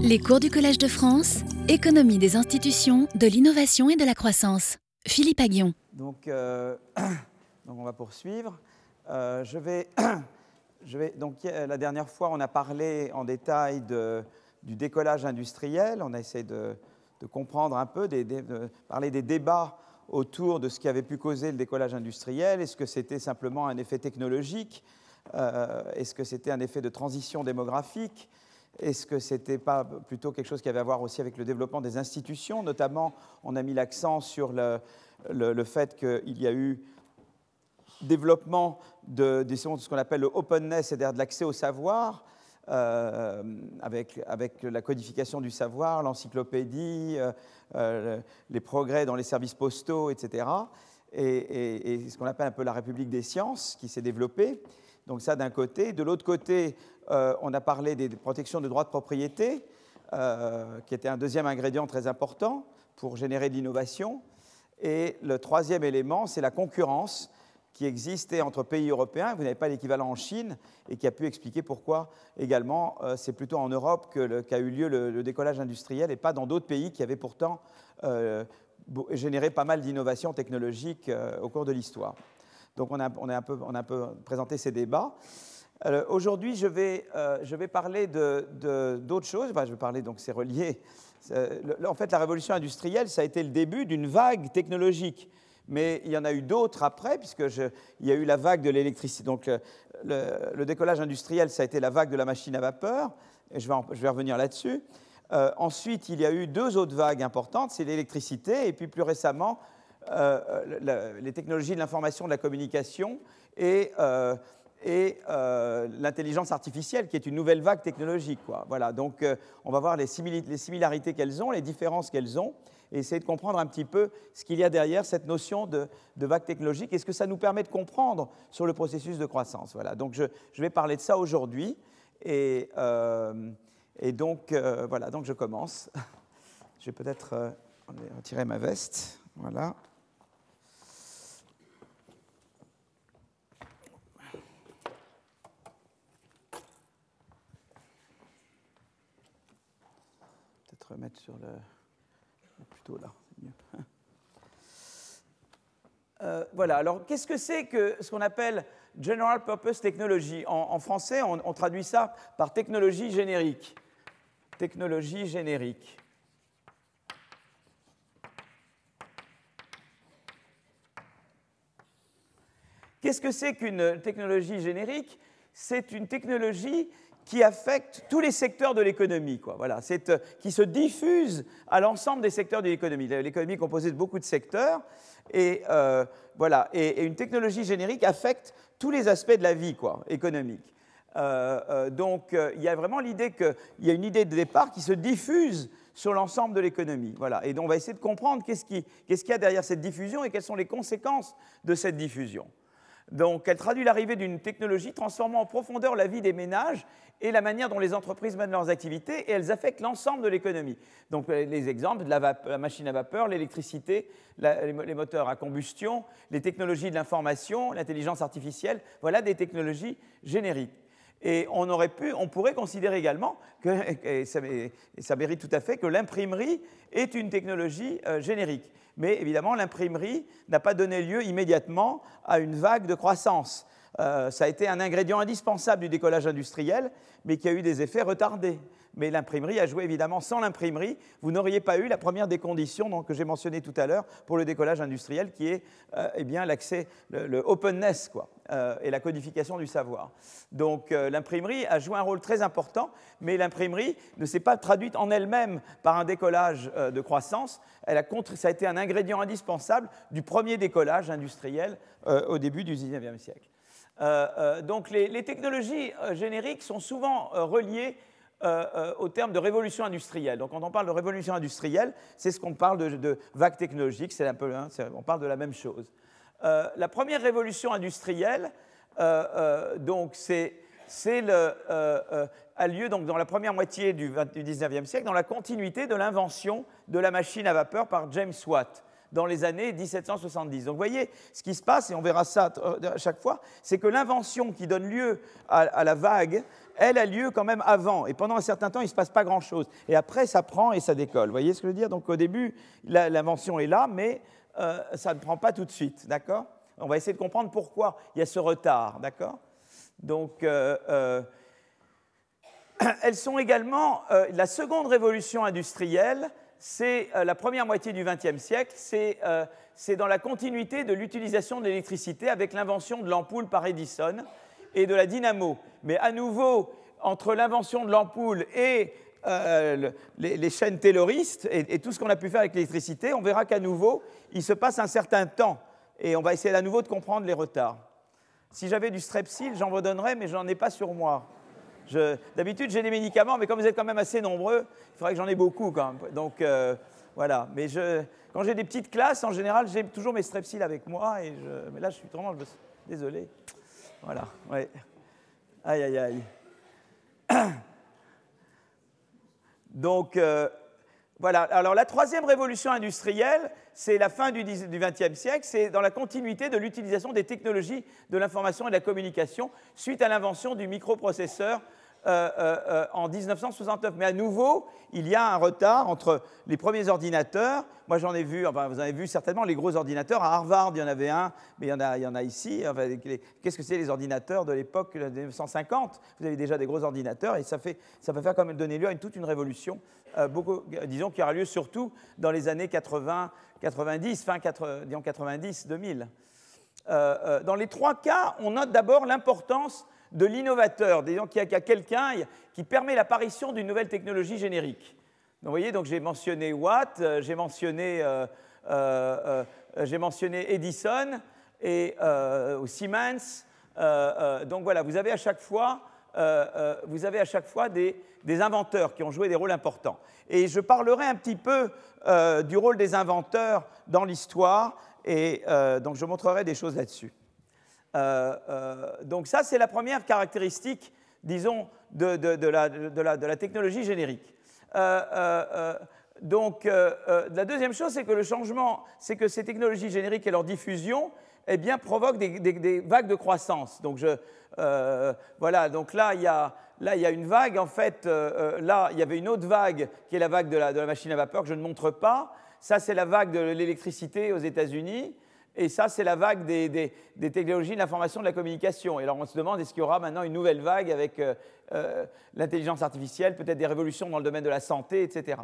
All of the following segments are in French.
Les cours du Collège de France, économie des institutions, de l'innovation et de la croissance. Philippe Aguillon. Donc, euh, donc on va poursuivre. Euh, je vais, je vais, donc, la dernière fois, on a parlé en détail de, du décollage industriel. On a essayé de, de comprendre un peu, de parler des débats autour de ce qui avait pu causer le décollage industriel. Est-ce que c'était simplement un effet technologique? Euh, Est-ce que c'était un effet de transition démographique? Est-ce que ce n'était pas plutôt quelque chose qui avait à voir aussi avec le développement des institutions? Notamment, on a mis l'accent sur le, fait qu'il y a eu développement de, ce qu'on appelle le openness, c'est-à-dire de l'accès au savoir, euh, avec, la codification du savoir, l'encyclopédie, euh, euh, les progrès dans les services postaux, etc. Et, ce qu'on appelle un peu la République des sciences qui s'est développée. Donc ça d'un côté. De l'autre côté, on a parlé des protections de droits de propriété, qui était un deuxième ingrédient très important pour générer de l'innovation. Et le troisième élément, c'est la concurrence qui existait entre pays européens, vous n'avez pas l'équivalent en Chine, et qui a pu expliquer pourquoi également euh, c'est plutôt en Europe qu'a eu lieu le, décollage industriel et pas dans d'autres pays qui avaient pourtant euh, généré pas mal d'innovations technologiques euh, au cours de l'histoire. Donc on a, on, a un peu, on a un peu présenté ces débats. Aujourd'hui, je, vais, je vais parler d'autres de, choses. je vais parler, donc c'est relié. En fait, la révolution industrielle, ça a été le début d'une vague technologique mais il y en a eu d'autres après, puisqu'il y a eu la vague de l'électricité. Donc le, décollage industriel, ça a été la vague de la machine à vapeur, et je vais, revenir là-dessus. Euh, ensuite, il y a eu deux autres vagues importantes, c'est l'électricité, et puis plus récemment, euh, les technologies de l'information, de la communication, et, euh, l'intelligence artificielle, qui est une nouvelle vague technologique. Voilà, donc on va voir les similarités qu'elles ont, les différences qu'elles ont et essayer de comprendre un petit peu ce qu'il y a derrière cette notion de, vague technologique et ce que ça nous permet de comprendre sur le processus de croissance. Voilà, donc je, vais parler de ça aujourd'hui. Et, euh, donc, euh, voilà, donc je commence. Je vais peut-être euh, retirer ma veste. Voilà. Remettre sur le là, euh, voilà, alors qu'est-ce que c'est que ce qu'on appelle General Purpose Technology? En, français, on, traduit ça par technologie générique. Technologie générique. Qu'est-ce que c'est qu'une technologie générique? C'est une technologie qui affecte tous les secteurs de l'économie, quoi. Voilà, euh, qui se diffuse à l'ensemble des secteurs de l'économie. L'économie est composée de beaucoup de secteurs, et euh, voilà, et, une technologie générique affecte tous les aspects de la vie, quoi, économique. Euh, donc, il y a vraiment l'idée qu'il y a une idée de départ qui se diffuse sur l'ensemble de l'économie. Voilà, et donc on va essayer de comprendre qu'est-ce qu'il y a derrière cette diffusion et quelles sont les conséquences de cette diffusion. Donc, elle traduit l'arrivée d'une technologie transformant en profondeur la vie des ménages et la manière dont les entreprises mènent leurs activités, et elles affectent l'ensemble de l'économie. Donc, les exemples de la, machine à vapeur, l'électricité, les moteurs à combustion, les technologies de l'information, l'intelligence artificielle, voilà des technologies génériques. Et on aurait pu, on pourrait considérer également que, et ça, mérite tout à fait, que l'imprimerie est une technologie euh, générique. Mais évidemment, l'imprimerie n'a pas donné lieu immédiatement à une vague de croissance. Euh, ça a été un ingrédient indispensable du décollage industriel, mais qui a eu des effets retardés. Mais l'imprimerie a joué évidemment. Sans l'imprimerie, vous n'auriez pas eu la première des conditions que j'ai mentionnées tout à l'heure pour le décollage industriel, qui est euh, eh bien l'accès, le, openness, quoi, euh, et la codification du savoir. Donc l'imprimerie a joué un rôle très important, mais l'imprimerie ne s'est pas traduite en elle-même par un décollage de croissance. Elle a ça a été un ingrédient indispensable du premier décollage industriel au début du XIXe siècle. Euh, euh, donc les, technologies euh, génériques sont souvent reliées au terme de révolution industrielle. Donc quand on parle de révolution industrielle, c'est ce qu'on parle de, vague technologique, c'est un peu, hein, on parle de la même chose. la première révolution industrielle, donc c'est a lieu donc dans la première moitié du, XIXe siècle, dans la continuité de l'invention de la machine à vapeur par James Watt. Dans les années 1770. Donc vous voyez, ce qui se passe, et on verra ça à chaque fois, c'est que l'invention qui donne lieu à, la vague, elle a lieu quand même avant. Et pendant un certain temps, il ne se passe pas grand-chose. Et après, ça prend et ça décolle. Vous voyez ce que je veux dire? Donc au début, l'invention est là, mais euh, ça ne prend pas tout de suite. D'accord? On va essayer de comprendre pourquoi il y a ce retard. D'accord? Donc. Euh, euh, elles sont également la seconde révolution industrielle c'est euh, la première moitié du XXe siècle, euh, c'est dans la continuité de l'utilisation de l'électricité avec l'invention de l'ampoule par Edison et de la dynamo. Mais à nouveau, entre l'invention de l'ampoule et euh, les, chaînes tayloristes et, tout ce qu'on a pu faire avec l'électricité, on verra qu'à nouveau, il se passe un certain temps et on va essayer à nouveau de comprendre les retards. Si j'avais du strepsil, j'en redonnerais, mais j'en ai pas sur moi. D'habitude, j'ai des médicaments, mais comme vous êtes quand même assez nombreux, il faudrait que j'en ai beaucoup quand même. Donc euh, voilà. Mais je, quand j'ai des petites classes, en général, j'ai toujours mes strepsils avec moi. Je, mais là, je suis vraiment désolé. Voilà. Aïe, aïe, aïe. Donc euh, Alors la troisième révolution industrielle, c'est la fin du XXe siècle. C'est dans la continuité de l'utilisation des technologies de l'information et de la communication suite à l'invention du microprocesseur euh, euh, euh, en 1969. Mais à nouveau, il y a un retard entre les premiers ordinateurs. Moi, j'en ai vu, enfin, vous avez vu certainement les gros ordinateurs. À Harvard, il y en avait un, mais il y en a, en ici. Qu'est-ce que c'est les ordinateurs de l'époque de 1950 Vous avez déjà des gros ordinateurs et ça, fait, ça va faire quand même donner lieu à toute une révolution, beaucoup, disons, qui aura lieu surtout dans les années 80, 90, fin 90, 2000. dans les trois cas, on note d'abord l'importance de l'innovateur, disons qu'il y a, quelqu'un qui permet l'apparition d'une nouvelle technologie générique. vous voyez, donc j'ai mentionné Watt, euh, j'ai mentionné, euh, euh, mentionné, Edison et Siemens. donc voilà, vous avez à chaque fois, vous avez à chaque fois des, des, inventeurs qui ont joué des rôles importants. Et je parlerai un petit peu du rôle des inventeurs dans l'histoire, et donc je montrerai des choses là-dessus. Euh, euh, donc ça, c'est la première caractéristique, disons, de, la, technologie générique. Euh, donc la deuxième chose, c'est que le changement, c'est que ces technologies génériques et leur diffusion, eh bien, provoquent des, vagues de croissance. Donc voilà, donc là, il y a une vague, en fait, là, il y avait une autre vague qui est la vague de la machine à vapeur que je ne montre pas. Ça, c'est la vague de l'électricité aux États-Unis. Et ça, c'est la vague des, technologies de l'information de la communication. Et alors, on se demande, est-ce qu'il y aura maintenant une nouvelle vague avec euh, euh, l'intelligence artificielle, peut-être des révolutions dans le domaine de la santé, etc.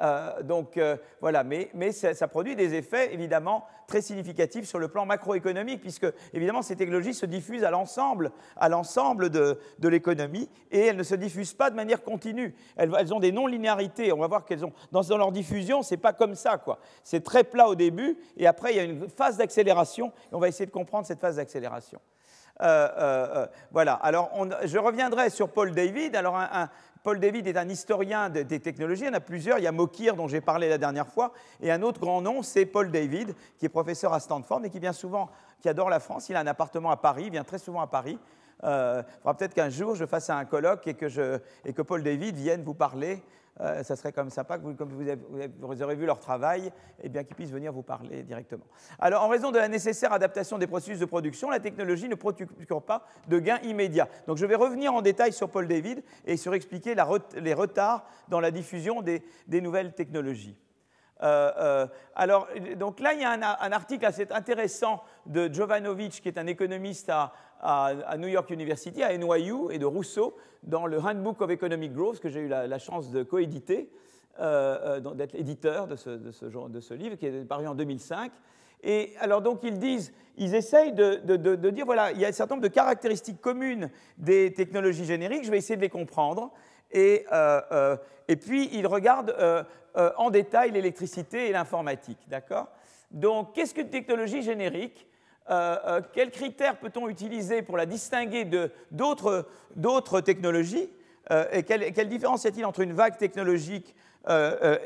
Euh, donc euh, voilà, mais, ça, produit des effets évidemment très significatifs sur le plan macroéconomique, puisque évidemment ces technologies se diffusent à l'ensemble, à l'ensemble de, l'économie, et elles ne se diffusent pas de manière continue. Elles, ont des non-linéarités. On va voir qu'elles ont dans, dans, leur diffusion, c'est pas comme ça, quoi. C'est très plat au début, et après il y a une phase d'accélération, et on va essayer de comprendre cette phase d'accélération. Euh, voilà. Alors, je reviendrai sur Paul David. Alors, Paul David est un historien des technologies, il y en a plusieurs, il y a Mokir dont j'ai parlé la dernière fois, et un autre grand nom, c'est Paul David, qui est professeur à Stanford et qui vient souvent, qui adore la France, il a un appartement à Paris, il vient très souvent à Paris. Euh, il faudra peut-être qu'un jour je fasse un colloque et que Paul David vienne vous parler euh, ça serait comme sympa que vous, comme vous, aurez vu leur travail, eh bien qu'ils puissent venir vous parler directement. Alors, en raison de la nécessaire adaptation des processus de production, la technologie ne procure pas de gains immédiats. Donc, je vais revenir en détail sur Paul David et sur expliquer les retards dans la diffusion des, nouvelles technologies. Euh, euh, alors, donc là, il y a un, article assez intéressant de Jovanovic, qui est un économiste à, à, New York University, à NYU, et de Rousseau dans le Handbook of Economic Growth, que j'ai eu la, chance de coéditer, euh, euh, d'être éditeur de ce, livre, qui est paru en 2005. Et alors donc ils disent, ils essayent de, dire, voilà, il y a un certain nombre de caractéristiques communes des technologies génériques, je vais essayer de les comprendre. Et, euh, et puis ils regardent en détail l'électricité et l'informatique, d'accord? Donc qu'est-ce qu'une technologie générique? Euh, euh, quels critères peut-on utiliser pour la distinguer d'autres technologies euh, et quelle, différence y a-t-il entre une vague technologique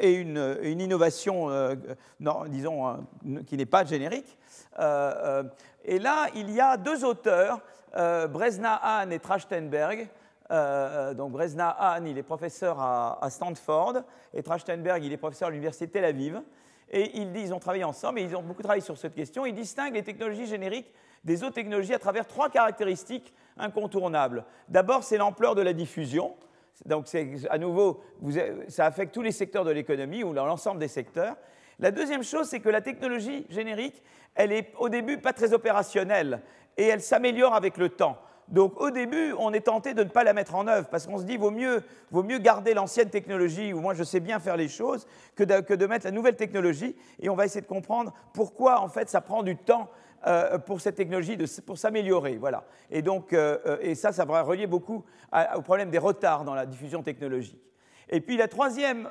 et une, innovation, disons, qui n'est pas générique Et là, il y a deux auteurs, Bresna Hahn et Trachtenberg. donc Bresna Hahn, il est professeur à, à, Stanford, et Trachtenberg, il est professeur à l'université Tel Aviv. Et ils, ont travaillé ensemble et ils ont beaucoup travaillé sur cette question. Ils distinguent les technologies génériques des autres technologies à travers trois caractéristiques incontournables. D'abord, c'est l'ampleur de la diffusion. Donc, à nouveau, ça affecte tous les secteurs de l'économie ou l'ensemble des secteurs. La deuxième chose, c'est que la technologie générique, elle est au début pas très opérationnelle et elle s'améliore avec le temps. Donc au début, on est tenté de ne pas la mettre en œuvre parce qu'on se dit vaut mieux, vaut mieux garder l'ancienne technologie où moi je sais bien faire les choses que de, que de, mettre la nouvelle technologie et on va essayer de comprendre pourquoi en fait ça prend du temps euh, pour cette technologie, de, pour s'améliorer. Voilà. Et donc, euh, euh, et ça, ça va relier beaucoup au problème des retards dans la diffusion technologique. Et puis la troisième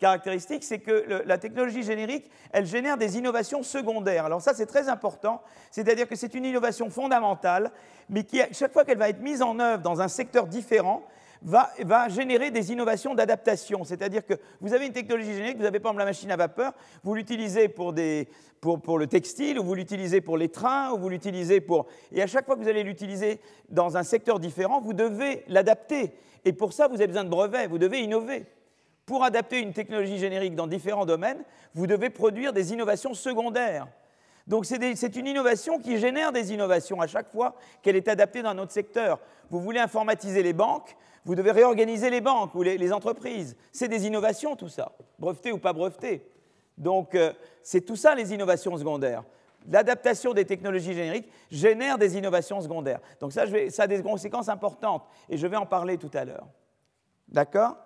caractéristique, c'est que la technologie générique, elle génère des innovations secondaires. Alors ça, c'est très important, c'est-à-dire que c'est une innovation fondamentale, mais qui, chaque fois qu'elle va être mise en œuvre dans un secteur différent, va, générer des innovations d'adaptation. C'est-à-dire que vous avez une technologie générique, vous avez par exemple la machine à vapeur, vous l'utilisez pour, le textile, ou vous l'utilisez pour les trains, ou vous l'utilisez pour... Et à chaque fois que vous allez l'utiliser dans un secteur différent, vous devez l'adapter. Et pour ça, vous avez besoin de brevets, vous devez innover. Pour adapter une technologie générique dans différents domaines, vous devez produire des innovations secondaires. Donc c'est une innovation qui génère des innovations à chaque fois qu'elle est adaptée dans un autre secteur. Vous voulez informatiser les banques, vous devez réorganiser les banques ou les, entreprises. C'est des innovations tout ça, breveté ou pas breveté. Donc euh, c'est tout ça les innovations secondaires. L'adaptation des technologies génériques génère des innovations secondaires. Donc ça, ça a des conséquences importantes et je vais en parler tout à l'heure. D'accord?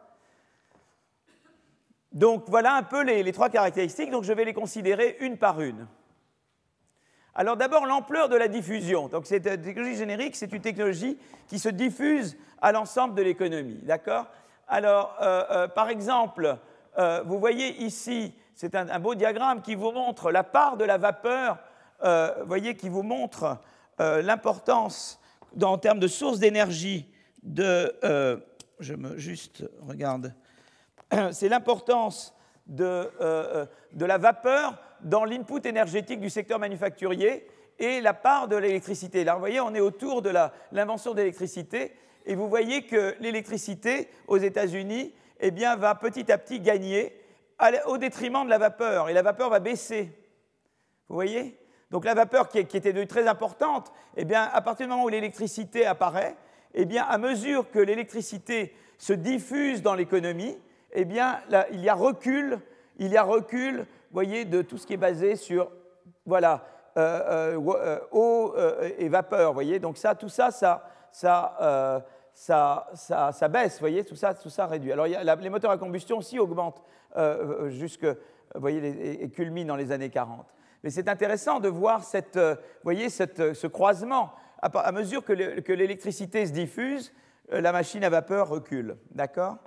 Donc voilà un peu les trois caractéristiques, donc je vais les considérer une par une. Alors d'abord, l'ampleur de la diffusion. Donc cette technologie générique, c'est une technologie qui se diffuse à l'ensemble de l'économie. D'accord? Alors, euh, euh, par exemple, euh, vous voyez ici, c'est un, beau diagramme qui vous montre la part de la vapeur, voyez, qui vous montre l'importance en termes de source d'énergie de... je me juste regarde. C'est l'importance de la vapeur dans l'input énergétique du secteur manufacturier et la part de l'électricité. Là, vous voyez, on est autour de l'invention de l'électricité et vous voyez que l'électricité aux États-Unis eh bien, va petit à petit gagner au détriment de la vapeur et la vapeur va baisser. Vous voyez? Donc la vapeur qui, était devenue très importante, eh bien, à partir du moment où l'électricité apparaît, eh bien, à mesure que l'électricité se diffuse dans l'économie, eh bien, il y a recul, il y a recul voyez, de tout ce qui est basé sur voilà, euh, euh, euh, eau et vapeur. Voyez, donc ça, tout ça, ça, ça, ça, ça, baisse. Voyez, tout ça, tout ça réduit. Alors, les moteurs à combustion aussi augmentent jusque, voyez, et, culminent dans les années 40. Mais c'est intéressant de voir cette, voyez, cette, ce croisement. À, mesure que l'électricité se diffuse, la machine à vapeur recule. D'accord?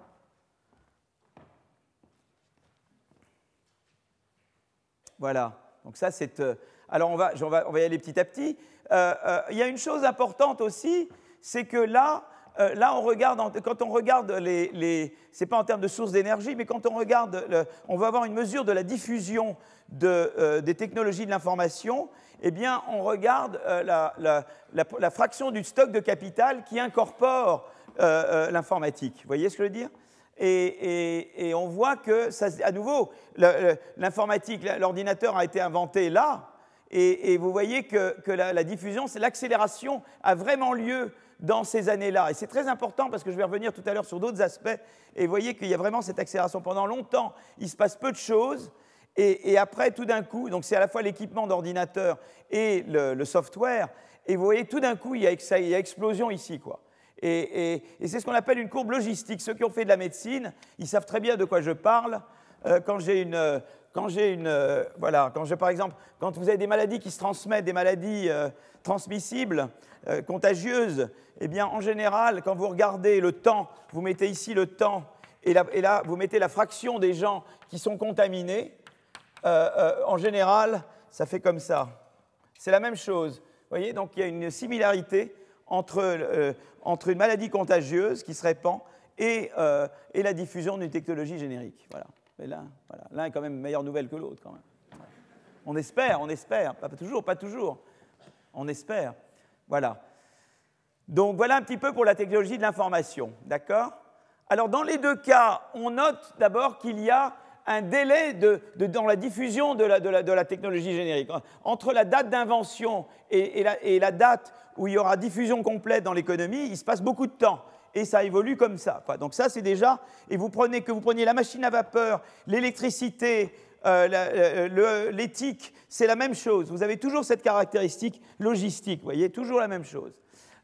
Voilà. Donc ça, c'est... Euh, alors on va, on, va, on va, y aller petit à petit. Euh, euh, il y a une chose importante aussi, c'est que là, là, on regarde, quand on regarde les, les c'est pas en termes de sources d'énergie, mais quand on regarde, on veut avoir une mesure de la diffusion de, des technologies de l'information, eh bien, on regarde la, la, la, fraction du stock de capital qui incorpore l'informatique. Vous voyez ce que je veux dire? Et, on voit que, à nouveau, l'informatique, l'ordinateur a été inventé là, et, vous voyez que, la, diffusion, c'est l'accélération a vraiment lieu dans ces années-là. Et c'est très important parce que je vais revenir tout à l'heure sur d'autres aspects, et vous voyez qu'il y a vraiment cette accélération. Pendant longtemps, il se passe peu de choses, et, après, tout d'un coup, donc c'est à la fois l'équipement d'ordinateur et le, software, et vous voyez, tout d'un coup, il y, a, il y a explosion ici, quoi. Et, c'est ce qu'on appelle une courbe logistique. Ceux qui ont fait de la médecine, ils savent très bien de quoi je parle. Euh, quand j'ai une, quand j'ai une, euh, voilà, quand par exemple, quand vous avez des maladies qui se transmettent, des maladies euh, transmissibles, contagieuses, eh bien, en général, quand vous regardez le temps, vous mettez ici le temps, et là, et là vous mettez la fraction des gens qui sont contaminés. en général, ça fait comme ça. C'est la même chose. Vous voyez, donc il y a une similarité entre, entre une maladie contagieuse qui se répand et, euh, et la diffusion d'une technologie générique. Voilà. Mais l'un voilà. est quand même meilleure nouvelle que l'autre, quand même. On espère, on espère. Pas toujours, pas toujours. On espère. Voilà. Donc voilà un petit peu pour la technologie de l'information. D'accord? Alors dans les deux cas, on note d'abord qu'il y a un délai dans la diffusion de la, technologie générique. Entre la date d'invention et, la, date où il y aura diffusion complète dans l'économie, il se passe beaucoup de temps. Et ça évolue comme ça. Donc ça, c'est déjà... Et vous prenez, que vous preniez la machine à vapeur, l'électricité, euh, euh, l'éthique, c'est la même chose. Vous avez toujours cette caractéristique logistique, vous voyez, toujours la même chose.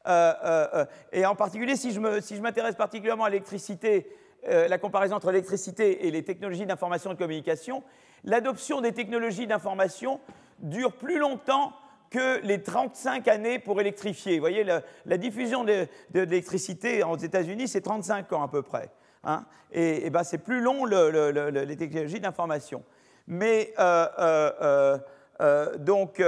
Euh, et en particulier, si je m'intéresse particulièrement à l'électricité, la comparaison entre l'électricité et les technologies d'information et de communication, l'adoption des technologies d'information dure plus longtemps que les 35 années pour électrifier. Vous voyez, la, diffusion de, l'électricité aux États-Unis, c'est 35 ans à peu près. Hein. et, ben, c'est plus long les technologies d'information. Mais euh, euh, euh, donc,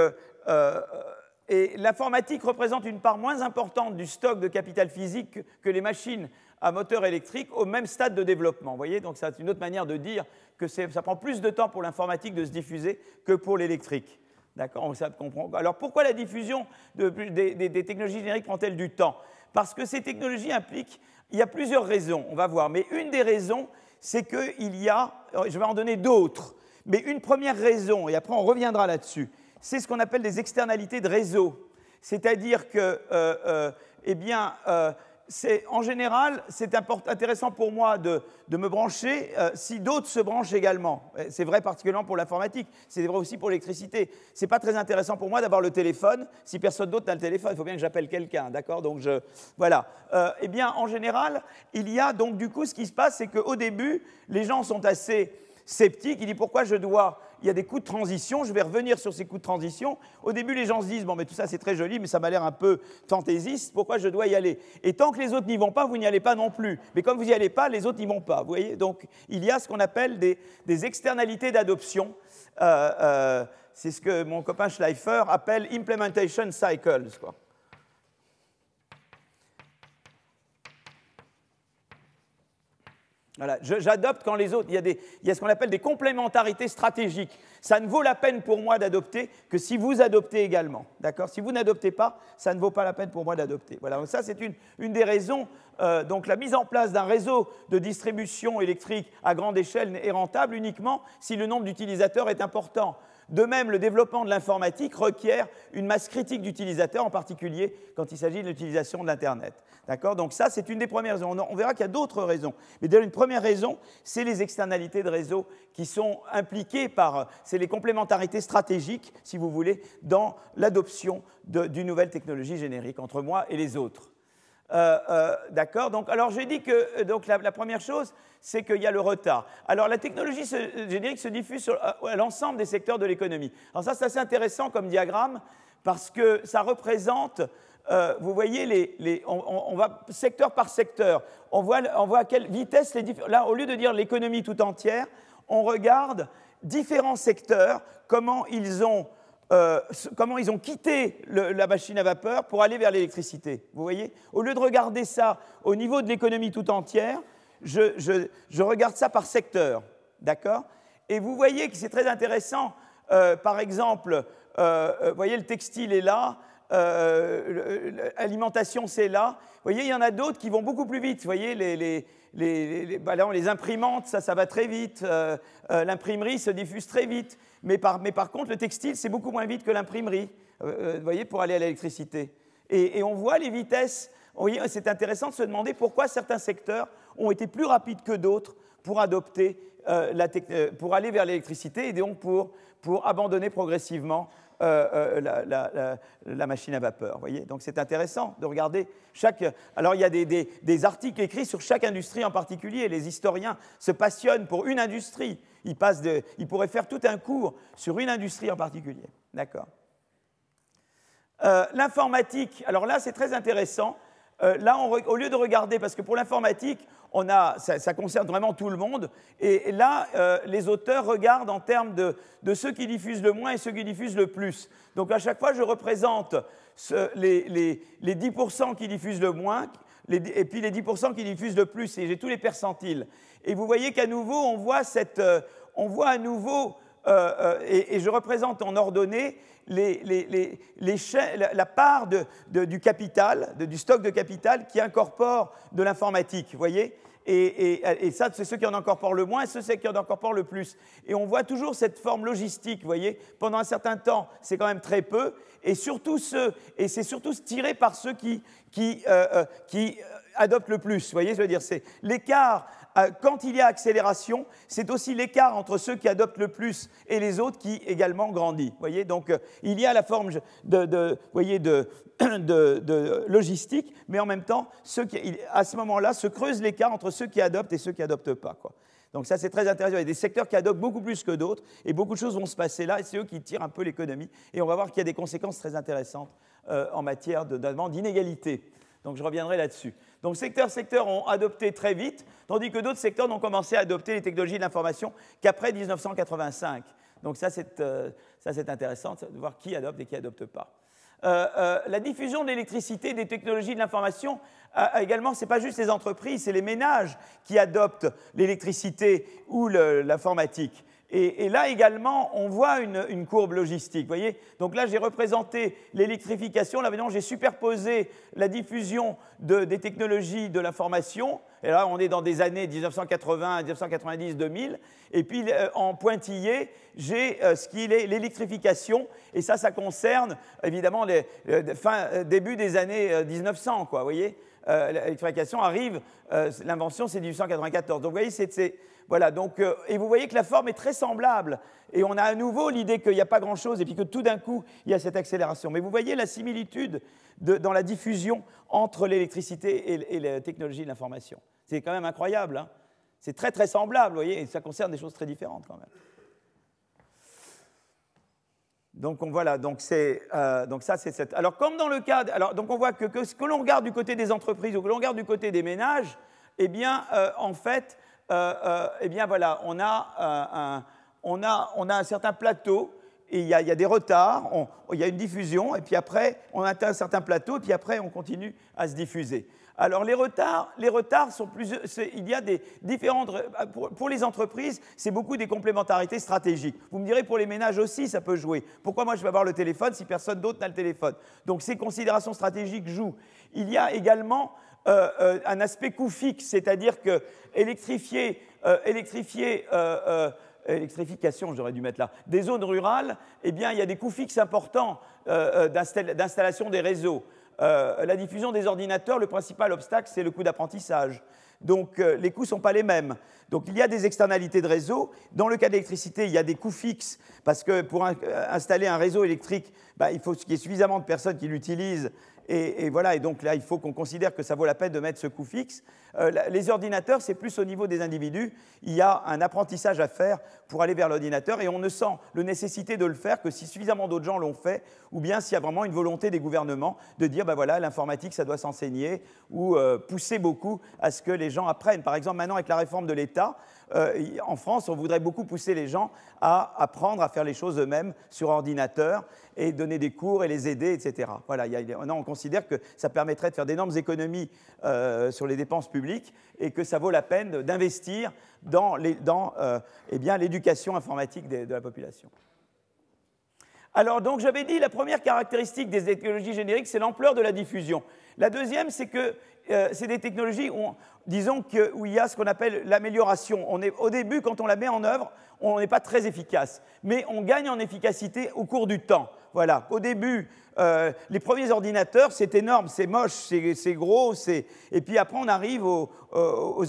l'informatique représente une part moins importante du stock de capital physique que les machines à moteur électrique au même stade de développement. Vous voyez, donc c'est une autre manière de dire que ça prend plus de temps pour l'informatique de se diffuser que pour l'électrique. D'accord On comprend. Alors pourquoi la diffusion des, technologies génériques prend-elle du temps? Parce que ces technologies impliquent, il y a plusieurs raisons, on va voir, mais une des raisons, c'est qu'il y a, je vais en donner d'autres, mais une première raison, et après on reviendra là-dessus, c'est ce qu'on appelle des externalités de réseau. C'est-à-dire que, euh, euh, eh bien, euh, en général, c'est intéressant pour moi de, me brancher si d'autres se branchent également. C'est vrai particulièrement pour l'informatique, c'est vrai aussi pour l'électricité. Ce n'est pas très intéressant pour moi d'avoir le téléphone si personne d'autre n'a le téléphone. Il faut bien que j'appelle quelqu'un, d'accord? Donc, je, voilà. eh bien, en général, il y a donc du coup, ce qui se passe, c'est qu'au début, les gens sont assez sceptique, il dit pourquoi je dois, il y a des coûts de transition, je vais revenir sur ces coûts de transition. Au début, les gens se disent, bon, mais tout ça c'est très joli, mais ça m'a l'air un peu fantaisiste, pourquoi je dois y aller? Et tant que les autres n'y vont pas, vous n'y allez pas non plus. Mais comme vous n'y allez pas, les autres n'y vont pas. Vous voyez? Donc il y a ce qu'on appelle des, externalités d'adoption. Euh, euh, c'est ce que mon copain Schleifer appelle implementation cycles. Quoi. J'adopte quand les autres. Il y, a a ce qu'on appelle des complémentarités stratégiques. Ça ne vaut la peine pour moi d'adopter que si vous adoptez également. D'accord? Si vous n'adoptez pas, ça ne vaut pas la peine pour moi d'adopter. Voilà, donc ça c'est une, une, des raisons. Euh, donc la mise en place d'un réseau de distribution électrique à grande échelle est rentable uniquement si le nombre d'utilisateurs est important. De même, le développement de l'informatique requiert une masse critique d'utilisateurs, en particulier quand il s'agit de l'utilisation de l'Internet. D'accord? Donc ça, c'est une des premières raisons. On verra qu'il y a d'autres raisons. Mais déjà, une première raison, c'est les externalités de réseau qui sont impliquées par... C'est les complémentarités stratégiques, si vous voulez, dans l'adoption d'une nouvelle technologie générique entre moi et les autres. Euh, euh, d'accord Donc, alors j'ai dit que euh, donc, la, première chose, c'est qu'il y a le retard. Alors, la technologie générique se diffuse sur l'ensemble des secteurs de l'économie. Alors, ça, c'est assez intéressant comme diagramme parce que ça représente, vous voyez, les, on, va secteur par secteur. On voit, on voit à quelle vitesse les Là, au lieu de dire l'économie tout entière, on regarde différents secteurs, comment ils ont euh, comment ils ont quitté la machine à vapeur pour aller vers l'électricité. Vous voyez? Au lieu de regarder ça au niveau de l'économie tout entière, je, regarde ça par secteur. D'accord? Et vous voyez que c'est très intéressant. Euh, par exemple, euh, vous voyez, le textile est là, l'alimentation c'est là. Vous voyez, il y en a d'autres qui vont beaucoup plus vite. Vous voyez, les, les, bah les imprimantes, ça, ça va très vite. L'imprimerie se diffuse très vite. Mais par, contre, le textile, c'est beaucoup moins vite que l'imprimerie, euh, euh, voyez, pour aller à l'électricité. Et, on voit les vitesses. C'est intéressant de se demander pourquoi certains secteurs ont été plus rapides que d'autres pour adopter euh, pour aller vers l'électricité et donc pour, pour abandonner progressivement la, machine à vapeur. Voyez Donc c'est intéressant de regarder chaque. Alors il y a des, articles écrits sur chaque industrie en particulier. Les historiens se passionnent pour une industrie. Il, passe de, il pourrait faire tout un cours sur une industrie en particulier. D'accord euh, L'informatique, alors là c'est très intéressant. Euh, là, au lieu de regarder, parce que pour l'informatique, on a, ça, concerne vraiment tout le monde, et, là, euh, les auteurs regardent en termes de, ceux qui diffusent le moins et ceux qui diffusent le plus. Donc à chaque fois, je représente les, les, les 10% qui diffusent le moins, et puis les 10% qui diffusent le plus, et j'ai tous les percentiles. Et vous voyez qu'à nouveau, on voit, cette, euh, on voit à nouveau, euh, euh, et, je représente en ordonnée la, part du capital, du stock de capital qui incorpore de l'informatique, vous voyez? Et, ça, c'est ceux qui en incorporent le moins et ceux qui en incorporent le plus. Et on voit toujours cette forme logistique, vous voyez? Pendant un certain temps, c'est quand même très peu. Et c'est surtout tiré par ceux qui, qui, euh, adoptent le plus. Vous voyez, je veux dire, c'est l'écart quand il y a accélération, c'est aussi l'écart entre ceux qui adoptent le plus et les autres qui également grandit. Voyez Donc, euh, il y a la forme de, voyez, de, logistique, mais en même temps, ceux qui, à ce moment-là, se creuse l'écart entre ceux qui adoptent et ceux qui n'adoptent pas. Donc ça, c'est très intéressant. Il y a des secteurs qui adoptent beaucoup plus que d'autres, et beaucoup de choses vont se passer là, et c'est eux qui tirent un peu l'économie. Et on va voir qu'il y a des conséquences très intéressantes euh, en matière d'inégalité. Donc je reviendrai là-dessus. Donc secteurs secteurs ont adopté très vite, tandis que d'autres secteurs n'ont commencé à adopter les technologies de l'information qu'après 1985. Donc ça c'est, euh, intéressant de voir qui adopte et qui n'adopte pas. Euh, euh, la diffusion de l'électricité, des technologies de l'information, également, ce n'est pas juste les entreprises, c'est les ménages qui adoptent l'électricité ou l'informatique. Et, là également, on voit une, courbe logistique. Voyez Donc là, j'ai représenté l'électrification. Là, maintenant, j'ai superposé la diffusion des technologies de l'information. Et là, on est dans des années 1980, 1990, 2000. Et puis, euh, en pointillé, j'ai euh, ce qui est l'électrification. Et ça, ça concerne évidemment les, euh, fin, début des années 1900. Quoi, voyez L'électrification arrive, l'invention, c'est 1894. Donc, vous voyez, c'est voilà, donc, euh, et vous voyez que la forme est très semblable. Et on a à nouveau l'idée qu'il n'y a pas grand-chose et puis que tout d'un coup, il y a cette accélération. Mais vous voyez la similitude dans la diffusion entre l'électricité et, la technologie de l'information. C'est quand même incroyable. Hein. c'est très très semblable, vous voyez, et ça concerne des choses très différentes quand même. Donc on, voilà, donc, euh, donc ça c'est cette. Alors comme dans le cas, alors donc on voit que, que, que l'on regarde du côté des entreprises ou que l'on regarde du côté des ménages, eh bien euh, en fait eh bien voilà, on a, euh, un, on, a, on a, un certain plateau, et il y, a, des retards, il y a une diffusion, et puis après, on atteint un certain plateau, et puis après, on continue à se diffuser. Alors les retards, les retards sont plus, il y a des différentes, pour, pour les entreprises, c'est beaucoup des complémentarités stratégiques. Vous me direz pour les ménages aussi, ça peut jouer. Pourquoi moi je vais avoir le téléphone si personne d'autre n'a le téléphone? Donc ces considérations stratégiques jouent. Il y a également euh, euh, un aspect coût fixe, c'est-à-dire que électrifier, euh, électrification, j'aurais dû mettre là, des zones rurales, eh bien, il y a des coûts fixes importants d'installation des réseaux. la diffusion des ordinateurs, le principal obstacle, c'est le coût d'apprentissage. Donc les coûts ne sont pas les mêmes. Donc il y a des externalités de réseau. Dans le cas de l'électricité, il y a des coûts fixes, parce que pour installer un réseau électrique, bah, il faut qu'il y ait suffisamment de personnes qui l'utilisent et, voilà, et donc là, il faut qu'on considère que ça vaut la peine de mettre ce coût fixe. Euh, les ordinateurs, c'est plus au niveau des individus. Il y a un apprentissage à faire pour aller vers l'ordinateur et on ne sent le nécessité de le faire que si suffisamment d'autres gens l'ont fait ou bien s'il y a vraiment une volonté des gouvernements de dire, ben voilà, l'informatique, ça doit s'enseigner ou euh, pousser beaucoup à ce que les gens apprennent. Par exemple, maintenant, avec la réforme de l'État, euh, en France, on voudrait beaucoup pousser les gens à apprendre à faire les choses eux-mêmes sur ordinateur et donner des cours et les aider, etc. Voilà, on considère que ça permettrait de faire d'énormes économies euh, sur les dépenses publiques et que ça vaut la peine d'investir dans, euh, eh l'éducation informatique de, la population. Alors, donc, j'avais dit, la première caractéristique des technologies génériques, c'est l'ampleur de la diffusion. La deuxième, c'est que c'est des technologies où disons que, où il y a ce qu'on appelle l'amélioration. au début, quand on la met en œuvre, on n'est pas très efficace, mais on gagne en efficacité au cours du temps. Voilà. Au début, euh, les premiers ordinateurs, c'est énorme, c'est moche, c'est gros, et puis après on arrive aux,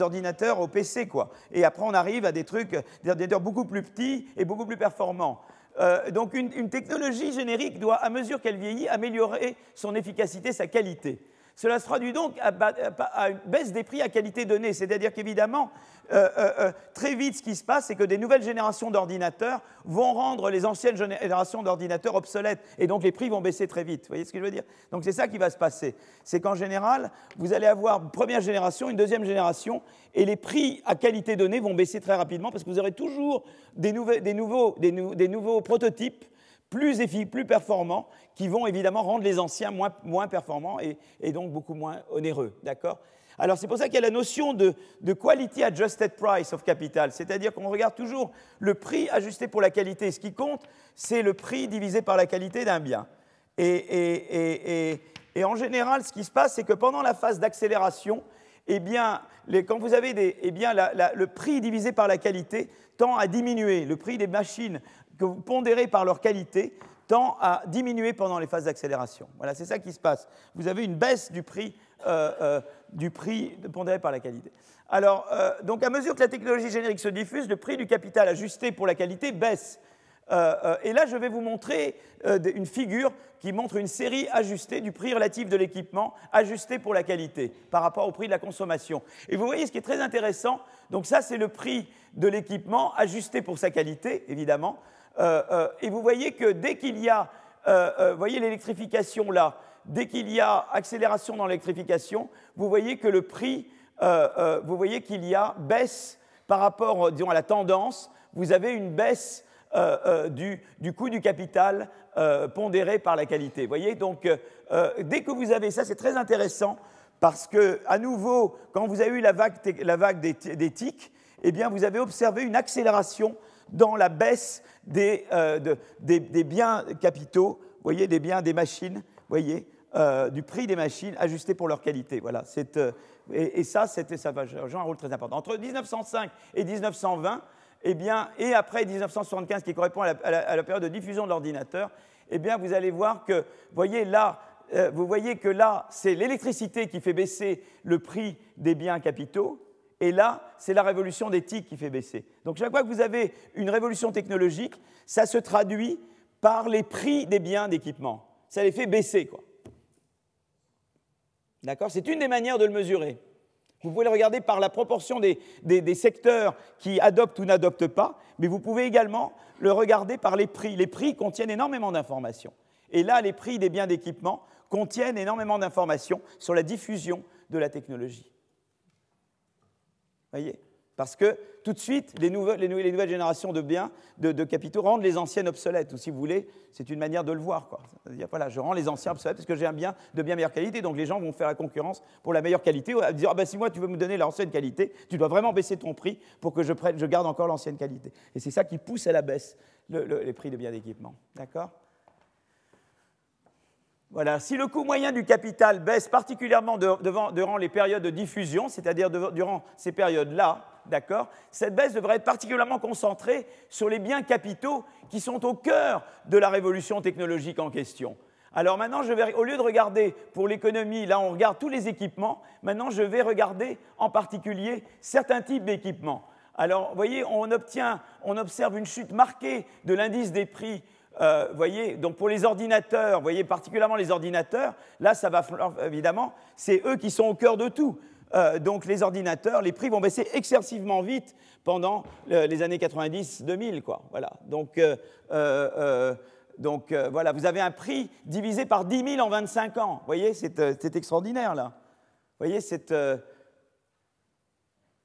ordinateurs, aux PC, quoi. Et après on arrive à des trucs, des ordinateurs beaucoup plus petits et beaucoup plus performants. Euh, donc une, technologie générique doit, à mesure qu'elle vieillit, améliorer son efficacité, sa qualité. Cela se traduit donc à, une baisse des prix à qualité donnée. C'est-à-dire qu'évidemment, euh, euh, euh, très vite, ce qui se passe, c'est que des nouvelles générations d'ordinateurs vont rendre les anciennes générations d'ordinateurs obsolètes. Et donc les prix vont baisser très vite. Vous voyez ce que je veux dire? Donc c'est ça qui va se passer. C'est qu'en général, vous allez avoir une première génération, une deuxième génération, et les prix à qualité donnée vont baisser très rapidement parce que vous aurez toujours des, nouveaux prototypes plus, plus performants, qui vont évidemment rendre les anciens moins, moins performants et, donc beaucoup moins onéreux. D'accord? Alors c'est pour ça qu'il y a la notion de, quality adjusted price of capital, c'est-à-dire qu'on regarde toujours le prix ajusté pour la qualité. Ce qui compte, c'est le prix divisé par la qualité d'un bien. Et, et, en général, ce qui se passe, c'est que pendant la phase d'accélération, eh bien, quand vous avez des, eh bien, le prix divisé par la qualité tend à diminuer. Le prix des machines que vous pondérez par leur qualité tend à diminuer pendant les phases d'accélération. Voilà, c'est ça qui se passe. Vous avez une baisse du prix, euh, euh, du prix pondéré par la qualité. Alors, euh, donc à mesure que la technologie générique se diffuse, le prix du capital ajusté pour la qualité baisse. Euh, et là, je vais vous montrer une figure qui montre une série ajustée du prix relatif de l'équipement, ajusté pour la qualité, par rapport au prix de la consommation. Et vous voyez ce qui est très intéressant, donc ça c'est le prix de l'équipement ajusté pour sa qualité, évidemment. Et vous voyez que dès qu'il y a, vous voyez l'électrification là, dès qu'il y a accélération dans l'électrification, vous voyez que le prix, vous voyez qu'il y a baisse par rapport disons, à la tendance, vous avez une baisse euh, euh, du, coût du capital euh, pondéré par la qualité. Vous voyez, donc dès que vous avez ça, c'est très intéressant parce que, à nouveau, quand vous avez eu la vague, la vague des, tics, eh bien, vous avez observé une accélération dans la baisse des, des, biens capitaux, des biens des machines, voyez, du prix des machines ajustés pour leur qualité. Voilà, et, et, ça, ça joue un rôle très important. Entre 1905 et 1920, eh bien, et après 1975, qui correspond à la, période de diffusion de l'ordinateur, eh vous allez voir que, euh, vous voyez que là, c'est l'électricité qui fait baisser le prix des biens capitaux, et là, c'est la révolution TIC qui fait baisser. Donc, chaque fois que vous avez une révolution technologique, ça se traduit par les prix des biens d'équipement. Ça les fait baisser, quoi. D'accord? C'est une des manières de le mesurer. Vous pouvez le regarder par la proportion des, secteurs qui adoptent ou n'adoptent pas, mais vous pouvez également le regarder par les prix. Les prix contiennent énormément d'informations. Et là, les prix des biens d'équipement contiennent énormément d'informations sur la diffusion de la technologie. Voyez parce que tout de suite, les nouvelles, générations de biens, de, capitaux, rendent les anciennes obsolètes. Ou si vous voulez, c'est une manière de le voir. Voilà, je rends les anciens obsolètes parce que j'ai un bien de bien meilleure qualité. Donc les gens vont faire la concurrence pour la meilleure qualité. Ou dire, ah ben, si moi tu veux me donner l'ancienne qualité, tu dois vraiment baisser ton prix pour que je, je garde encore l'ancienne qualité. Et c'est ça qui pousse à la baisse les prix de biens d'équipement. D'accord? Voilà. Si le coût moyen du capital baisse particulièrement durant les périodes de diffusion, c'est-à-dire durant ces périodes-là, d'accord, cette baisse devrait être particulièrement concentrée sur les biens capitaux qui sont au cœur de la révolution technologique en question. Alors maintenant, je vais, au lieu de regarder pour l'économie, là on regarde tous les équipements, maintenant je vais regarder en particulier certains types d'équipements. Alors, vous voyez, on, obtient, on observe une chute marquée de l'indice des prix euh, voyez, donc pour les ordinateurs, voyez particulièrement les ordinateurs, là, ça va évidemment, c'est eux qui sont au cœur de tout. Euh, donc les ordinateurs, les prix vont baisser excessivement vite pendant les années 90-2000, quoi. Voilà. Donc, euh, donc voilà, vous avez un prix divisé par 10 000 en 25 ans. Vous voyez, c'est extraordinaire là. Vous voyez, c'est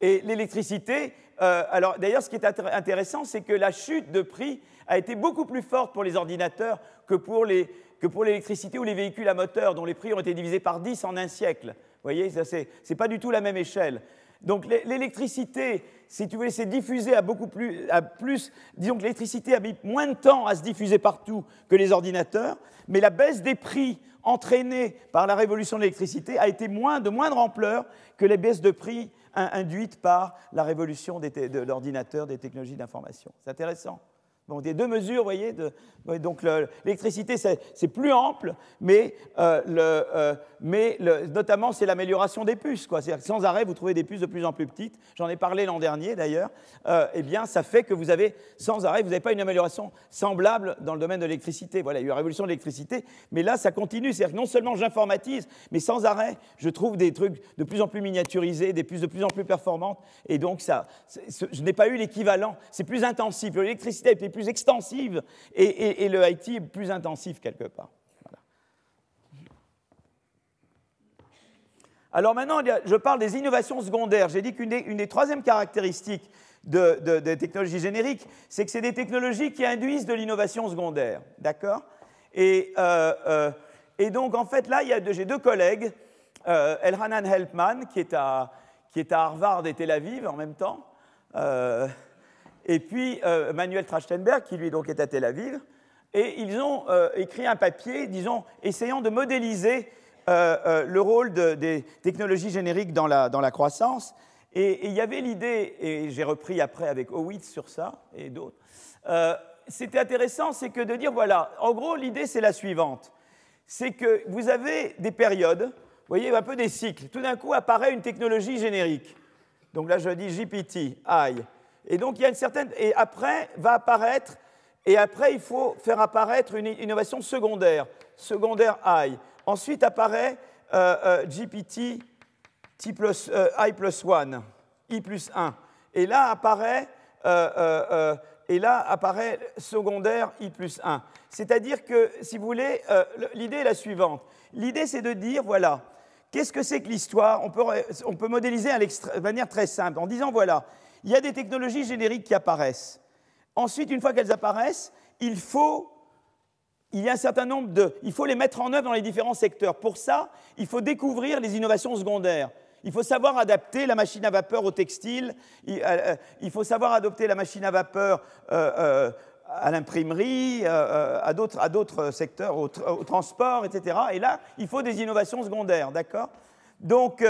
et l'électricité, alors d'ailleurs, ce qui est intéressant, c'est que la chute de prix a été beaucoup plus forte pour les ordinateurs que pour l'électricité ou les véhicules à moteur, dont les prix ont été divisés par 10 en un siècle. Vous voyez, ce n'est pas du tout la même échelle. Donc l'électricité, si tu veux, s'est diffusée à beaucoup plus, à plus, disons que l'électricité a mis moins de temps à se diffuser partout que les ordinateurs, mais la baisse des prix entraînée par la révolution de l'électricité a été moins, de moindre ampleur que les baisses de prix induites par la révolution de l'ordinateur, des technologies d'information. C'est intéressant. Donc des deux mesures, vous voyez, donc l'électricité c'est plus ample, mais, euh, le, euh, mais notamment c'est l'amélioration des puces. Quoi. Sans arrêt, vous trouvez des puces de plus en plus petites. J'en ai parlé l'an dernier d'ailleurs. Euh, eh bien, ça fait que vous avez sans arrêt, vous n'avez pas une amélioration semblable dans le domaine de l'électricité. Voilà, il y a eu la révolution de l'électricité, mais là ça continue. C'est-à-dire que non seulement j'informatise, mais sans arrêt, je trouve des trucs de plus en plus miniaturisés, des puces de plus en plus performantes, et donc ça, je n'ai pas eu l'équivalent. C'est plus intensif. L'électricité a été plus extensive et, le IT est plus intensif quelque part. Alors maintenant, je parle des innovations secondaires. J'ai dit qu'une des, troisièmes caractéristiques des technologies génériques, c'est que c'est des technologies qui induisent de l'innovation secondaire. D'accord? Et, euh, euh, et, donc, en fait, là, j'ai deux collègues, euh, Elhanan Helpman, qui est, à, qui est à Harvard et Tel Aviv en même temps, euh, et puis Manuel Trachtenberg, qui lui donc est à Tel Aviv, et ils ont écrit un papier, disons, essayant de modéliser le rôle des technologies génériques dans la, dans la croissance. Et il y avait l'idée, et j'ai repris après avec Howitz sur ça et d'autres, c'était intéressant, c'est que de dire, voilà, en gros, l'idée, c'est la suivante. C'est que vous avez des périodes, vous voyez, un peu des cycles. Tout d'un coup apparaît une technologie générique. Donc là, je dis GPT, I. Et donc, il y a une certaine. Et après, va apparaître. Et après, il faut faire apparaître une innovation secondaire, secondaire I. Ensuite apparaît euh, euh, GPT euh, I plus 1, I plus 1. Et là apparaît et là apparaît secondaire I plus 1. C'est-à-dire que, si vous voulez, l'idée est la suivante. L'idée, c'est de dire, voilà, qu'est-ce que c'est que l'histoire? On peut, on peut, modéliser de manière très simple, en disant, voilà, il y a des technologies génériques qui apparaissent. Ensuite, une fois qu'elles apparaissent, il faut, il y a un certain nombre de, il faut les mettre en œuvre dans les différents secteurs. Pour ça, il faut découvrir les innovations secondaires. Il faut savoir adapter la machine à vapeur au textile, il, euh, euh, faut savoir adopter la machine à vapeur euh, à l'imprimerie, à d'autres secteurs, au, transport, etc. Et là, il faut des innovations secondaires, d'accord? Donc,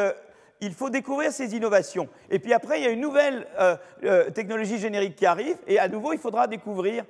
il faut découvrir ces innovations. Et puis après, il y a une nouvelle technologie générique qui arrive, et à nouveau, il faudra découvrir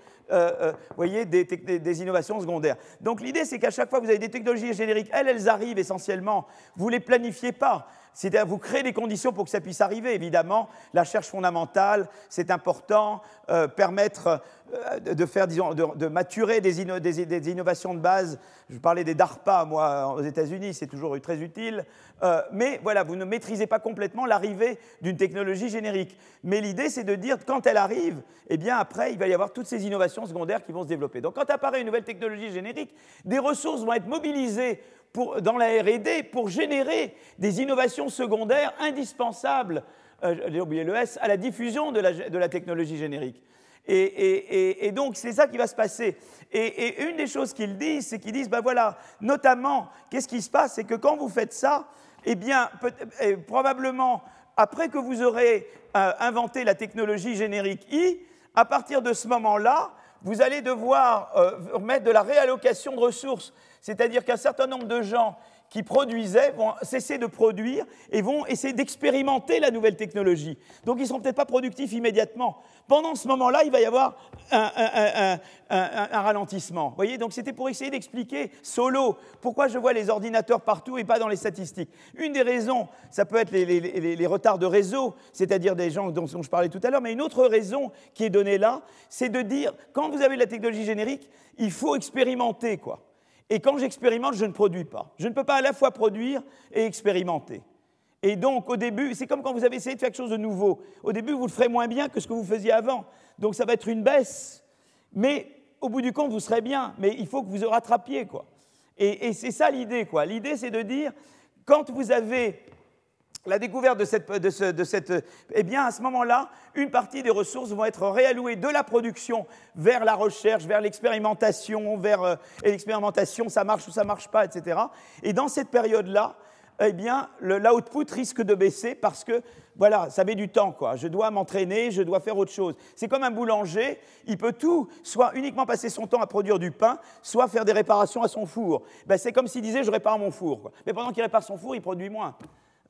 voyez, des, des, innovations secondaires. Donc l'idée, c'est qu'à chaque fois, vous avez des technologies génériques, elles, elles arrivent essentiellement, vous ne les planifiez pas c'est-à-dire vous créez les conditions pour que ça puisse arriver. Évidemment, la recherche fondamentale, c'est important, euh, permettre euh, de faire, disons, de, maturer des, innovations de base. Je parlais des DARPA, moi, aux États-Unis, c'est toujours très utile. Euh, mais voilà, vous ne maîtrisez pas complètement l'arrivée d'une technologie générique. Mais l'idée, c'est de dire, quand elle arrive, eh bien, après, il va y avoir toutes ces innovations secondaires qui vont se développer. Donc, quand apparaît une nouvelle technologie générique, des ressources vont être mobilisées dans la RD pour générer des innovations secondaires indispensables, euh, j'ai oublié le S, à la diffusion de la, technologie générique. Et, donc, c'est ça qui va se passer. Et, une des choses qu'ils disent, c'est qu'ils disent, ben voilà, notamment, qu'est-ce qui se passe C'est que quand vous faites ça, eh bien, probablement, après que vous aurez euh, inventé la technologie générique I, à partir de ce moment-là, vous allez devoir euh, mettre de la réallocation de ressources. C'est-à-dire qu'un certain nombre de gens qui produisaient vont cesser de produire et vont essayer d'expérimenter la nouvelle technologie. Donc ils ne seront peut-être pas productifs immédiatement. Pendant ce moment-là, il va y avoir un, ralentissement. Vous voyez, donc c'était pour essayer d'expliquer solo pourquoi je vois les ordinateurs partout et pas dans les statistiques. Une des raisons, ça peut être les, retards de réseau, c'est-à-dire des gens dont, dont je parlais tout à l'heure, mais une autre raison qui est donnée là, c'est de dire, quand vous avez la technologie générique, il faut expérimenter, quoi. Et quand j'expérimente, je ne produis pas. Je ne peux pas à la fois produire et expérimenter. Et donc, au début, c'est comme quand vous avez essayé de faire quelque chose de nouveau. Au début, vous le ferez moins bien que ce que vous faisiez avant. Donc, ça va être une baisse. Mais au bout du compte, vous serez bien. Mais il faut que vous rattrapiez, quoi. Et, et c'est ça l'idée, quoi. L'idée, c'est de dire, quand vous avez la découverte de cette, de, cette, eh bien, à ce moment-là, une partie des ressources vont être réallouées de la production vers la recherche, vers l'expérimentation, vers euh, l'expérimentation, ça marche ou ça marche pas, etc. Et dans cette période-là, eh bien, l'output risque de baisser parce que, voilà, ça met du temps, quoi. Je dois m'entraîner, je dois faire autre chose. C'est comme un boulanger, il peut tout, soit uniquement passer son temps à produire du pain, soit faire des réparations à son four. Ben, c'est comme s'il disait, je répare mon four. Mais pendant qu'il répare son four, il produit moins.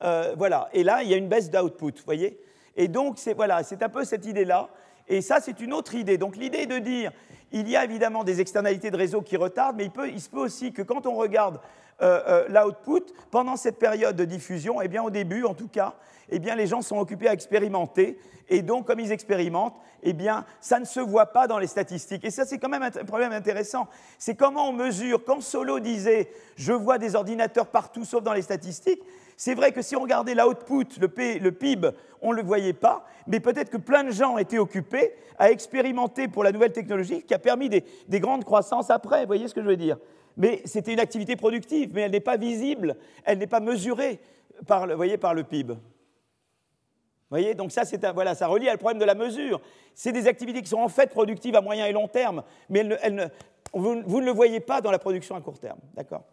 Euh, voilà. Et là, il y a une baisse d'output, voyez Et donc, c'est voilà, un peu cette idée-là. Et ça, c'est une autre idée. Donc, l'idée de dire, il y a évidemment des externalités de réseau qui retardent, mais il, peut, il se peut aussi que quand on regarde euh, euh, l'output, pendant cette période de diffusion, eh bien, au début, en tout cas, eh bien, les gens sont occupés à expérimenter. Et donc, comme ils expérimentent, eh bien, ça ne se voit pas dans les statistiques. Et ça, c'est quand même un problème intéressant. C'est comment on mesure. Quand Solo disait, je vois des ordinateurs partout sauf dans les statistiques, c'est vrai que si on regardait l'output, le, le PIB, on ne le voyait pas, mais peut-être que plein de gens étaient occupés à expérimenter pour la nouvelle technologie qui a permis des, grandes croissances après, vous voyez ce que je veux dire? Mais c'était une activité productive, mais elle n'est pas visible, elle n'est pas mesurée par le, voyez, par le PIB. Vous voyez, donc ça, voilà, ça relie à problème de la mesure. C'est des activités qui sont en fait productives à moyen et long terme, mais vous, vous, ne le voyez pas dans la production à court terme. D'accord?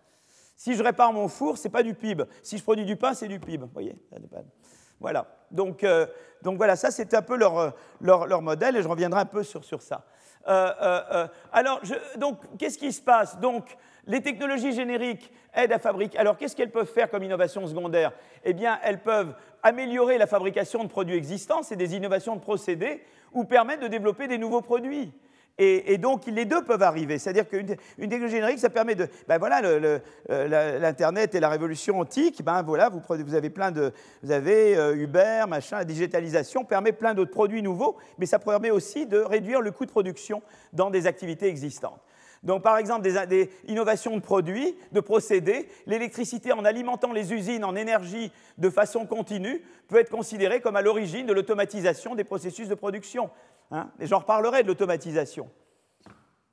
Si je répare mon four, ce n'est pas du PIB. Si je produis du pain, c'est du PIB. Vous voyez Voilà. Donc, euh, donc voilà, ça c'est un peu leur, leur, leur, modèle et je reviendrai un peu sur, sur ça. Euh, euh, alors, donc, qu'est-ce qui se passe? Donc, les technologies génériques aident à fabriquer. Alors, qu'est-ce qu'elles peuvent faire comme innovation secondaire? Eh bien, elles peuvent améliorer la fabrication de produits existants, c'est des innovations de procédés, ou permettre de développer des nouveaux produits. Et, donc, les deux peuvent arriver. C'est-à-dire qu'une technologie générique, ça permet de. Ben voilà, euh, l'Internet et la révolution antique, ben voilà, vous, vous avez plein de. Vous avez euh, Uber, machin, la digitalisation permet plein d'autres produits nouveaux, mais ça permet aussi de réduire le coût de production dans des activités existantes. Donc, par exemple, des, innovations de produits, de procédés, l'électricité en alimentant les usines en énergie de façon continue peut être considérée comme à l'origine de l'automatisation des processus de production. Hein et j'en reparlerai de l'automatisation.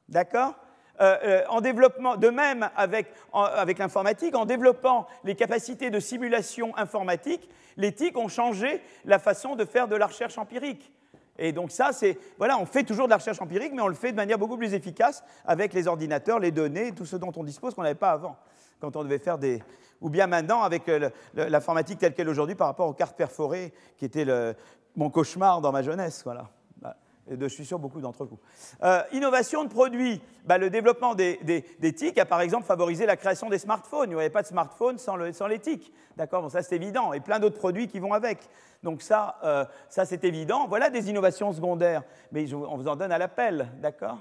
D'accord? Euh, euh, en développement, de même avec, avec l'informatique, en développant les capacités de simulation informatique, les TIC ont changé la façon de faire de la recherche empirique. Et donc ça, c'est, voilà, on fait toujours de la recherche empirique, mais on le fait de manière beaucoup plus efficace avec les ordinateurs, les données, tout ce dont on dispose qu'on n'avait pas avant, quand on devait faire des... Ou bien maintenant avec l'informatique telle qu'elle aujourd'hui par rapport aux cartes perforées, qui était mon cauchemar dans ma jeunesse, voilà je suis sûr beaucoup d'entre vous. Euh, innovation de produits. Bah, le développement des, des, TIC a par exemple favorisé la création des smartphones. Il n'y aurait pas de smartphone sans, le, les TIC. D'accord? Bon, Ça c'est évident. Et plein d'autres produits qui vont avec. Donc ça, euh, ça c'est évident. Voilà des innovations secondaires. Mais on vous en donne à l'appel. D'accord?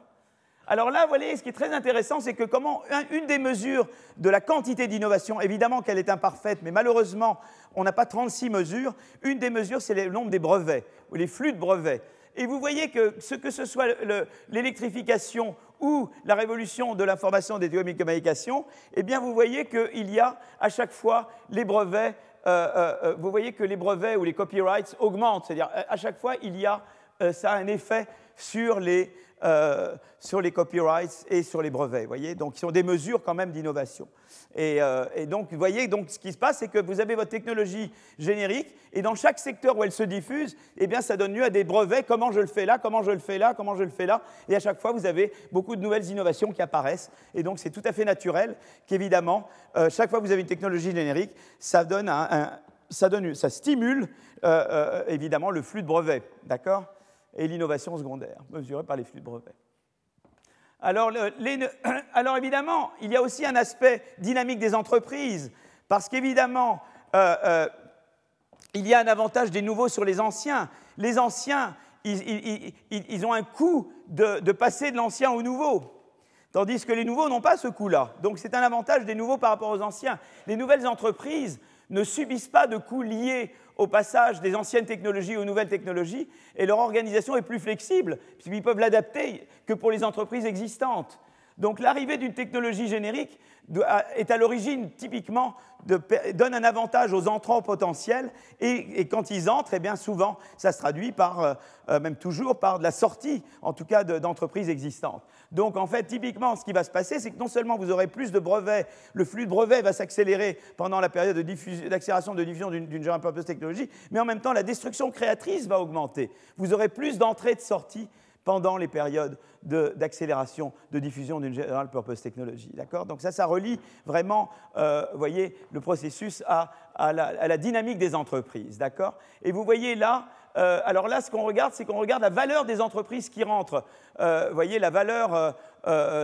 Alors là, vous voyez, ce qui est très intéressant, c'est que comment une des mesures de la quantité d'innovation, évidemment qu'elle est imparfaite, mais malheureusement, on n'a pas 36 mesures. Une des mesures, c'est le nombre des brevets, ou les flux de brevets. Et vous voyez que ce que ce soit l'électrification ou la révolution de l'information des télécommunications, eh bien vous voyez qu'il y a à chaque fois les brevets, euh, euh, euh, vous voyez que les brevets ou les copyrights augmentent, c'est-à-dire à chaque fois il y a ça a un effet sur les, sur les copyrights et sur les brevets, voyez, donc ils sont des mesures quand même d'innovation. Euh, et, donc, vous voyez, donc, ce qui se passe, c'est que vous avez votre technologie générique, et dans chaque secteur où elle se diffuse, eh bien, ça donne lieu à des brevets. Comment je le fais là Comment je le fais là Comment je le fais là Et à chaque fois, vous avez beaucoup de nouvelles innovations qui apparaissent. Et donc, c'est tout à fait naturel qu'évidemment, euh, chaque fois que vous avez une technologie générique, ça donne ça, stimule euh, évidemment le flux de brevets, d'accord? Et l'innovation secondaire, mesurée par les flux de brevets. Alors, alors, évidemment, il y a aussi un aspect dynamique des entreprises, parce qu'évidemment, euh, euh, il y a un avantage des nouveaux sur les anciens. Les anciens, ils, ont un coût de, de passer de l'ancien au nouveau. Tandis que les nouveaux n'ont pas ce coût-là. Donc c'est un avantage des nouveaux par rapport aux anciens. Les nouvelles entreprises ne subissent pas de coûts liés au passage des anciennes technologies aux nouvelles technologies, et leur organisation est plus flexible, puisqu'ils peuvent l'adapter que pour les entreprises existantes. Donc l'arrivée d'une technologie générique est à l'origine typiquement donne un avantage aux entrants potentiels et, quand ils entrent, eh bien souvent ça se traduit par, euh, euh, même toujours par de la sortie, en tout cas d'entreprises existantes. Donc en fait, typiquement, ce qui va se passer, c'est que non seulement vous aurez plus de brevets, le flux de brevets va s'accélérer pendant la période d'accélération de, diffusion d'une general purpose technologie, mais en même temps, la destruction créatrice va augmenter. Vous aurez plus d'entrées et de sorties pendant les périodes d'accélération de, diffusion d'une general purpose technology. Donc ça, ça relie vraiment, euh, voyez, le processus à, la, dynamique des entreprises. Et vous voyez là, euh, alors là, ce qu'on regarde, c'est qu'on regarde la valeur des entreprises qui rentrent. Euh, vous voyez, la valeur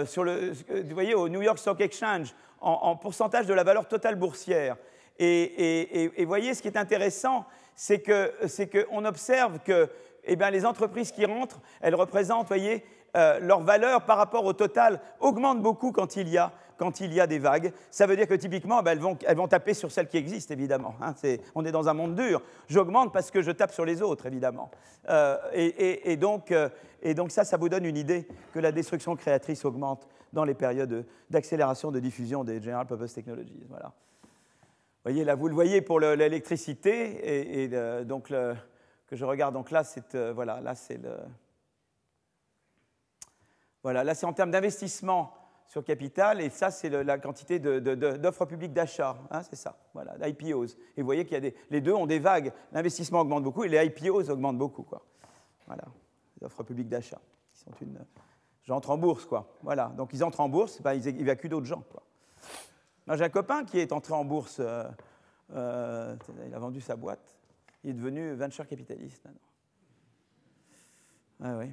sur le, voyez, au New York Stock Exchange en, pourcentage de la valeur totale boursière. Et, vous voyez, ce qui est intéressant, c'est qu'on observe que eh bien, les entreprises qui rentrent, elles représentent, voyez, euh, leur valeur par rapport au total augmente beaucoup quand il y a, quand il y a des vagues. Ça veut dire que typiquement, ben, elles, vont, elles, vont, taper sur celles qui existent, évidemment. Hein. on est dans un monde dur. J'augmente parce que je tape sur les autres, évidemment. Euh, et, donc, euh, et, donc, ça, ça vous donne une idée que la destruction créatrice augmente dans les périodes d'accélération de diffusion des General Purpose Technologies. Voilà. Voyez, là, vous le voyez pour l'électricité, et, donc le, que je regarde. Donc là, c'est euh, voilà, là c'est voilà, là c'est en termes d'investissement sur capital, et ça c'est la quantité d'offres publiques d'achat, hein, c'est ça, voilà, d'IPOs. Et vous voyez qu'il y a des, les deux ont des vagues. L'investissement augmente beaucoup et les IPOs augmentent beaucoup, quoi. Voilà, les offres publiques d'achat, qui sont une, j'entre en bourse, quoi. Voilà, donc ils entrent en bourse, ben, ils évacuent d'autres gens, quoi. J'ai un copain qui est entré en bourse, euh, euh, il a vendu sa boîte, Il est devenu venture capitaliste. Ah oui.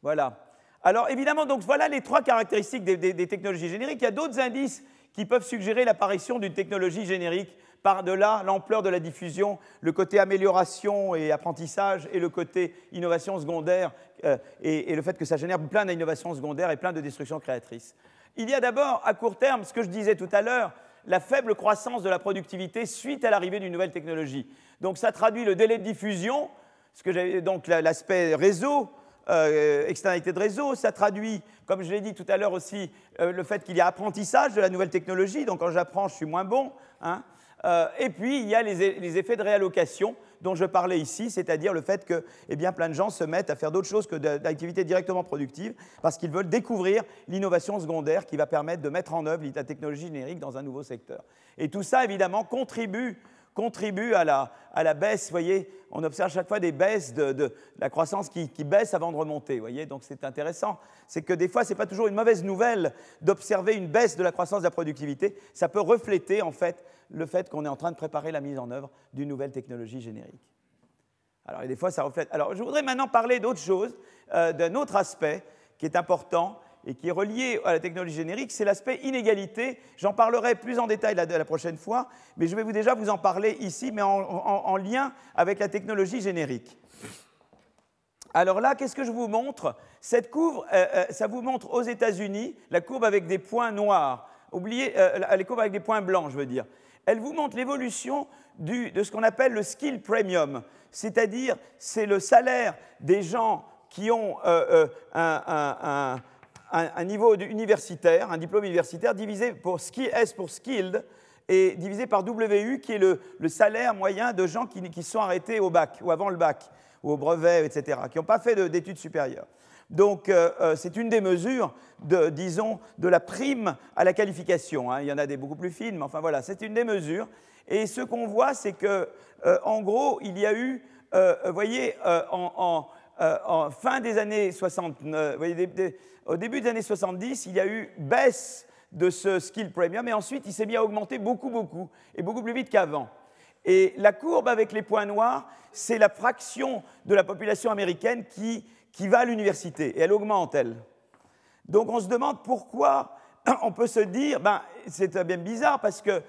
Voilà. Alors évidemment, donc voilà les trois caractéristiques des, technologies génériques. Il y a d'autres indices qui peuvent suggérer l'apparition d'une technologie générique par-delà l'ampleur de la diffusion, le côté amélioration et apprentissage et le côté innovation secondaire euh, et, le fait que ça génère plein d'innovations secondaires et plein de destructions créatrices. Il y a d'abord, à court terme, ce que je disais tout à l'heure, la faible croissance de la productivité suite à l'arrivée d'une nouvelle technologie. Donc ça traduit le délai de diffusion, ce que donc l'aspect réseau, euh, externalité de réseau, ça traduit, comme je l'ai dit tout à l'heure aussi, euh, le fait qu'il y a apprentissage de la nouvelle technologie, donc quand j'apprends, je suis moins bon. Hein. Euh, et puis, il y a les, effets de réallocation dont je parlais ici, c'est-à-dire le fait que eh bien, plein de gens se mettent à faire d'autres choses que d'activités directement productives parce qu'ils veulent découvrir l'innovation secondaire qui va permettre de mettre en œuvre la technologie générique dans un nouveau secteur. Et tout ça, évidemment, contribue contribue à la, à la baisse. Vous voyez, on observe chaque fois des baisses de, la croissance qui, qui, baisse avant de remonter. Vous voyez, donc c'est intéressant. C'est que des fois, ce n'est pas toujours une mauvaise nouvelle d'observer une baisse de la croissance de la productivité. Ça peut refléter en fait le fait qu'on est en train de préparer la mise en œuvre d'une nouvelle technologie générique. Alors, et des fois, ça reflète. Alors, je voudrais maintenant parler d'autre chose, euh, d'un autre aspect qui est important, et qui est relié à la technologie générique, c'est l'aspect inégalité. J'en parlerai plus en détail la, prochaine fois, mais je vais vous déjà vous en parler ici, mais en, lien avec la technologie générique. Alors là, qu'est-ce que je vous montre? Cette courbe, euh, euh, ça vous montre aux États-Unis la courbe avec des points noirs. Oubliez, euh, les courbes avec des points blancs, je veux dire. Elle vous montre l'évolution de ce qu'on appelle le skill premium, c'est-à-dire c'est le salaire des gens qui ont un un, niveau universitaire, un diplôme universitaire, divisé pour S pour skilled, et divisé par WU, qui est le, salaire moyen de gens qui, sont arrêtés au bac, ou avant le bac, ou au brevet, etc., qui n'ont pas fait d'études supérieures. Donc, euh, euh, c'est une des mesures, de, disons, de la prime à la qualification. Hein. Il y en a des beaucoup plus fines, mais enfin voilà, c'est une des mesures. Et ce qu'on voit, c'est que, euh, en gros, il y a eu, vous voyez, en, fin des années 60, vous voyez, des, au début des années 70, il y a eu baisse de ce skill premium et ensuite il s'est mis à augmenter beaucoup, beaucoup et beaucoup plus vite qu'avant. Et la courbe avec les points noirs, c'est la fraction de la population américaine qui, qui va à l'université et elle augmente, elle. Donc on se demande pourquoi on peut se dire, ben, c'est bien bizarre parce que euh,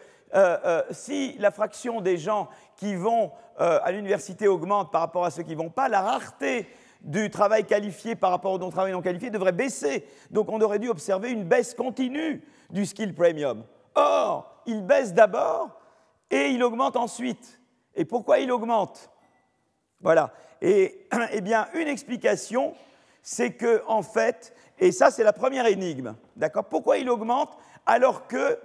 euh, si la fraction des gens qui vont euh, à l'université augmente par rapport à ceux qui ne vont pas, la rareté du travail qualifié par rapport au travail non qualifié devrait baisser. Donc on aurait dû observer une baisse continue du skill premium. Or, il baisse d'abord et il augmente ensuite. Et pourquoi il augmente? Voilà. Et eh bien, une explication, c'est que en fait, et ça c'est la première énigme, d'accord? Pourquoi il augmente alors que, euh,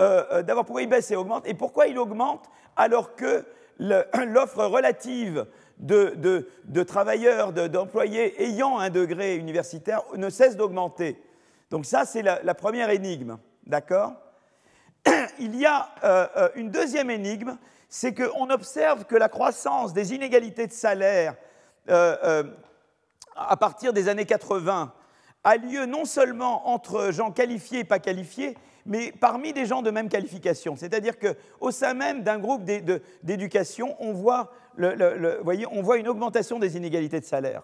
euh, d'abord pourquoi il baisse et augmente, et pourquoi il augmente alors que l'offre relative de, travailleurs, d'employés ayant un degré universitaire ne cesse d'augmenter. Donc ça, c'est la, première énigme. D'accord Il y a euh, euh, une deuxième énigme, c'est qu'on observe que la croissance des inégalités de salaire euh, à partir des années 80 a lieu non seulement entre gens qualifiés et pas qualifiés, mais parmi des gens de même qualification. C'est-à-dire qu'au sein même d'un groupe d'éducation, on, voit on voit une augmentation des inégalités de salaire.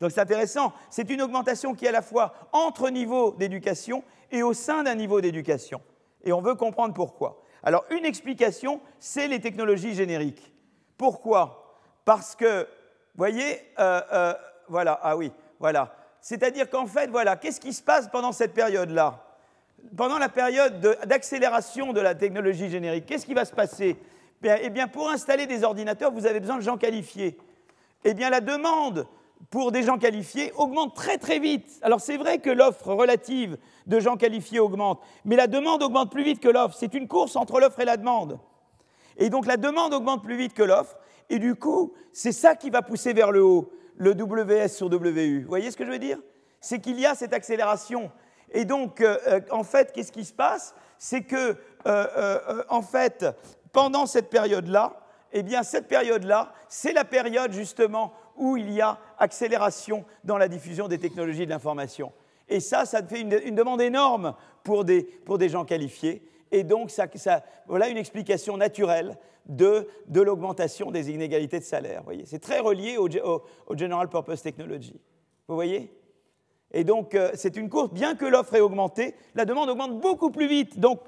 Donc c'est intéressant. C'est une augmentation qui est à la fois entre niveaux d'éducation et au sein d'un niveau d'éducation. Et on veut comprendre pourquoi. Alors une explication, c'est les technologies génériques. Pourquoi? Parce que, voyez, euh, euh, voilà, ah oui, voilà. C'est-à-dire qu'en fait, voilà, qu'est-ce qui se passe pendant cette période-là? Pendant la période d'accélération de, la technologie générique, qu'est-ce qui va se passer? Eh bien, pour installer des ordinateurs, vous avez besoin de gens qualifiés. Eh bien, la demande pour des gens qualifiés augmente très très vite. Alors c'est vrai que l'offre relative de gens qualifiés augmente, mais la demande augmente plus vite que l'offre. C'est une course entre l'offre et la demande. Et donc la demande augmente plus vite que l'offre, et du coup, c'est ça qui va pousser vers le haut, le WS sur WU. Vous voyez ce que je veux dire? C'est qu'il y a cette accélération et donc, euh, euh, en fait, qu'est-ce qui se passe? C'est que, euh, en fait, pendant cette période-là, eh bien, cette période-là, c'est la période justement où il y a accélération dans la diffusion des technologies de l'information. Et ça, ça fait une, demande énorme pour des, pour des gens qualifiés. Et donc, ça, voilà une explication naturelle de, de l'augmentation des inégalités de salaire. C'est très relié au, au, General Purpose Technology. Vous voyez? Et donc, euh, c'est une courbe, bien que l'offre ait augmenté, la demande augmente beaucoup plus vite. Donc,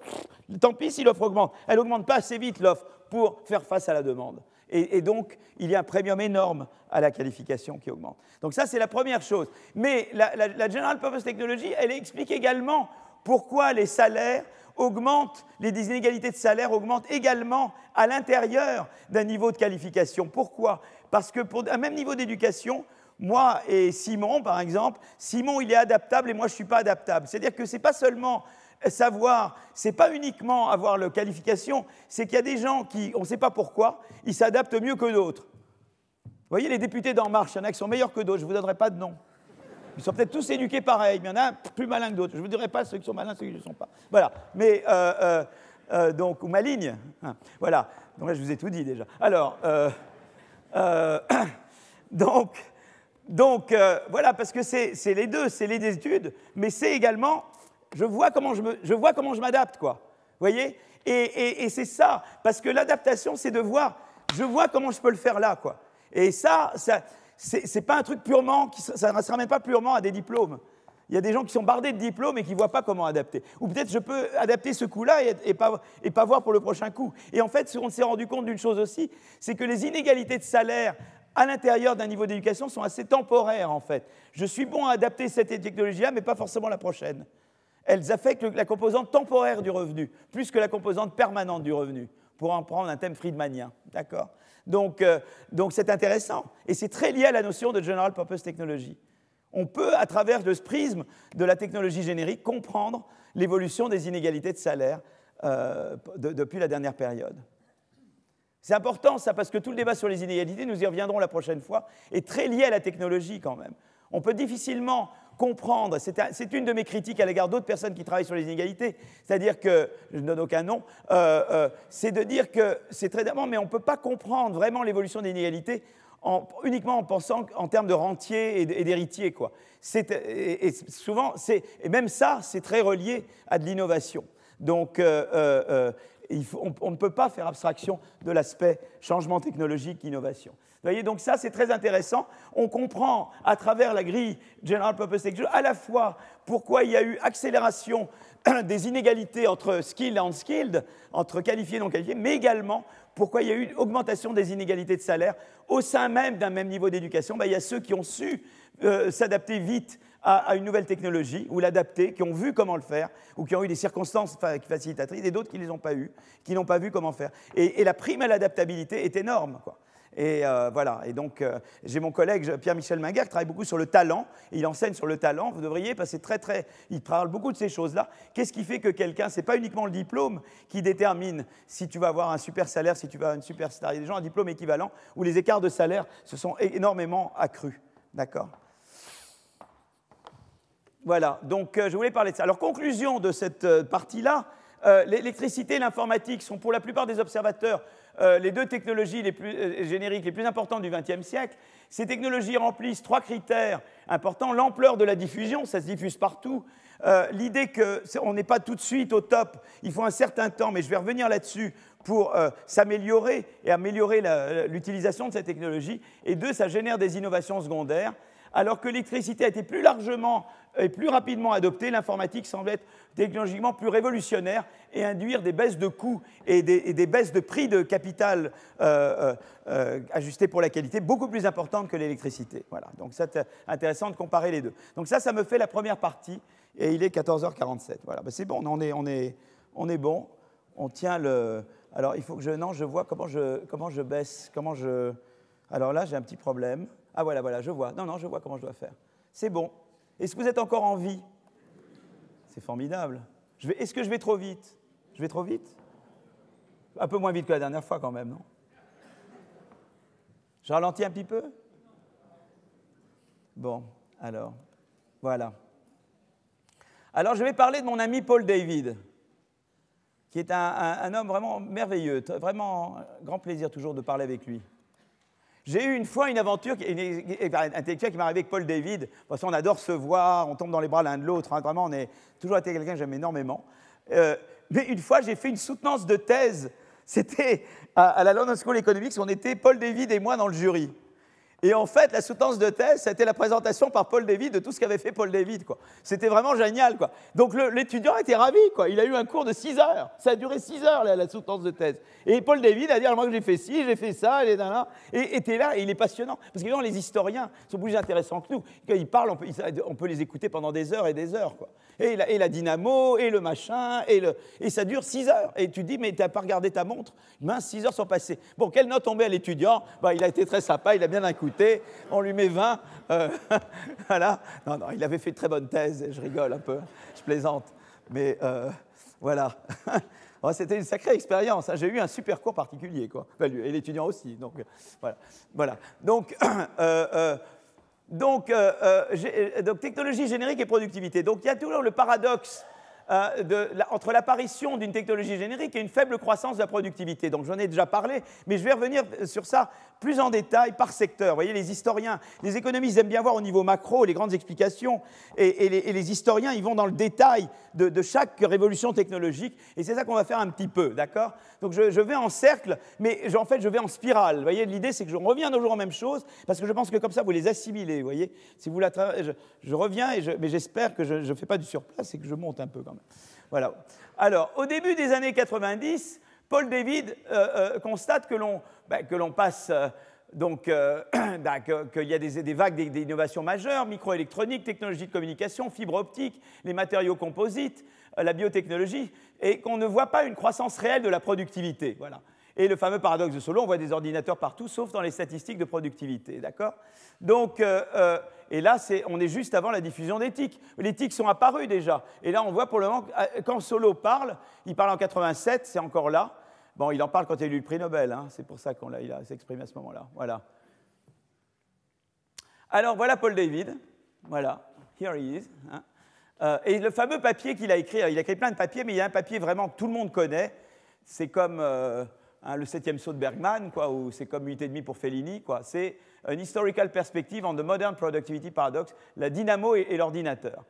tant pis si l'offre augmente. Elle n'augmente pas assez vite, l'offre, pour faire face à la demande. Et, donc, il y a un premium énorme à la qualification qui augmente. Donc ça, c'est la première chose. Mais la, General Purpose Technology, elle explique également pourquoi les salaires augmentent, les inégalités de salaire augmentent également à l'intérieur d'un niveau de qualification. Pourquoi? Parce que pour un même niveau d'éducation, moi et Simon, par exemple, Simon, il est adaptable et moi, je ne suis pas adaptable. C'est-à-dire que ce n'est pas seulement savoir, c'est pas uniquement avoir la qualification, c'est qu'il y a des gens qui, on ne sait pas pourquoi, ils s'adaptent mieux que d'autres. Vous voyez, les députés d'En Marche, il y en a qui sont meilleurs que d'autres, je ne vous donnerai pas de nom. Ils sont peut-être tous éduqués pareil, mais il y en a plus malins que d'autres. Je ne vous dirai pas ceux qui sont malins, ceux qui ne le sont pas. Voilà. Mais, euh, euh, euh, donc, ou maligne. Hein. Voilà. Donc là, je vous ai tout dit déjà. Alors, donc, donc voilà, parce que c'est les deux, c'est les études, mais c'est également je vois comment je, m'adapte, quoi. Vous voyez? Et, c'est ça, parce que l'adaptation, c'est de voir, je vois comment je peux le faire là, quoi. Et ça, ça c'est pas un truc purement, ça ne se ramène pas purement à des diplômes. Il y a des gens qui sont bardés de diplômes et qui ne voient pas comment adapter. Ou peut-être je peux adapter ce coup-là et, et, pas, et pas voir pour le prochain coup. Et en fait, on s'est rendu compte d'une chose aussi, c'est que les inégalités de salaire à l'intérieur d'un niveau d'éducation sont assez temporaires en fait. Je suis bon à adapter cette technologie-là, mais pas forcément la prochaine elles affectent la composante temporaire du revenu, plus que la composante permanente du revenu, pour en prendre un thème friedmanien. D'accord? Donc, euh, donc c'est intéressant. Et c'est très lié à la notion de General Purpose Technology. On peut, à travers le prisme de la technologie générique, comprendre l'évolution des inégalités de salaire euh, depuis la dernière période. C'est important ça, parce que tout le débat sur les inégalités, nous y reviendrons la prochaine fois, est très lié à la technologie quand même. On peut difficilement comprendre, c'est une de mes critiques à l'égard d'autres personnes qui travaillent sur les inégalités, c'est-à-dire que, je ne donne aucun nom, euh, euh, c'est de dire que c'est très d'abord, mais on ne peut pas comprendre vraiment l'évolution des inégalités uniquement en pensant en termes de rentiers et d'héritiers. Quoi. Et, souvent, même ça, c'est très relié à de l'innovation. Donc, euh, on, ne peut pas faire abstraction de l'aspect changement technologique, innovation. Vous voyez, donc ça, c'est très intéressant. On comprend à travers la grille General Purpose Technology à la fois pourquoi il y a eu accélération des inégalités entre skilled et unskilled, entre qualifiés et non qualifiés, mais également pourquoi il y a eu augmentation des inégalités de salaire au sein même d'un même niveau d'éducation. Ben, il y a ceux qui ont su euh, s'adapter vite à, une nouvelle technologie ou l'adapter, qui ont vu comment le faire, ou qui ont eu des circonstances facilitatrices, et d'autres qui ne les ont pas eues, qui n'ont pas vu comment faire. Et, la prime à l'adaptabilité est énorme. Et euh, voilà. Et donc, euh, j'ai mon collègue Pierre-Michel Minguer qui travaille beaucoup sur le talent. il enseigne sur le talent. Vous devriez passer très, très. Il parle beaucoup de ces choses-là. Qu'est-ce qui fait que quelqu'un, c'est pas uniquement le diplôme qui détermine si tu vas avoir un super salaire, si tu vas avoir une super star. Il y a des gens à un diplôme équivalent où les écarts de salaire se sont énormément accrus. D'accord? Voilà, donc euh, je voulais parler de ça. Alors, conclusion de cette euh, partie-là, euh, l'électricité et l'informatique sont pour la plupart des observateurs les deux technologies les plus, génériques les plus importantes du XXe siècle. Ces technologies remplissent trois critères importants. L'ampleur de la diffusion, ça se diffuse partout. L'idée qu'on n'est pas tout de suite au top, il faut un certain temps, mais je vais revenir là-dessus pour s'améliorer et améliorer l'utilisation de cette technologie. Et deux, ça génère des innovations secondaires alors que l'électricité a été plus largement et plus rapidement adoptée, l'informatique semble être technologiquement plus révolutionnaire et induire des baisses de coûts et des, baisses de prix de capital euh, euh, euh, ajustés pour la qualité beaucoup plus importantes que l'électricité. Voilà, donc c'est intéressant de comparer les deux. Donc ça, ça me fait la première partie et il est 14h47. Voilà, ben, c'est bon, on est, on, est, on est bon, on tient le... Alors il faut que je... Non, je vois comment je, comment je baisse, comment je... Alors là, j'ai un petit problème. Ah voilà, voilà, je vois. Non, non, je vois comment je dois faire. C'est bon. Est-ce que vous êtes encore en vie? C'est formidable. Est-ce que je vais trop vite? Je vais trop vite? Un peu moins vite que la dernière fois quand même, non? Je ralentis un petit peu? Bon, alors, voilà. Alors je vais parler de mon ami Paul David, qui est un homme vraiment merveilleux, vraiment grand plaisir toujours de parler avec lui. J'ai eu une fois une aventure intellectuelle qui m'est arrivée avec Paul David. Parce qu'on adore se voir, on tombe dans les bras l'un de l'autre. Hein. vraiment, on est toujours été quelqu'un que j'aime énormément. Euh, mais une fois, j'ai fait une soutenance de thèse. C'était à, à la London School Economics, on était Paul David et moi dans le jury. Et en fait, la soutenance de thèse, c'était la présentation par Paul David de tout ce qu'avait fait Paul David. C'était vraiment génial. Donc l'étudiant était ravi. Il a eu un cours de 6 heures. Ça a duré 6 heures, la, soutenance de thèse. Et Paul David a dit, moi j'ai fait ci, j'ai fait ça, et, et était là, et il est passionnant. Parce que les historiens sont plus intéressants que nous. Quand ils parlent, on peut, les écouter pendant des heures et des heures. Et, la, la dynamo, et le machin, et, ça dure 6 heures. Et tu dis, mais tu n'as pas regardé ta montre? Mince, 6 heures sont passées. Bon, quelle note met à l'étudiant? Bah, Il a été très sympa, il a bien on lui met 20. Euh, voilà. Non, non, il avait fait une très bonne thèse, je rigole un peu, je plaisante. Mais euh, voilà. Oh, c'était une sacrée expérience. Hein. J'ai eu un super cours particulier, quoi. et l'étudiant aussi. Donc, voilà. voilà. Donc, euh, donc, technologie générique et productivité. Donc, il y a toujours le paradoxe euh, entre l'apparition d'une technologie générique et une faible croissance de la productivité. Donc j'en ai déjà parlé, mais je vais revenir sur ça plus en détail par secteur. Vous voyez, les historiens, les économistes aiment bien voir au niveau macro les grandes explications, et, les, historiens, ils vont dans le détail de, chaque révolution technologique, et c'est ça qu'on va faire un petit peu, d'accord? Donc je, vais en cercle, mais en fait je vais en spirale. Vous voyez, l'idée c'est que je reviens toujours en même chose, parce que je pense que comme ça vous les assimilez, vous voyez? Si vous la je, je, reviens, mais j'espère que je ne fais pas du surplace et que je monte un peu quand même. Voilà. Alors, au début des années 90, Paul David euh, euh, constate que l'on ben, passe euh, donc ben, qu'il y a des, vagues d'innovations majeures, microélectronique, technologie de communication, fibre optique, les matériaux composites, la biotechnologie, et qu'on ne voit pas une croissance réelle de la productivité. Voilà. Et le fameux paradoxe de Solo, on voit des ordinateurs partout, sauf dans les statistiques de productivité. D'accord? Donc, et là, on est juste avant la diffusion des tics. Les tics sont apparus déjà. Et là, on voit pour le moment, quand Solo parle, il parle en 87, c'est encore là. Bon, il en parle quand il a eu le prix Nobel, hein. c'est pour ça qu'il a, s'exprime à ce moment-là. Voilà. Alors, voilà Paul David. Voilà, here he is. Hein. Euh, et le fameux papier qu'il a écrit, il a écrit plein de papiers, mais il y a un papier vraiment que tout le monde connaît. C'est comme euh, hein, le septième saut de Bergman, quoi, ou c'est comme 8,5 pour Fellini. Quoi. C'est une historical perspective on the modern productivity paradox, la dynamo et l'ordinateur.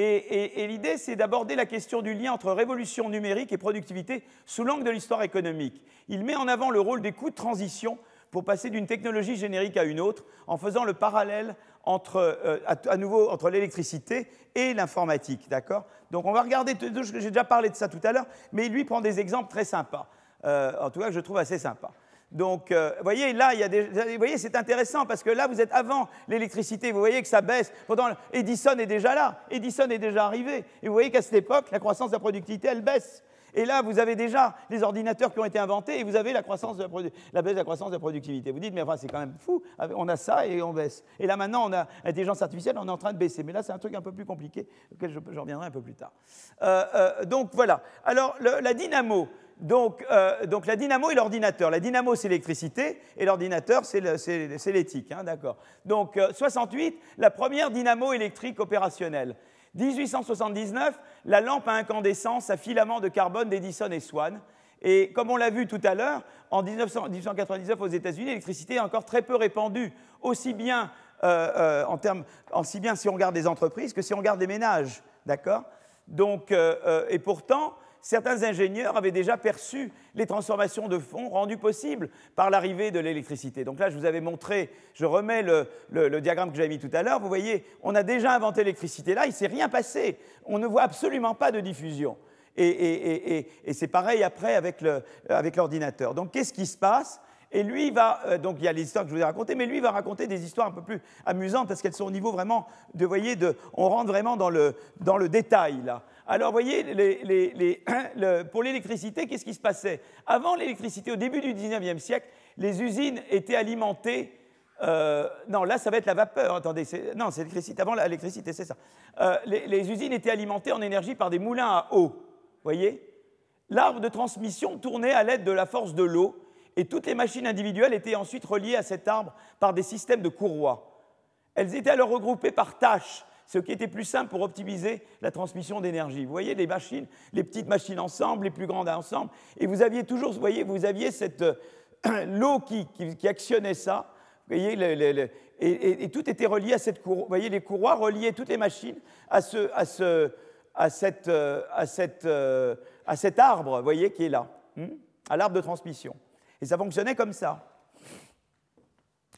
Et, l'idée, c'est d'aborder la question du lien entre révolution numérique et productivité sous l'angle de l'histoire économique. Il met en avant le rôle des coûts de transition pour passer d'une technologie générique à une autre, en faisant le parallèle entre, euh, à, nouveau entre l'électricité et l'informatique. D'accord? Donc on va regarder, j'ai déjà parlé de ça tout à l'heure, mais lui prend des exemples très sympas, euh, en tout cas que je trouve assez sympas. Donc, euh, vous voyez, là, il y a des, vous voyez, c'est intéressant parce que là, vous êtes avant l'électricité. Vous voyez que ça baisse. Pourtant, Edison est déjà là. Edison est déjà arrivé. Et vous voyez qu'à cette époque, la croissance de la productivité, elle baisse. Et là, vous avez déjà les ordinateurs qui ont été inventés et vous avez la, baisse de la croissance de la productivité. Vous dites, mais enfin, c'est quand même fou. On a ça et on baisse. Et là, maintenant, on a l'intelligence artificielle, on est en train de baisser. Mais là, c'est un truc un peu plus compliqué, auquel je, reviendrai un peu plus tard. Euh, euh, donc, voilà. Alors, la dynamo, euh, donc, la dynamo et l'ordinateur. La dynamo, c'est l'électricité et l'ordinateur, c'est l'éthique. Hein, d'accord. Donc, 68, euh, la première dynamo électrique opérationnelle. 1879, la lampe à incandescence à filament de carbone d'Edison et Swan. Et comme on l'a vu tout à l'heure, en 1899 aux États-Unis, l'électricité est encore très peu répandue, aussi bien, euh, en termes, aussi bien si on regarde les entreprises que si on regarde les ménages. D'accord Donc, et pourtant, certains ingénieurs avaient déjà perçu les transformations de fond rendues possibles par l'arrivée de l'électricité. Donc là, je vous avais montré, je remets le, diagramme que j'avais mis tout à l'heure, vous voyez, on a déjà inventé l'électricité là, il ne s'est rien passé, on ne voit absolument pas de diffusion. Et, c'est pareil après avec l'ordinateur. Donc qu'est-ce qui se passe? Et lui va, euh, donc il y a les histoires que je vous ai racontées, mais lui va raconter des histoires un peu plus amusantes parce qu'elles sont au niveau vraiment, de, vous voyez, on rentre vraiment dans le, dans le détail là. Alors, vous voyez, pour l'électricité, qu'est-ce qui se passait? Avant l'électricité, au début du 19e siècle, les usines étaient alimentées. Euh, non, là, ça va être la vapeur. Attendez, non, c'est l'électricité. Avant l'électricité, c'est ça. Euh, les, usines étaient alimentées en énergie par des moulins à eau. Vous voyez? L'arbre de transmission tournait à l'aide de la force de l'eau et toutes les machines individuelles étaient ensuite reliées à cet arbre par des systèmes de courroies. Elles étaient alors regroupées par tâches ce qui était plus simple pour optimiser la transmission d'énergie. Vous voyez les machines, les petites machines ensemble, les plus grandes ensemble, et vous aviez toujours, vous voyez, vous aviez cette euh, l'eau qui, actionnait ça. Vous voyez, et, tout était relié à cette courroie. Vous voyez, les courroies reliaient toutes les machines à, cet arbre, vous voyez, qui est là, hmm, à l'arbre de transmission. Et ça fonctionnait comme ça.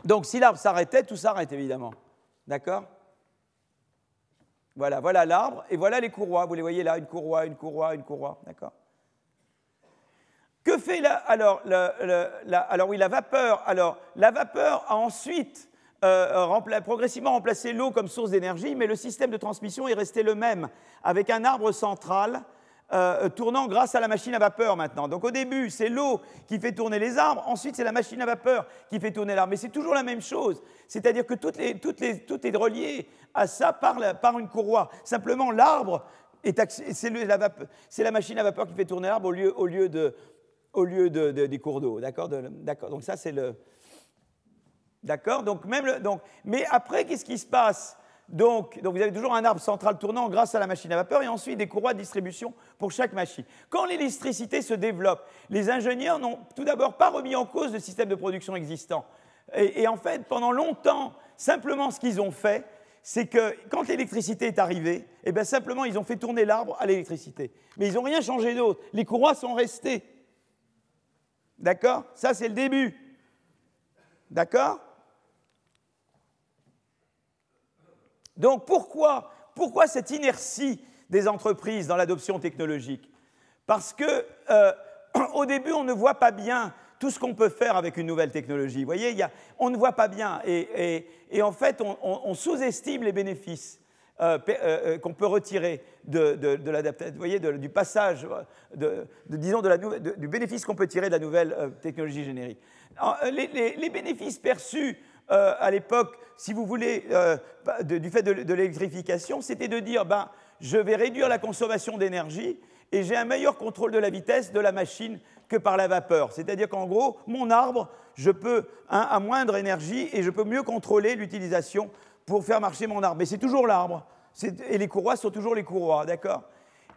Donc si l'arbre s'arrêtait, tout s'arrête évidemment. D'accord? Voilà, voilà l'arbre et voilà les courroies. Vous les voyez là, une courroie, une courroie, une courroie. D'accord? Que fait la, alors, alors oui, la vapeur Alors la vapeur a ensuite euh, progressivement remplacé l'eau comme source d'énergie, mais le système de transmission est resté le même, avec un arbre central euh, tournant grâce à la machine à vapeur maintenant. Donc au début, c'est l'eau qui fait tourner les arbres, ensuite c'est la machine à vapeur qui fait tourner l'arbre. Mais c'est toujours la même chose. C'est-à-dire que tout est relié à ça par, une courroie. Simplement, l'arbre, c'est la, machine à vapeur qui fait tourner l'arbre au lieu, des cours d'eau. D'accord? Donc ça, c'est le... D'accord? Donc, donc, Mais après, qu'est-ce qui se passe? Donc, vous avez toujours un arbre central tournant grâce à la machine à vapeur et ensuite des courroies de distribution pour chaque machine. Quand l'électricité se développe, les ingénieurs n'ont tout d'abord pas remis en cause le système de production existant. Et, en fait, pendant longtemps, simplement ce qu'ils ont fait, c'est que quand l'électricité est arrivée, eh bien simplement ils ont fait tourner l'arbre à l'électricité. Mais ils n'ont rien changé d'autre. Les courroies sont restées. D'accord? Ça, c'est le début. D'accord? Donc pourquoi, pourquoi cette inertie des entreprises dans l'adoption technologique? Parce que euh, au début, on ne voit pas bien tout ce qu'on peut faire avec une nouvelle technologie. Vous voyez, on ne voit pas bien. Et, en fait, on, sous-estime les bénéfices euh, euh, qu'on peut retirer de, l'adaptation, voyez, du passage, disons, du bénéfice qu'on peut tirer de la nouvelle technologie générique. les, bénéfices perçus euh, à l'époque, si vous voulez, euh, du fait de, l'électrification, c'était de dire, ben, je vais réduire la consommation d'énergie et j'ai un meilleur contrôle de la vitesse de la machine que par la vapeur. C'est-à-dire qu'en gros, mon arbre, je peux, à moindre énergie, et je peux mieux contrôler l'utilisation pour faire marcher mon arbre. Mais c'est toujours l'arbre. Et les courroies sont toujours les courroies, d'accord?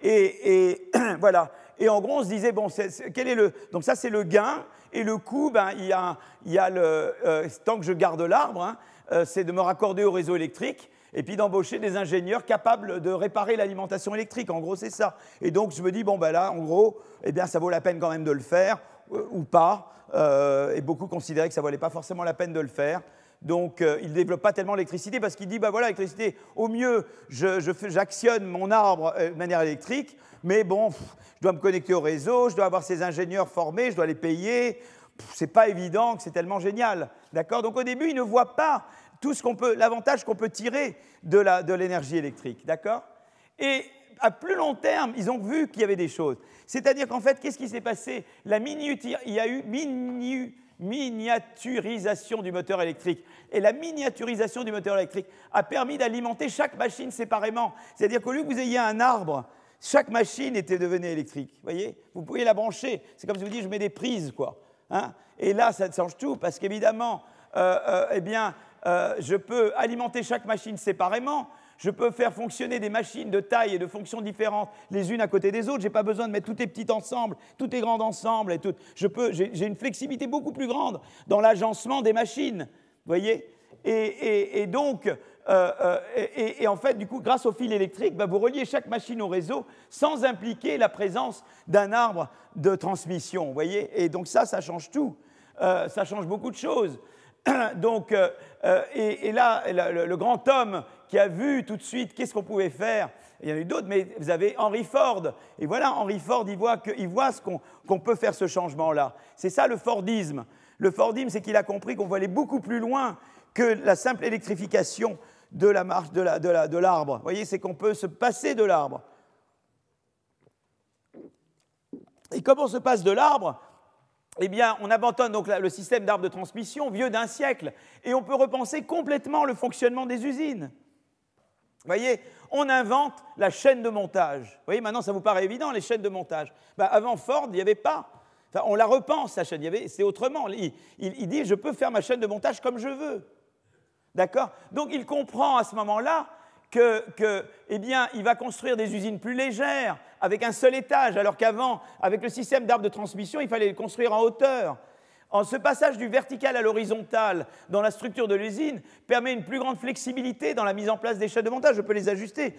Et, voilà. Et en gros, on se disait, bon, quel est le. Donc, ça, c'est le gain. Et le coût, ben, il, y a, il y a le. Euh, tant que je garde l'arbre, hein, euh, c'est de me raccorder au réseau électrique et puis d'embaucher des ingénieurs capables de réparer l'alimentation électrique. En gros, c'est ça. Et donc, je me dis, bon, ben là, en gros, eh bien, ça vaut la peine quand même de le faire, euh, ou pas. et beaucoup considéraient que ça ne valait pas forcément la peine de le faire. Donc, il ne développe pas tellement l'électricité parce qu'il dit, bah voilà, l'électricité, au mieux, j'actionne mon arbre de manière électrique, mais bon, je dois me connecter au réseau, je dois avoir ces ingénieurs formés, je dois les payer. C'est pas évident que c'est tellement génial. D'accord? Donc au début, ils ne voient pas tout ce qu'on peut, l'avantage qu'on peut tirer de l'énergie électrique. D'accord? Et à plus long terme, ils ont vu qu'il y avait des choses. C'est-à-dire qu'en fait, qu'est-ce qui s'est passé? La Il y a eu miniaturisation du moteur électrique. Et la miniaturisation du moteur électrique a permis d'alimenter chaque machine séparément. C'est-à-dire qu'au lieu que vous ayez un arbre chaque machine était devenue électrique. Vous voyez Vous pouviez la brancher. C'est comme si vous dites, je mets des prises, quoi. Hein et là, ça change tout, parce qu'évidemment, euh, euh, eh bien, euh, je peux alimenter chaque machine séparément. Je peux faire fonctionner des machines de taille et de fonctions différentes les unes à côté des autres. Je n'ai pas besoin de mettre toutes les petites ensemble, toutes les grandes ensemble. J'ai, une flexibilité beaucoup plus grande dans l'agencement des machines. Vous voyez et, donc, euh, euh, et, en fait, du coup, grâce au fil électrique, bah, vous reliez chaque machine au réseau sans impliquer la présence d'un arbre de transmission. Vous voyez Et donc ça, ça change tout. Euh, ça change beaucoup de choses. donc, et, là, le, grand homme qui a vu tout de suite qu'est-ce qu'on pouvait faire, il y en a eu d'autres, mais vous avez Henry Ford. Et voilà, Henry Ford, il voit, voit ce qu'on peut faire ce changement-là. C'est ça le Fordisme. Le Fordisme, c'est qu'il a compris qu'on voulait beaucoup plus loin que la simple électrification de la marche de l'arbre. Vous voyez, c'est qu'on peut se passer de l'arbre. Et comment on se passe de l'arbre? Eh bien, on abandonne donc le système d'arbre de transmission vieux d'un siècle et on peut repenser complètement le fonctionnement des usines. Vous voyez, on invente la chaîne de montage. Vous voyez, maintenant ça vous paraît évident, les chaînes de montage. Ben, avant Ford, il n'y avait pas. On la repense, la chaîne. C'est autrement. Il, dit, je peux faire ma chaîne de montage comme je veux. D'accord? Donc il comprend à ce moment-là que, eh bien, il va construire des usines plus légères, avec un seul étage, alors qu'avant, avec le système d'arbres de transmission, il fallait les construire en hauteur. En ce passage du vertical à l'horizontal dans la structure de l'usine permet une plus grande flexibilité dans la mise en place des chaînes de montage. Je peux les ajuster.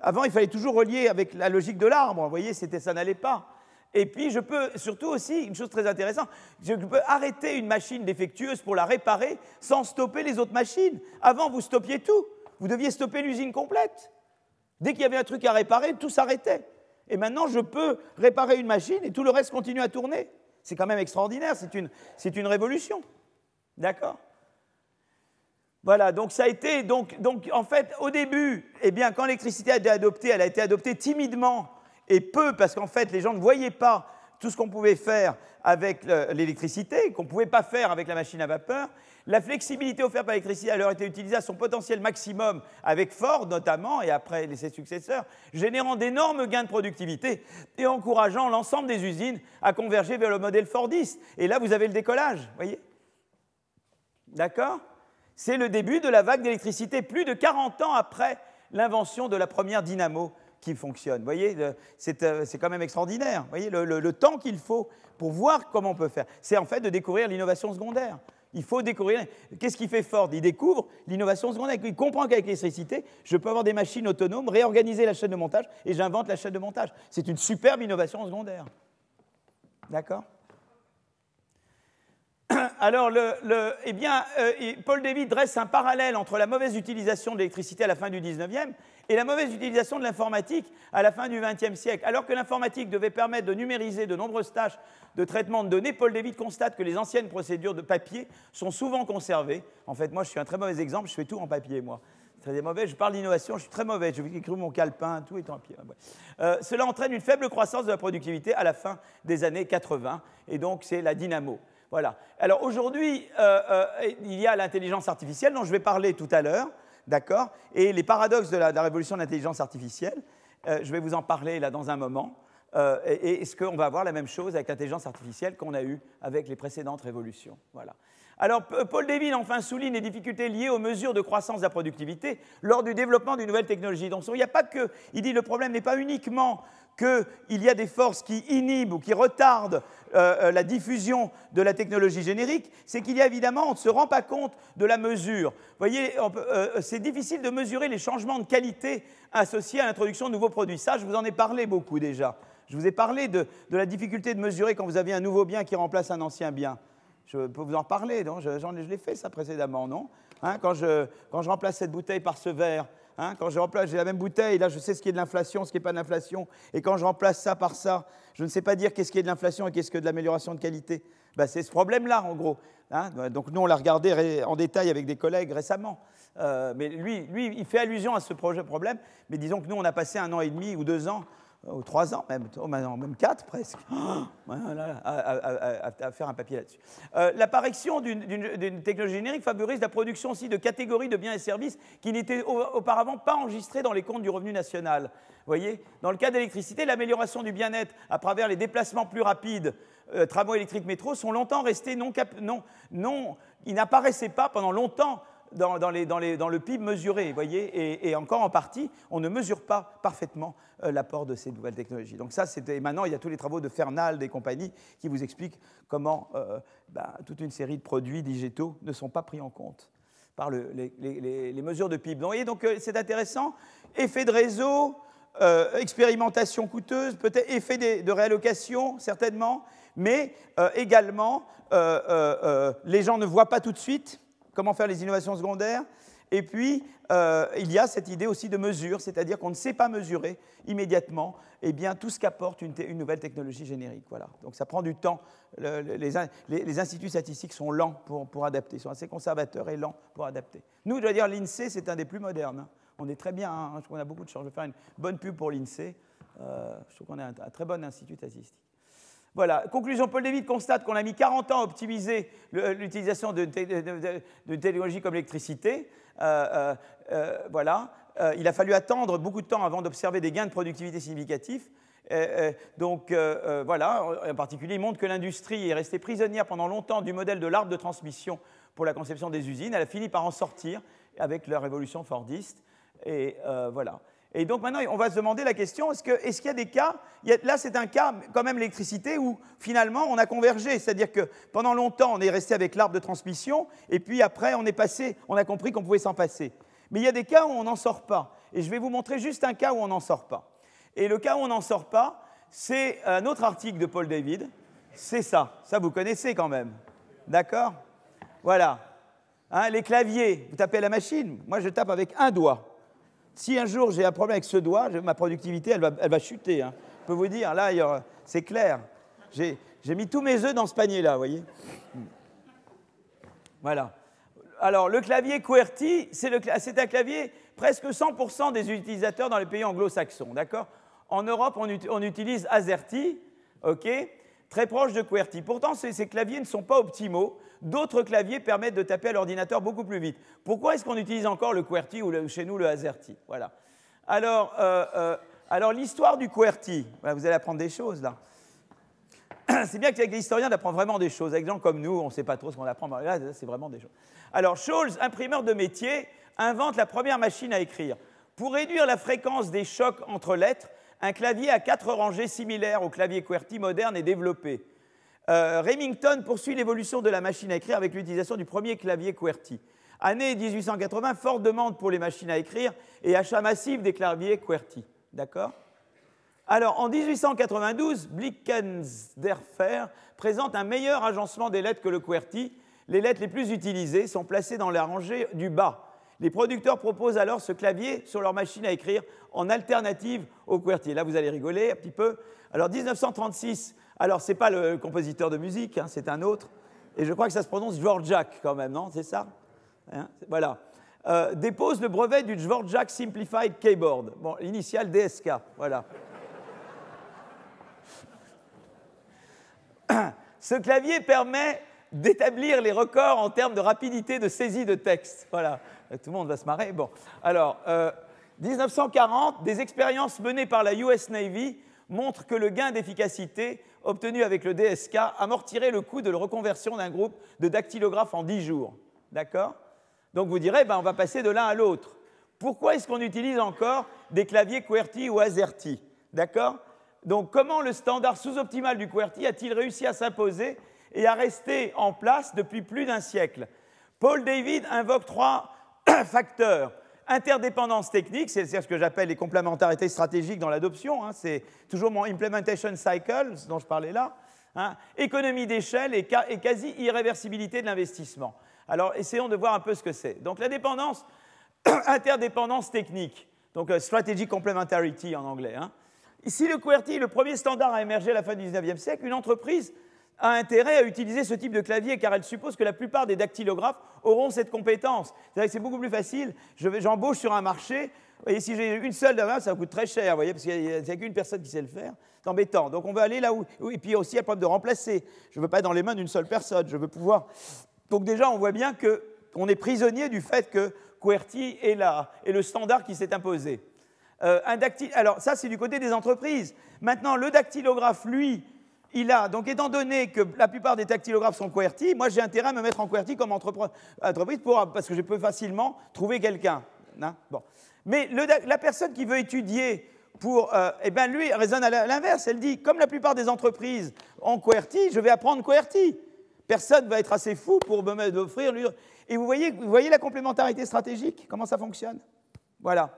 Avant, il fallait toujours relier avec la logique de l'arbre. Vous voyez, ça n'allait pas. Et puis, je peux surtout aussi, une chose très intéressante, je peux arrêter une machine défectueuse pour la réparer sans stopper les autres machines. Avant, vous stoppiez tout. Vous deviez stopper l'usine complète. Dès qu'il y avait un truc à réparer, tout s'arrêtait. Et maintenant, je peux réparer une machine et tout le reste continue à tourner. C'est quand même extraordinaire, c'est une, une, révolution. D'accord? Voilà, donc ça a été, donc, donc en fait, au début, eh bien, quand l'électricité a été adoptée, elle a été adoptée timidement et peu, parce qu'en fait, les gens ne voyaient pas tout ce qu'on pouvait faire avec l'électricité, qu'on ne pouvait pas faire avec la machine à vapeur. La flexibilité offerte par l'électricité a alors été utilisée à son potentiel maximum avec Ford notamment et après ses successeurs, générant d'énormes gains de productivité et encourageant l'ensemble des usines à converger vers le modèle Fordiste. Et là, vous avez le décollage, voyez? D'accord? C'est le début de la vague d'électricité, plus de 40 ans après l'invention de la première dynamo qui fonctionne. Vous voyez, euh, c'est quand même extraordinaire. Vous voyez, le temps qu'il faut pour voir comment on peut faire, c'est en fait de découvrir l'innovation secondaire. Il faut découvrir. Qu'est-ce qui fait Ford? Il découvre l'innovation secondaire. Il comprend qu'avec l'électricité, je peux avoir des machines autonomes, réorganiser la chaîne de montage et j'invente la chaîne de montage. C'est une superbe innovation secondaire. D'accord? Alors, eh bien, euh, Paul David dresse un parallèle entre la mauvaise utilisation de l'électricité à la fin du 19e et la mauvaise utilisation de l'informatique à la fin du XXe siècle. Alors que l'informatique devait permettre de numériser de nombreuses tâches de traitement de données, Paul David constate que les anciennes procédures de papier sont souvent conservées. En fait, moi, je suis un très mauvais exemple, je fais tout en papier, moi. Très mauvais. Je parle d'innovation, je suis très mauvais. Je écrire mon calepin, tout est en papier. Euh, cela entraîne une faible croissance de la productivité à la fin des années 80, et donc c'est la dynamo. Voilà. Alors aujourd'hui, euh, euh, il y a l'intelligence artificielle dont je vais parler tout à l'heure, d'accord? Et les paradoxes de la, révolution de l'intelligence artificielle, euh, je vais vous en parler là dans un moment. et est-ce qu'on va avoir la même chose avec l'intelligence artificielle qu'on a eue avec les précédentes révolutions? Voilà. Alors, Paul David enfin souligne les difficultés liées aux mesures de croissance de la productivité lors du développement d'une nouvelle technologie. Donc, il n'y a pas que. Il dit le problème n'est pas uniquement qu'il y a des forces qui inhibent ou qui retardent euh, euh, la diffusion de la technologie générique, c'est qu'il y a évidemment, on ne se rend pas compte de la mesure. Vous voyez, euh, c'est difficile de mesurer les changements de qualité associés à l'introduction de nouveaux produits. Ça, je vous en ai parlé beaucoup déjà. Je vous ai parlé de, la difficulté de mesurer quand vous avez un nouveau bien qui remplace un ancien bien. Je peux vous en parler, non? Je, je l'ai fait ça précédemment, non? Hein, quand, je, quand je remplace cette bouteille par ce verre, Hein, quand je remplace, j'ai la même bouteille, là je sais ce qui est de l'inflation, ce qui n'est pas de l'inflation. Et quand je remplace ça par ça, je ne sais pas dire qu'est-ce qui est de l'inflation et qu'est-ce que de l'amélioration de qualité. Ben, c'est ce problème-là, en gros. Hein. Donc nous, on l'a regardé en détail avec des collègues récemment. Euh, mais lui, lui, il fait allusion à ce problème. Mais disons que nous, on a passé un an et demi ou deux ans ou trois ans même, même quatre presque, à, faire un papier là-dessus. Euh, L'apparition d'une technologie générique favorise la production aussi de catégories de biens et services qui n'étaient auparavant pas enregistrés dans les comptes du revenu national. Vous voyez? Dans le cas d'électricité, l'amélioration du bien-être à travers les déplacements plus rapides, euh, tramway électriques, métro, sont longtemps restés non, non, non ils n'apparaissaient pas pendant longtemps dans, le PIB mesuré, voyez, et, encore en partie, on ne mesure pas parfaitement euh, l'apport de ces nouvelles technologies. Donc ça, c'était maintenant, il y a tous les travaux de Fernald et compagnie qui vous expliquent comment euh, ben, toute une série de produits digitaux ne sont pas pris en compte par les, mesures de PIB. Donc, voyez, donc euh, c'est intéressant. Effet de réseau, expérimentation coûteuse, peut-être effet de, réallocation, certainement, mais également, les gens ne voient pas tout de suite comment faire les innovations secondaires. Et puis, euh, il y a cette idée aussi de mesure, c'est-à-dire qu'on ne sait pas mesurer immédiatement eh bien, tout ce qu'apporte une, nouvelle technologie générique. Voilà. Donc ça prend du temps. les, instituts statistiques sont lents pour, adapter, sont assez conservateurs et lents pour adapter. Nous, je dois dire, l'INSEE, c'est un des plus modernes. Hein. On est très bien, hein. je qu'on a beaucoup de chance. Je vais faire une bonne pub pour l'INSEE. Euh, je trouve qu'on est un, un très bon institut statistique. Voilà. Conclusion, Paul David constate qu'on a mis 40 ans à optimiser l'utilisation d'une technologie comme l'électricité. Euh, euh, euh, voilà. il a fallu attendre beaucoup de temps avant d'observer des gains de productivité significatifs. donc voilà, en particulier, il montre que l'industrie est restée prisonnière pendant longtemps du modèle de l'arbre de transmission pour la conception des usines. Elle a fini par en sortir avec la révolution fordiste. Et voilà. Et donc maintenant, on va se demander la question, est-ce qu'il y a des cas, là c'est un cas quand même l'électricité où finalement on a convergé, c'est-à-dire que pendant longtemps on est resté avec l'arbre de transmission, et puis après on est passé, on a compris qu'on pouvait s'en passer. Mais il y a des cas où on n'en sort pas, et je vais vous montrer juste un cas où on n'en sort pas. Et le cas où on n'en sort pas, c'est un autre article de Paul David, c'est ça, ça vous connaissez quand même, d'accord? Voilà, hein, les claviers, vous tapez à la machine, moi je tape avec un doigt. Si un jour j'ai un problème avec ce doigt, ma productivité, elle va, chuter. Hein. Je peux vous dire, là, c'est clair. J'ai mis tous mes œufs dans ce panier-là, vous voyez Voilà. Alors, le clavier QWERTY, c'est un clavier presque 100% des utilisateurs dans les pays anglo-saxons, d'accord? En Europe, on, on, utilise AZERTY, ok? Très proche de QWERTY. Pourtant, ces claviers ne sont pas optimaux d'autres claviers permettent de taper à l'ordinateur beaucoup plus vite. Pourquoi est-ce qu'on utilise encore le QWERTY ou chez nous le AZERTY Voilà. Alors, euh, euh, alors l'histoire du QWERTY, vous allez apprendre des choses là. C'est bien qu'avec les historiens, on apprend vraiment des choses. Avec des gens comme nous, on ne sait pas trop ce qu'on apprend. Là, c'est vraiment des choses. Alors, Scholz, imprimeur de métier, invente la première machine à écrire. Pour réduire la fréquence des chocs entre lettres, un clavier à quatre rangées similaire au clavier QWERTY moderne est développé. Euh, Remington poursuit l'évolution de la machine à écrire avec l'utilisation du premier clavier QWERTY. Année 1880, forte demande pour les machines à écrire et achat massif des claviers QWERTY. D'accord? Alors, en 1892, Blickensderfer présente un meilleur agencement des lettres que le QWERTY. Les lettres les plus utilisées sont placées dans la rangée du bas. Les producteurs proposent alors ce clavier sur leur machine à écrire en alternative au QWERTY. Là, vous allez rigoler un petit peu. Alors, 1936, alors, ce n'est pas le compositeur de musique, hein, c'est un autre. Et je crois que ça se prononce Dvorak quand même, non? C'est ça? Hein, Voilà. Euh, dépose le brevet du Dvorak Simplified Keyboard. Bon, l'initiale DSK, voilà. Ce clavier permet d'établir les records en termes de rapidité de saisie de texte. Voilà, tout le monde va se marrer. Bon, alors, 1940, euh, des expériences menées par la US Navy montrent que le gain d'efficacité obtenu avec le DSK amortirait le coût de la reconversion d'un groupe de dactylographes en 10 jours. D'accord? Donc vous direz, ben, on va passer de l'un à l'autre. Pourquoi est-ce qu'on utilise encore des claviers QWERTY ou AZERTY D'accord? Donc comment le standard sous-optimal du QWERTY a-t-il réussi à s'imposer et à rester en place depuis plus d'un siècle? Paul David invoque trois facteurs Interdépendance technique, c'est ce que j'appelle les complémentarités stratégiques dans l'adoption. Hein, c'est toujours mon implementation cycle dont je parlais là. Hein. économie d'échelle et, quasi-irréversibilité de l'investissement. Alors, essayons de voir un peu ce que c'est. Donc, la dépendance, interdépendance technique, donc euh, strategic complementarity en anglais. Hein. Ici, le QWERTY, le premier standard a émergé à la fin du 19e siècle. Une entreprise a intérêt à utiliser ce type de clavier car elle suppose que la plupart des dactylographes auront cette compétence. C'est-à-dire que c'est beaucoup plus facile. J'embauche sur un marché, et si j'ai une seule là ça coûte très cher, vous voyez, parce qu'il n'y a, qu'une personne qui sait le faire. C'est embêtant. Donc on veut aller là où. Et puis aussi, il y a le problème de remplacer. Je ne veux pas être dans les mains d'une seule personne. Je veux pouvoir. Donc déjà, on voit bien qu'on est prisonnier du fait que QWERTY est là, et le standard qui s'est imposé. Euh, un Alors ça, c'est du côté des entreprises. Maintenant, le dactylographe, lui, il a, donc étant donné que la plupart des dactylographes sont QWERTY, moi j'ai intérêt à me mettre en QWERTY comme entreprise parce que je peux facilement trouver quelqu'un. Hein. bon. Mais la personne qui veut étudier pour, euh, eh bien lui raisonne à l'inverse. Elle dit, comme la plupart des entreprises ont QWERTY, je vais apprendre QWERTY. Personne ne va être assez fou pour me offrir. Et vous voyez, vous voyez la complémentarité stratégique, comment ça fonctionne? Voilà.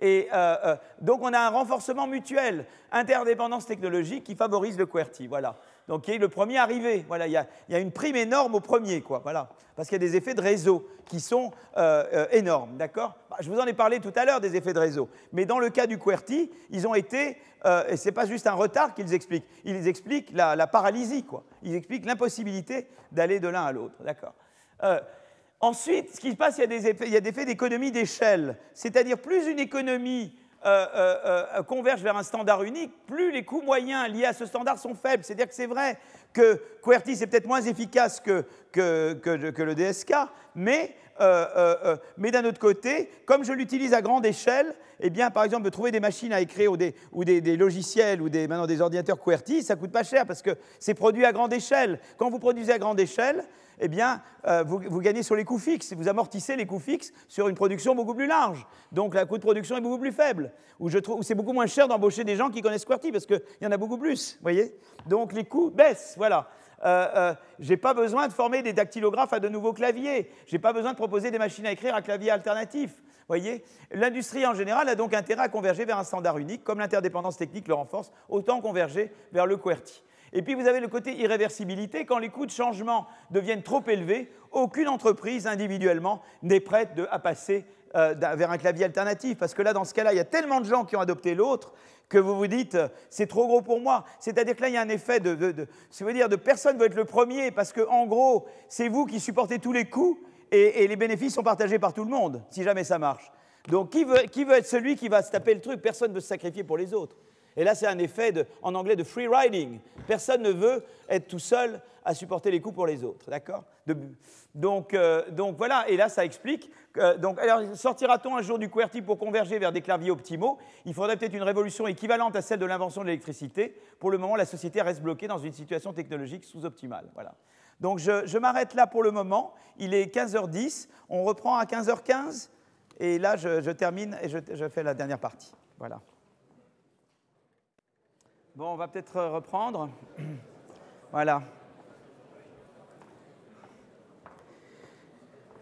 Et euh, euh, donc on a un renforcement mutuel, interdépendance technologique qui favorise le QWERTY. Voilà. Donc qui est le premier arrivé. Voilà, il y, a, une prime énorme au premier, quoi. Voilà. Parce qu'il y a des effets de réseau qui sont euh, énormes, d'accord? Bah, Je vous en ai parlé tout à l'heure des effets de réseau. Mais dans le cas du QWERTY, ils ont été, et ce n'est pas juste un retard qu'ils expliquent, ils expliquent la, la paralysie, quoi. Ils expliquent l'impossibilité d'aller de l'un à l'autre, d'accord? Ensuite, ce qui se passe, il y a des effets, il y a des d'économie d'échelle. C'est-à-dire, plus une économie euh, euh, euh, converge vers un standard unique, plus les coûts moyens liés à ce standard sont faibles. C'est-à-dire que c'est vrai que QWERTY, c'est peut-être moins efficace que, le DSK, mais, d'un autre côté, comme je l'utilise à grande échelle, eh bien, par exemple, de trouver des machines à écrire ou des, ou des, logiciels ou des, maintenant des ordinateurs QWERTY, ça coûte pas cher parce que c'est produit à grande échelle. Quand vous produisez à grande échelle, eh bien, euh, vous, gagnez sur les coûts fixes. Vous amortissez les coûts fixes sur une production beaucoup plus large. Donc, le coût de production est beaucoup plus faible. Où, c'est beaucoup moins cher d'embaucher des gens qui connaissent QWERTY parce qu'il y en a beaucoup plus. voyez Donc, les coûts baissent. Voilà. Euh, euh, je n'ai pas besoin de former des dactylographes à de nouveaux claviers. Je n'ai pas besoin de proposer des machines à écrire à clavier alternatif. Voyez, l'industrie en général a donc intérêt à converger vers un standard unique, comme l'interdépendance technique le renforce, autant converger vers le QWERTY. Et puis vous avez le côté irréversibilité, quand les coûts de changement deviennent trop élevés, aucune entreprise individuellement n'est prête à passer euh, vers un clavier alternatif, parce que là, dans ce cas-là, il y a tellement de gens qui ont adopté l'autre que vous vous dites, euh, c'est trop gros pour moi. C'est-à-dire que là, il y a un effet de, dire, de personne ne veut être le premier, parce que en gros, c'est vous qui supportez tous les coûts, et, les bénéfices sont partagés par tout le monde, si jamais ça marche. Donc qui veut, qui veut être celui qui va se taper le truc? Personne ne veut se sacrifier pour les autres. Et là, c'est un effet en anglais de free riding. Personne ne veut être tout seul à supporter les coûts pour les autres. D'accord? Donc, euh, donc, voilà, et là, ça explique. donc, alors, sortira-t-on un jour du QWERTY pour converger vers des claviers optimaux? Il faudrait peut-être une révolution équivalente à celle de l'invention de l'électricité. Pour le moment, la société reste bloquée dans une situation technologique sous-optimale. Voilà. Donc, je, m'arrête là pour le moment. Il est 15h10. On reprend à 15h15. Et là, je, termine et je, je fais la dernière partie. Voilà. Bon, on va peut-être reprendre. Voilà.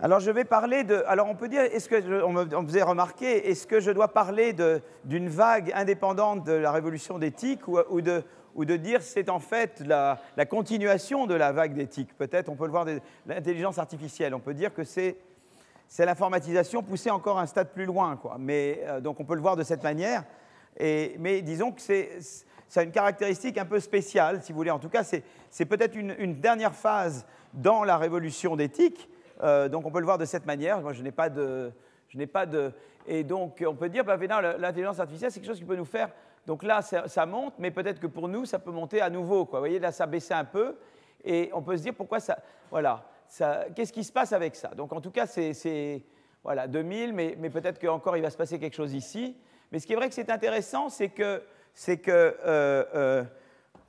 Alors je vais parler de. Alors on peut dire, est-ce que on me, faisait remarquer, est-ce que je dois parler d'une vague indépendante de la révolution d'éthique ou, ou, de, ou de dire c'est en fait la, la, continuation de la vague d'éthique? Peut-être on peut le voir de l'intelligence artificielle. On peut dire que c'est l'informatisation poussée encore un stade plus loin, quoi. Mais euh, donc on peut le voir de cette manière. Et, mais disons que c'est ça a une caractéristique un peu spéciale, si vous voulez. En tout cas, c'est peut-être une, dernière phase dans la révolution d'éthique. Euh, donc on peut le voir de cette manière. Moi, je n'ai pas de... Je n'ai pas de... Et donc, on peut dire, bah, l'intelligence artificielle, c'est quelque chose qui peut nous faire... Donc là, ça, monte, mais peut-être que pour nous, ça peut monter à nouveau. Vous voyez, là, ça baissait un peu. Et on peut se dire, pourquoi ça... Voilà. Qu'est-ce qui se passe avec ça? Donc, en tout cas, c'est... Voilà, 2000, mais, mais peut-être qu'encore, il va se passer quelque chose ici. Mais ce qui est vrai que c'est intéressant, c'est que c'est que euh, euh,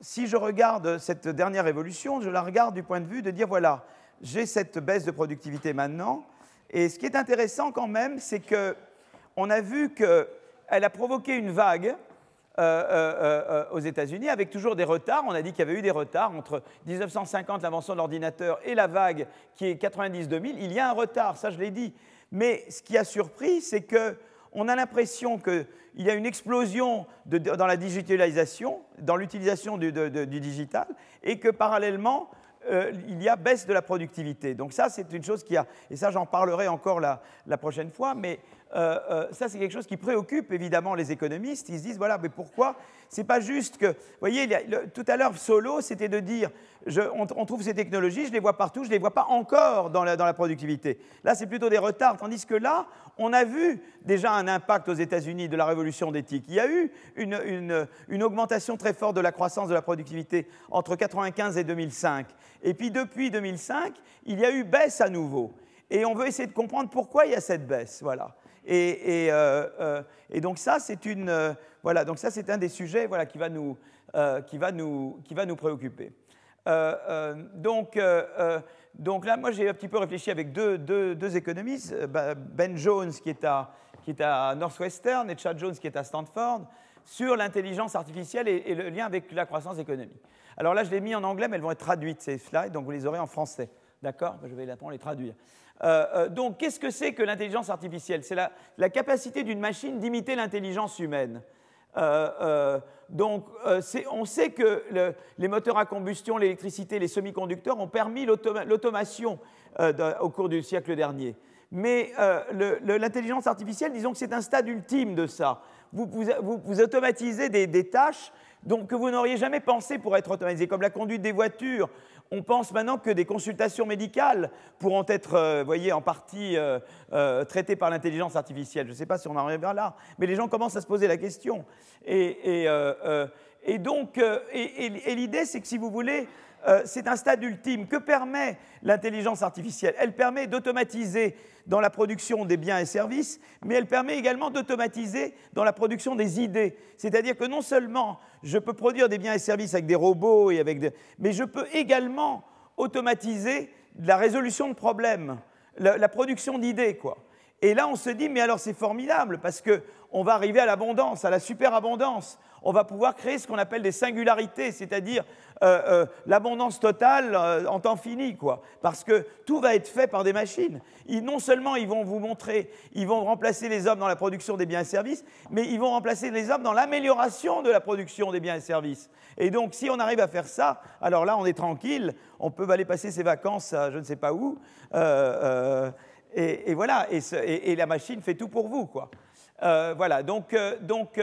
si je regarde cette dernière évolution, je la regarde du point de vue de dire, voilà, j'ai cette baisse de productivité maintenant, et ce qui est intéressant quand même, c'est qu'on a vu qu'elle a provoqué une vague euh, aux États-Unis avec toujours des retards. On a dit qu'il y avait eu des retards entre 1950, l'invention de l'ordinateur, et la vague qui est 90-2000. Il y a un retard, ça je l'ai dit. Mais ce qui a surpris, c'est qu'on a l'impression que il y a une explosion dans la digitalisation, dans l'utilisation du, digital, et que parallèlement, euh, il y a baisse de la productivité. Donc ça, c'est une chose qui a, et ça j'en parlerai encore la, prochaine fois, mais euh, euh, ça c'est quelque chose qui préoccupe évidemment les économistes. Ils se disent, voilà, mais pourquoi C'est pas juste que, vous voyez, tout à l'heure, Solo, c'était de dire, on, trouve ces technologies, je les vois partout, je ne les vois pas encore dans la, productivité. Là, c'est plutôt des retards, tandis que là, on a vu déjà un impact aux États-Unis de la révolution d'éthique. Il y a eu une, augmentation très forte de la croissance de la productivité entre 1995 et 2005. Et puis depuis 2005, il y a eu baisse à nouveau. Et on veut essayer de comprendre pourquoi il y a cette baisse. Voilà. Et, euh, euh, donc ça, c'est une, euh, voilà, donc ça, c'est un des sujets voilà, qui, va nous, qui, va nous, qui va nous préoccuper. Donc, donc là, moi, j'ai un petit peu réfléchi avec deux, deux, économistes, bah, Ben Jones qui est, à, qui est à Northwestern et Chad Jones qui est à Stanford, sur l'intelligence artificielle et, le lien avec la croissance économique. Alors là, je l'ai mis en anglais, mais elles vont être traduites, ces slides, donc vous les aurez en français. D'accord? Je vais les traduire. Donc, qu'est-ce que c'est que l'intelligence artificielle? C'est la, capacité d'une machine d'imiter l'intelligence humaine. Euh, euh, donc, euh, on sait que les moteurs à combustion, l'électricité, les semi-conducteurs ont permis l'automation au cours du siècle dernier. Mais l'intelligence artificielle, disons que c'est un stade ultime de ça. Vous, automatisez des, tâches que vous n'auriez jamais pensé pour être automatisées, comme la conduite des voitures on pense maintenant que des consultations médicales pourront être, euh, voyez, en partie euh, euh, traitées par l'intelligence artificielle. Je ne sais pas si on en arrivera là, mais les gens commencent à se poser la question. Et, donc, et l'idée, c'est que si vous voulez, euh, c'est un stade ultime. Que permet l'intelligence artificielle? Elle permet d'automatiser dans la production des biens et services, mais elle permet également d'automatiser dans la production des idées. C'est-à-dire que non seulement je peux produire des biens et services avec des robots, et avec mais je peux également automatiser la résolution de problèmes, la, production d'idées, quoi. Et là, on se dit, mais alors c'est formidable, parce qu'on va arriver à l'abondance, à la superabondance. On va pouvoir créer ce qu'on appelle des singularités, c'est-à-dire euh, euh, l'abondance totale euh, en temps fini, quoi. Parce que tout va être fait par des machines. non seulement ils vont vous montrer, ils vont remplacer les hommes dans la production des biens et services, mais ils vont remplacer les hommes dans l'amélioration de la production des biens et services. Et donc, si on arrive à faire ça, alors là, on est tranquille, on peut aller passer ses vacances à je ne sais pas où, et, voilà, et, la machine fait tout pour vous, quoi. voilà, donc, donc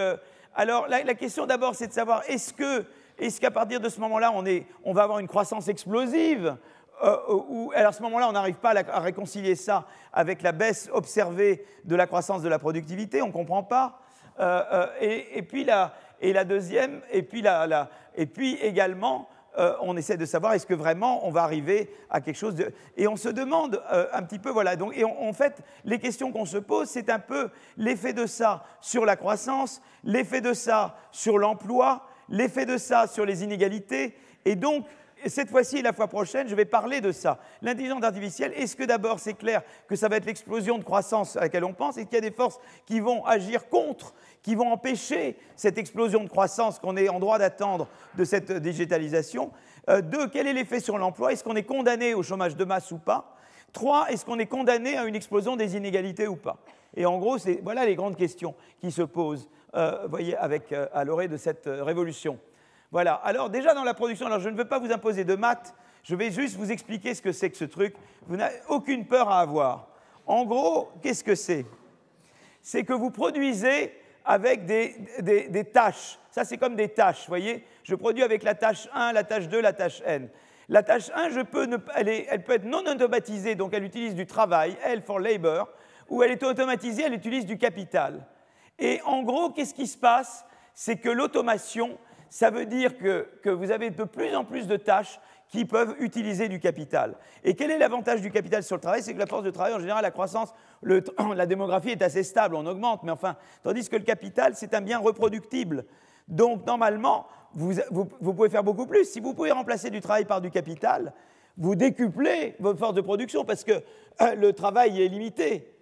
alors la, question d'abord, c'est de savoir est-ce que est-ce qu'à partir de ce moment-là, on, on, va avoir une croissance explosive euh, ou alors à ce moment-là, on n'arrive pas à, réconcilier ça avec la baisse observée de la croissance de la productivité, on ne comprend pas. Euh, euh, et, puis la, et la deuxième, et puis, la, et puis également, euh, on essaie de savoir est-ce que vraiment on va arriver à quelque chose de... Et on se demande euh, un petit peu, voilà, donc, et en fait, les questions qu'on se pose, c'est un peu l'effet de ça sur la croissance, l'effet de ça sur l'emploi, l'effet de ça sur les inégalités, et donc cette fois-ci et la fois prochaine, je vais parler de ça. L'intelligence artificielle, est-ce que d'abord c'est clair que ça va être l'explosion de croissance à laquelle on pense et qu'il y a des forces qui vont agir contre qui vont empêcher cette explosion de croissance qu'on est en droit d'attendre de cette digitalisation? Euh, deux, quel est l'effet sur l'emploi? Est-ce qu'on est condamné au chômage de masse ou pas? Trois, est-ce qu'on est condamné à une explosion des inégalités ou pas? Et en gros, voilà les grandes questions qui se posent euh, voyez, euh, à l'orée de cette révolution. Voilà, alors déjà dans la production, alors je ne veux pas vous imposer de maths, je vais juste vous expliquer ce que c'est que ce truc. Vous n'avez aucune peur à avoir. En gros, qu'est-ce que c'est? C'est que vous produisez avec des, tâches. Ça, c'est comme des tâches, voyez? Je produis avec la tâche 1, la tâche 2, la tâche n. La tâche 1, je peux elle, elle, peut être non automatisée, donc elle utilise du travail, L for labor, ou elle est automatisée, elle utilise du capital. Et en gros, qu'est-ce qui se passe? C'est que l'automation, ça veut dire que, vous avez de plus en plus de tâches qui peuvent utiliser du capital. Et quel est l'avantage du capital sur le travail? C'est que la force de travail, en général, la croissance, la démographie est assez stable, on augmente, mais enfin, tandis que le capital, c'est un bien reproductible. Donc, normalement, vous, pouvez faire beaucoup plus. Si vous pouvez remplacer du travail par du capital, vous décuplez votre force de production parce que euh, le travail est limité,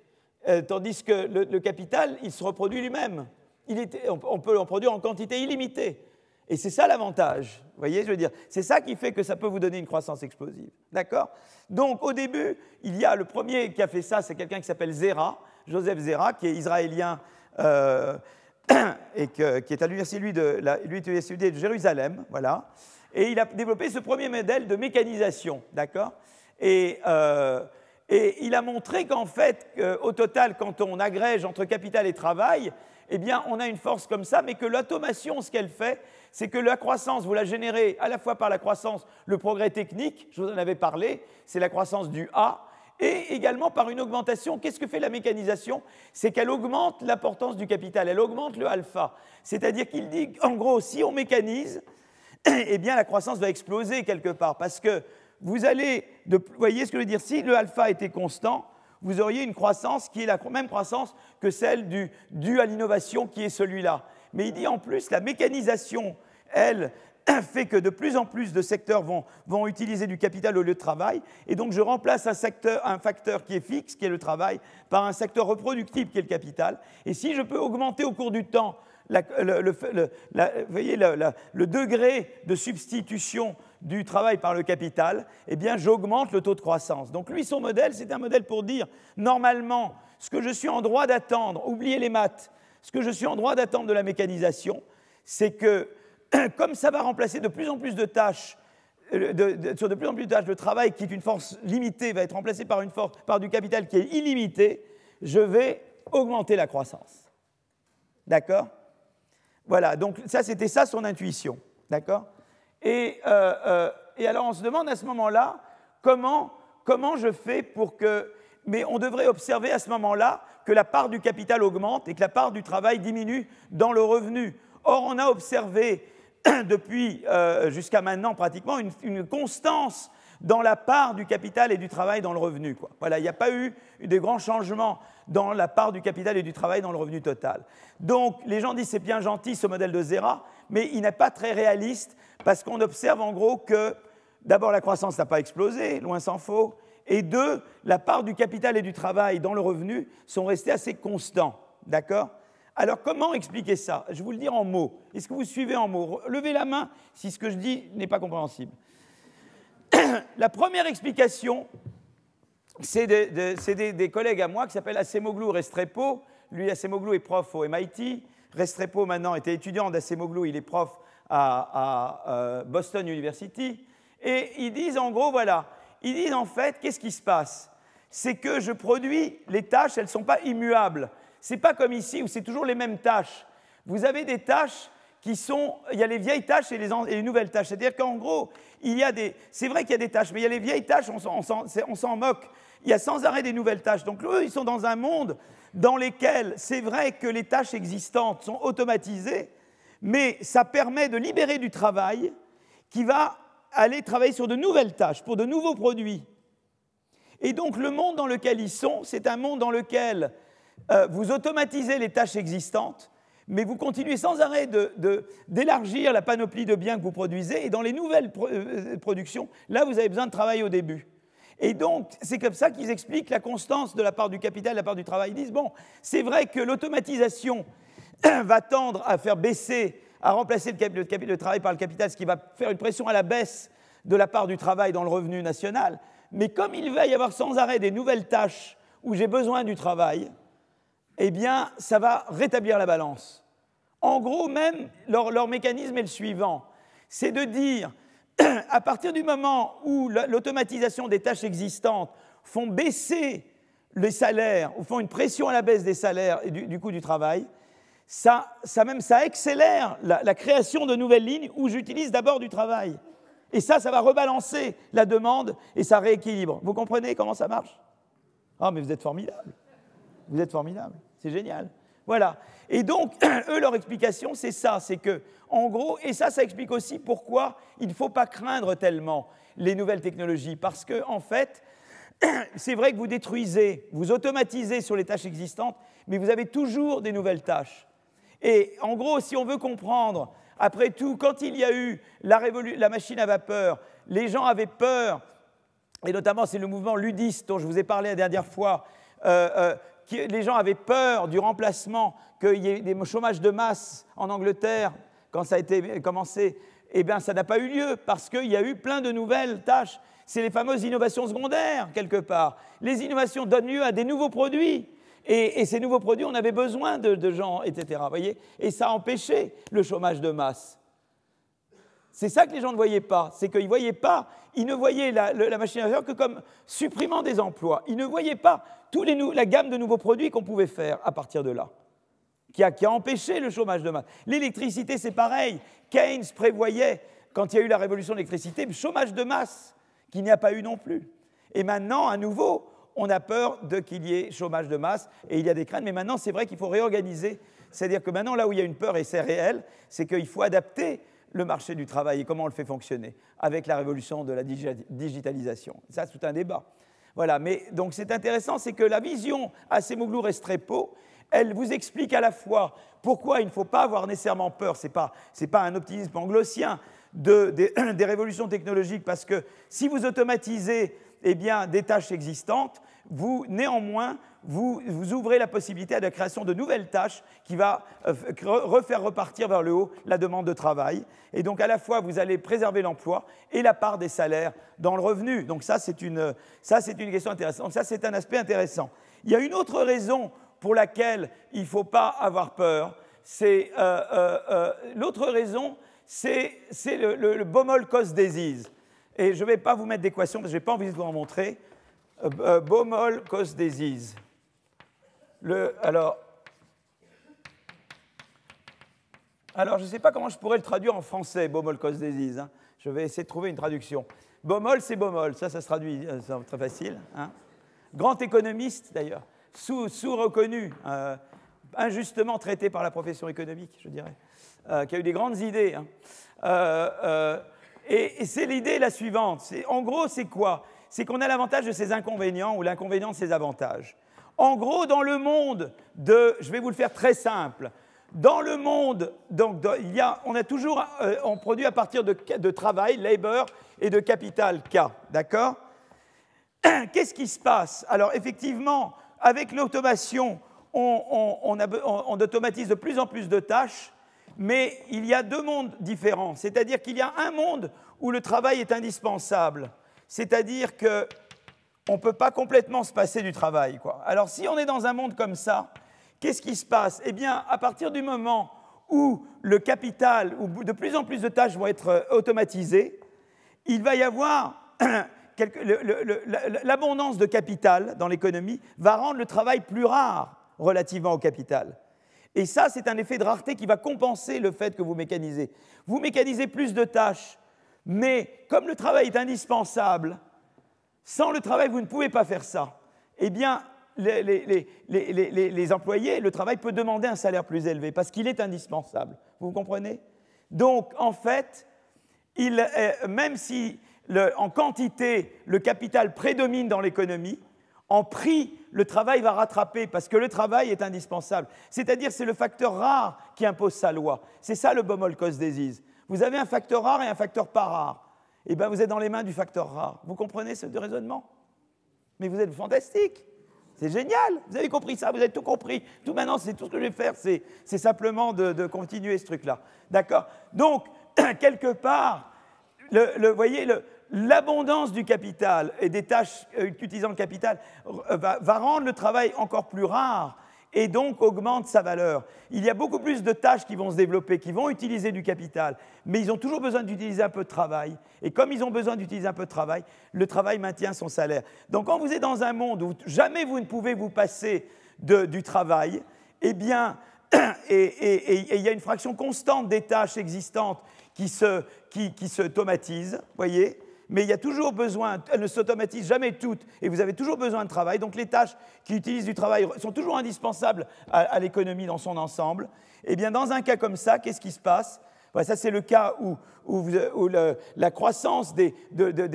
euh, tandis que le, capital, il se reproduit lui-même. on peut en produire en quantité illimitée. Et c'est ça l'avantage. Vous voyez, je veux dire, c'est ça qui fait que ça peut vous donner une croissance explosive. D'accord? Donc, au début, il y a le premier qui a fait ça, c'est quelqu'un qui s'appelle Zera, Joseph Zera, qui est israélien euh, et qui est à l'université de, de Jérusalem. Voilà. Et il a développé ce premier modèle de mécanisation. D'accord? Et, euh, et, il a montré qu'en fait, au total, quand on agrège entre capital et travail, eh bien, on a une force comme ça, mais que l'automation, ce qu'elle fait, c'est que la croissance, vous la générez à la fois par la croissance, le progrès technique, je vous en avais parlé, c'est la croissance du A, et également par une augmentation. Qu'est-ce que fait la mécanisation? C'est qu'elle augmente l'importance du capital, elle augmente le alpha. C'est-à-dire qu'il dit, en gros, si on mécanise, eh bien la croissance va exploser quelque part, parce que vous allez, vous voyez ce que je veux dire, si le alpha était constant, vous auriez une croissance qui est la même croissance que celle du, due à l'innovation qui est celui-là. Mais il dit en plus, la mécanisation, elle, fait que de plus en plus de secteurs vont, vont, utiliser du capital au lieu de travail. Et donc je remplace un, secteur, un facteur qui est fixe, qui est le travail, par un secteur reproductible qui est le capital. Et si je peux augmenter au cours du temps le, voyez, le, degré de substitution du travail par le capital, eh bien j'augmente le taux de croissance. Donc lui, son modèle, c'est un modèle pour dire, normalement, ce que je suis en droit d'attendre, oubliez les maths, ce que je suis en droit d'attendre de la mécanisation, c'est que comme ça va remplacer de plus en plus de tâches, euh, sur de plus en plus de tâches, le travail qui est une force limitée va être remplacé par, une force, par du capital qui est illimité, je vais augmenter la croissance. D'accord? Voilà, donc ça c'était ça son intuition. D'accord? Et, euh, euh, et, alors on se demande à ce moment-là comment, comment je fais pour que... Mais on devrait observer à ce moment-là que la part du capital augmente et que la part du travail diminue dans le revenu. Or, on a observé depuis euh, jusqu'à maintenant pratiquement une, constance dans la part du capital et du travail dans le revenu. Voilà, il n'y a pas eu de grands changements dans la part du capital et du travail dans le revenu total. Donc, les gens disent c'est bien gentil ce modèle de Zera, mais il n'est pas très réaliste parce qu'on observe en gros que d'abord, la croissance n'a pas explosé, loin s'en faut. Et deux, la part du capital et du travail dans le revenu sont restés assez constants. D'accord? Alors, comment expliquer ça? Je vais vous le dire en mots. Est-ce que vous suivez en mots? Levez la main si ce que je dis n'est pas compréhensible. la première explication, c'est des, collègues à moi qui s'appellent Acemoglu Restrepo. Lui, Acemoglu est prof au MIT. Restrepo, maintenant, était étudiant d'Acemoglu. Il est prof à, euh, Boston University. Et ils disent, en gros, voilà, ils disent en fait, qu'est-ce qui se passe? C'est que je produis les tâches, elles ne sont pas immuables. Ce n'est pas comme ici où c'est toujours les mêmes tâches. Vous avez des tâches qui sont, il y a les vieilles tâches et les, nouvelles tâches. C'est-à-dire qu'en gros, il y a des, c'est vrai qu'il y a des tâches, mais il y a les vieilles tâches, on s'en moque. Il y a sans arrêt des nouvelles tâches. Donc eux, ils sont dans un monde dans lequel c'est vrai que les tâches existantes sont automatisées, mais ça permet de libérer du travail qui va aller travailler sur de nouvelles tâches, pour de nouveaux produits. Et donc le monde dans lequel ils sont, c'est un monde dans lequel euh, vous automatisez les tâches existantes, mais vous continuez sans arrêt d'élargir la panoplie de biens que vous produisez, et dans les nouvelles euh, productions, là, vous avez besoin de travailler au début. Et donc, c'est comme ça qu'ils expliquent la constance de la part du capital, de la part du travail. Ils disent, bon, c'est vrai que l'automatisation va tendre à faire baisser, à remplacer le, capital, de travail par le capital, ce qui va faire une pression à la baisse de la part du travail dans le revenu national. Mais comme il va y avoir sans arrêt des nouvelles tâches où j'ai besoin du travail, eh bien, ça va rétablir la balance. En gros, même, leur, mécanisme est le suivant. C'est de dire, à partir du moment où l'automatisation des tâches existantes font baisser les salaires, ou font une pression à la baisse des salaires et du, coût du travail, ça, même, ça accélère la, création de nouvelles lignes où j'utilise d'abord du travail. Et ça, ça va rebalancer la demande et ça rééquilibre. Vous comprenez comment ça marche? Ah, mais vous êtes formidable. Vous êtes formidable. C'est génial. Voilà. Et donc, eux, leur explication, c'est ça, c'est que, en gros, et ça, ça explique aussi pourquoi il ne faut pas craindre tellement les nouvelles technologies, parce que, en fait, c'est vrai que vous détruisez, vous automatisez sur les tâches existantes, mais vous avez toujours des nouvelles tâches. Et en gros, si on veut comprendre, après tout, quand il y a eu la, machine à vapeur, les gens avaient peur, et notamment c'est le mouvement ludiste dont je vous ai parlé la dernière fois, euh, euh, les gens avaient peur du remplacement, qu'il y ait des chômages de masse en Angleterre quand ça a été commencé. Eh bien, ça n'a pas eu lieu parce qu'il y a eu plein de nouvelles tâches. C'est les fameuses innovations secondaires, quelque part. Les innovations donnent lieu à des nouveaux produits. Et, ces nouveaux produits, on avait besoin de, gens, etc. Voyez et ça a empêché le chômage de masse. C'est ça que les gens ne voyaient pas. C'est qu'ils ne voyaient pas, ils ne voyaient la, machine à vapeur que comme supprimant des emplois. Ils ne voyaient pas tous les, la gamme de nouveaux produits qu'on pouvait faire à partir de là, qui a, qui a empêché le chômage de masse. L'électricité, c'est pareil. Keynes prévoyait, quand il y a eu la révolution de l'électricité, le chômage de masse, qu'il n'y a pas eu non plus. Et maintenant, à nouveau, on a peur de qu'il y ait chômage de masse et il y a des craintes. Mais maintenant, c'est vrai qu'il faut réorganiser. C'est-à-dire que maintenant, là où il y a une peur et c'est réel, c'est qu'il faut adapter le marché du travail et comment on le fait fonctionner avec la révolution de la digitalisation. Ça, c'est tout un débat. Voilà, mais donc c'est intéressant, c'est que la vision à Semoglu Restrepo, elle vous explique à la fois pourquoi il ne faut pas avoir nécessairement peur, ce n'est pas, pas, un optimisme anglossien de, des révolutions technologiques, parce que si vous automatisez eh bien, des tâches existantes, vous, néanmoins, vous, ouvrez la possibilité à la création de nouvelles tâches qui va euh, refaire repartir vers le haut la demande de travail. Et donc, à la fois, vous allez préserver l'emploi et la part des salaires dans le revenu. Donc, ça, c'est une, ça, une question intéressante. Ça, c'est un aspect intéressant. Il y a une autre raison pour laquelle il ne faut pas avoir peur. C'est euh, euh, l'autre raison, c'est le, le, le cause disease. Et je ne vais pas vous mettre d'équation parce que je n'ai pas envie de vous en montrer. Euh, euh, Baumol cause disease. Le, alors, alors, je ne sais pas comment je pourrais le traduire en français, Baumol cause disease. Hein. Je vais essayer de trouver une traduction. Baumol, c'est Baumol. Ça, ça se traduit, euh, très facile. Hein. Grand économiste, d'ailleurs, sous-reconnu, injustement traité par la profession économique, je dirais, qui a eu des grandes idées. Hein. Et, c'est l'idée la suivante. En gros, c'est quoi? C'est qu'on a l'avantage de ses inconvénients ou l'inconvénient de ses avantages. En gros, dans le monde de, je vais vous le faire très simple, dans le monde, donc, il y a, on a toujours, euh, on produit à partir de, travail, labor, et de capital K. D'accord? Qu'est-ce qui se passe? Alors, effectivement, avec l'automation, on, on, automatise de plus en plus de tâches, mais il y a deux mondes différents. C'est-à-dire qu'il y a un monde où le travail est indispensable. C'est-à-dire qu'on ne peut pas complètement se passer du travail. Alors, si on est dans un monde comme ça, qu'est-ce qui se passe? Eh bien, à partir du moment où le capital, où de plus en plus de tâches vont être euh, automatisées, il va y avoir l'abondance de capital dans l'économie va rendre le travail plus rare relativement au capital. Et ça, c'est un effet de rareté qui va compenser le fait que vous mécanisez. Vous mécanisez plus de tâches, mais comme le travail est indispensable, sans le travail, vous ne pouvez pas faire ça. Eh bien, les, employés, le travail peut demander un salaire plus élevé parce qu'il est indispensable. Vous comprenez? Donc, en fait, il, même si en quantité le capital prédomine dans l'économie, en prix, le travail va rattraper parce que le travail est indispensable. C'est-à-dire c'est le facteur rare qui impose sa loi. C'est ça le Bomol cause disease. Vous avez un facteur rare et un facteur pas rare. Eh bien vous êtes dans les mains du facteur rare. Vous comprenez ce raisonnement? Mais vous êtes fantastique. C'est génial. Vous avez compris ça, vous avez tout compris. Tout maintenant, c'est tout ce que je vais faire, c'est simplement de, continuer ce truc-là. D'accord? Donc, quelque part, le, voyez, l'abondance du capital et des tâches euh, utilisant le capital euh, va, rendre le travail encore plus rare et donc augmente sa valeur. Il y a beaucoup plus de tâches qui vont se développer, qui vont utiliser du capital, mais ils ont toujours besoin d'utiliser un peu de travail. Et comme ils ont besoin d'utiliser un peu de travail, le travail maintient son salaire. Donc quand vous êtes dans un monde où jamais vous ne pouvez vous passer du travail, eh bien, et il y a une fraction constante des tâches existantes qui se, qui, qui voyez mais il y a toujours besoin, elles ne s'automatisent jamais toutes, et vous avez toujours besoin de travail. Donc les tâches qui utilisent du travail sont toujours indispensables à, l'économie dans son ensemble. Eh bien dans un cas comme ça, qu'est-ce qui se passe? Ça c'est le cas où, la croissance des,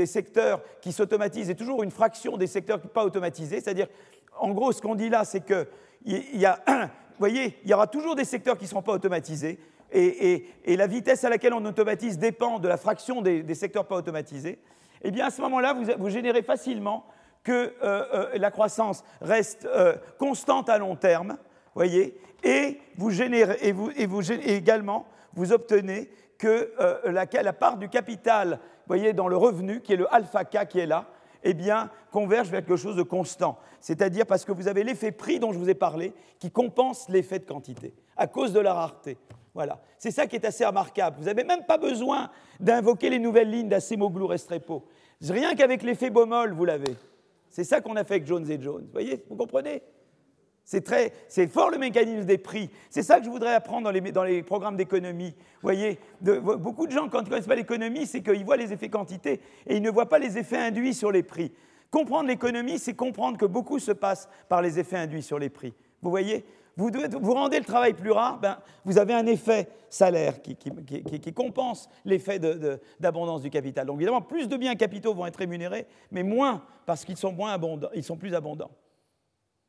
secteurs qui s'automatisent est toujours une fraction des secteurs pas automatisés. C'est-à-dire, en gros, ce qu'on dit là, c'est que il y a, vous voyez, il y aura toujours des secteurs qui ne seront pas automatisés et, la vitesse à laquelle on automatise dépend de la fraction des, secteurs pas automatisés, eh bien à ce moment-là, vous, générez facilement que euh, euh, la croissance reste euh, constante à long terme, voyez, et vous générez, vous, également, vous obtenez que la, la, part du capital, voyez, dans le revenu, qui est le alpha K qui est là, eh bien, converge vers quelque chose de constant. C'est-à-dire parce que vous avez l'effet prix dont je vous ai parlé, qui compense l'effet de quantité, à cause de la rareté. Voilà. C'est ça qui est assez remarquable. Vous n'avez même pas besoin d'invoquer les nouvelles lignes d'Acemoglu Restrepo. Rien qu'avec l'effet Baumol, vous l'avez. C'est ça qu'on a fait avec Jones et Jones. Vous voyez, vous comprenez? C'est, très, c'est fort le mécanisme des prix. C'est ça que je voudrais apprendre dans les, dans les programmes d'économie. Vous voyez, beaucoup de gens, quand ils ne connaissent pas l'économie, c'est qu'ils voient les effets quantité et ils ne voient pas les effets induits sur les prix. Comprendre l'économie, c'est comprendre que beaucoup se passe par les effets induits sur les prix. Vous voyez vous, rendez le travail plus rare, ben, vous avez un effet salaire qui, compense l'effet d'abondance du capital. Donc évidemment, plus de biens capitaux vont être rémunérés, mais moins parce qu'ils sont, sont plus abondants.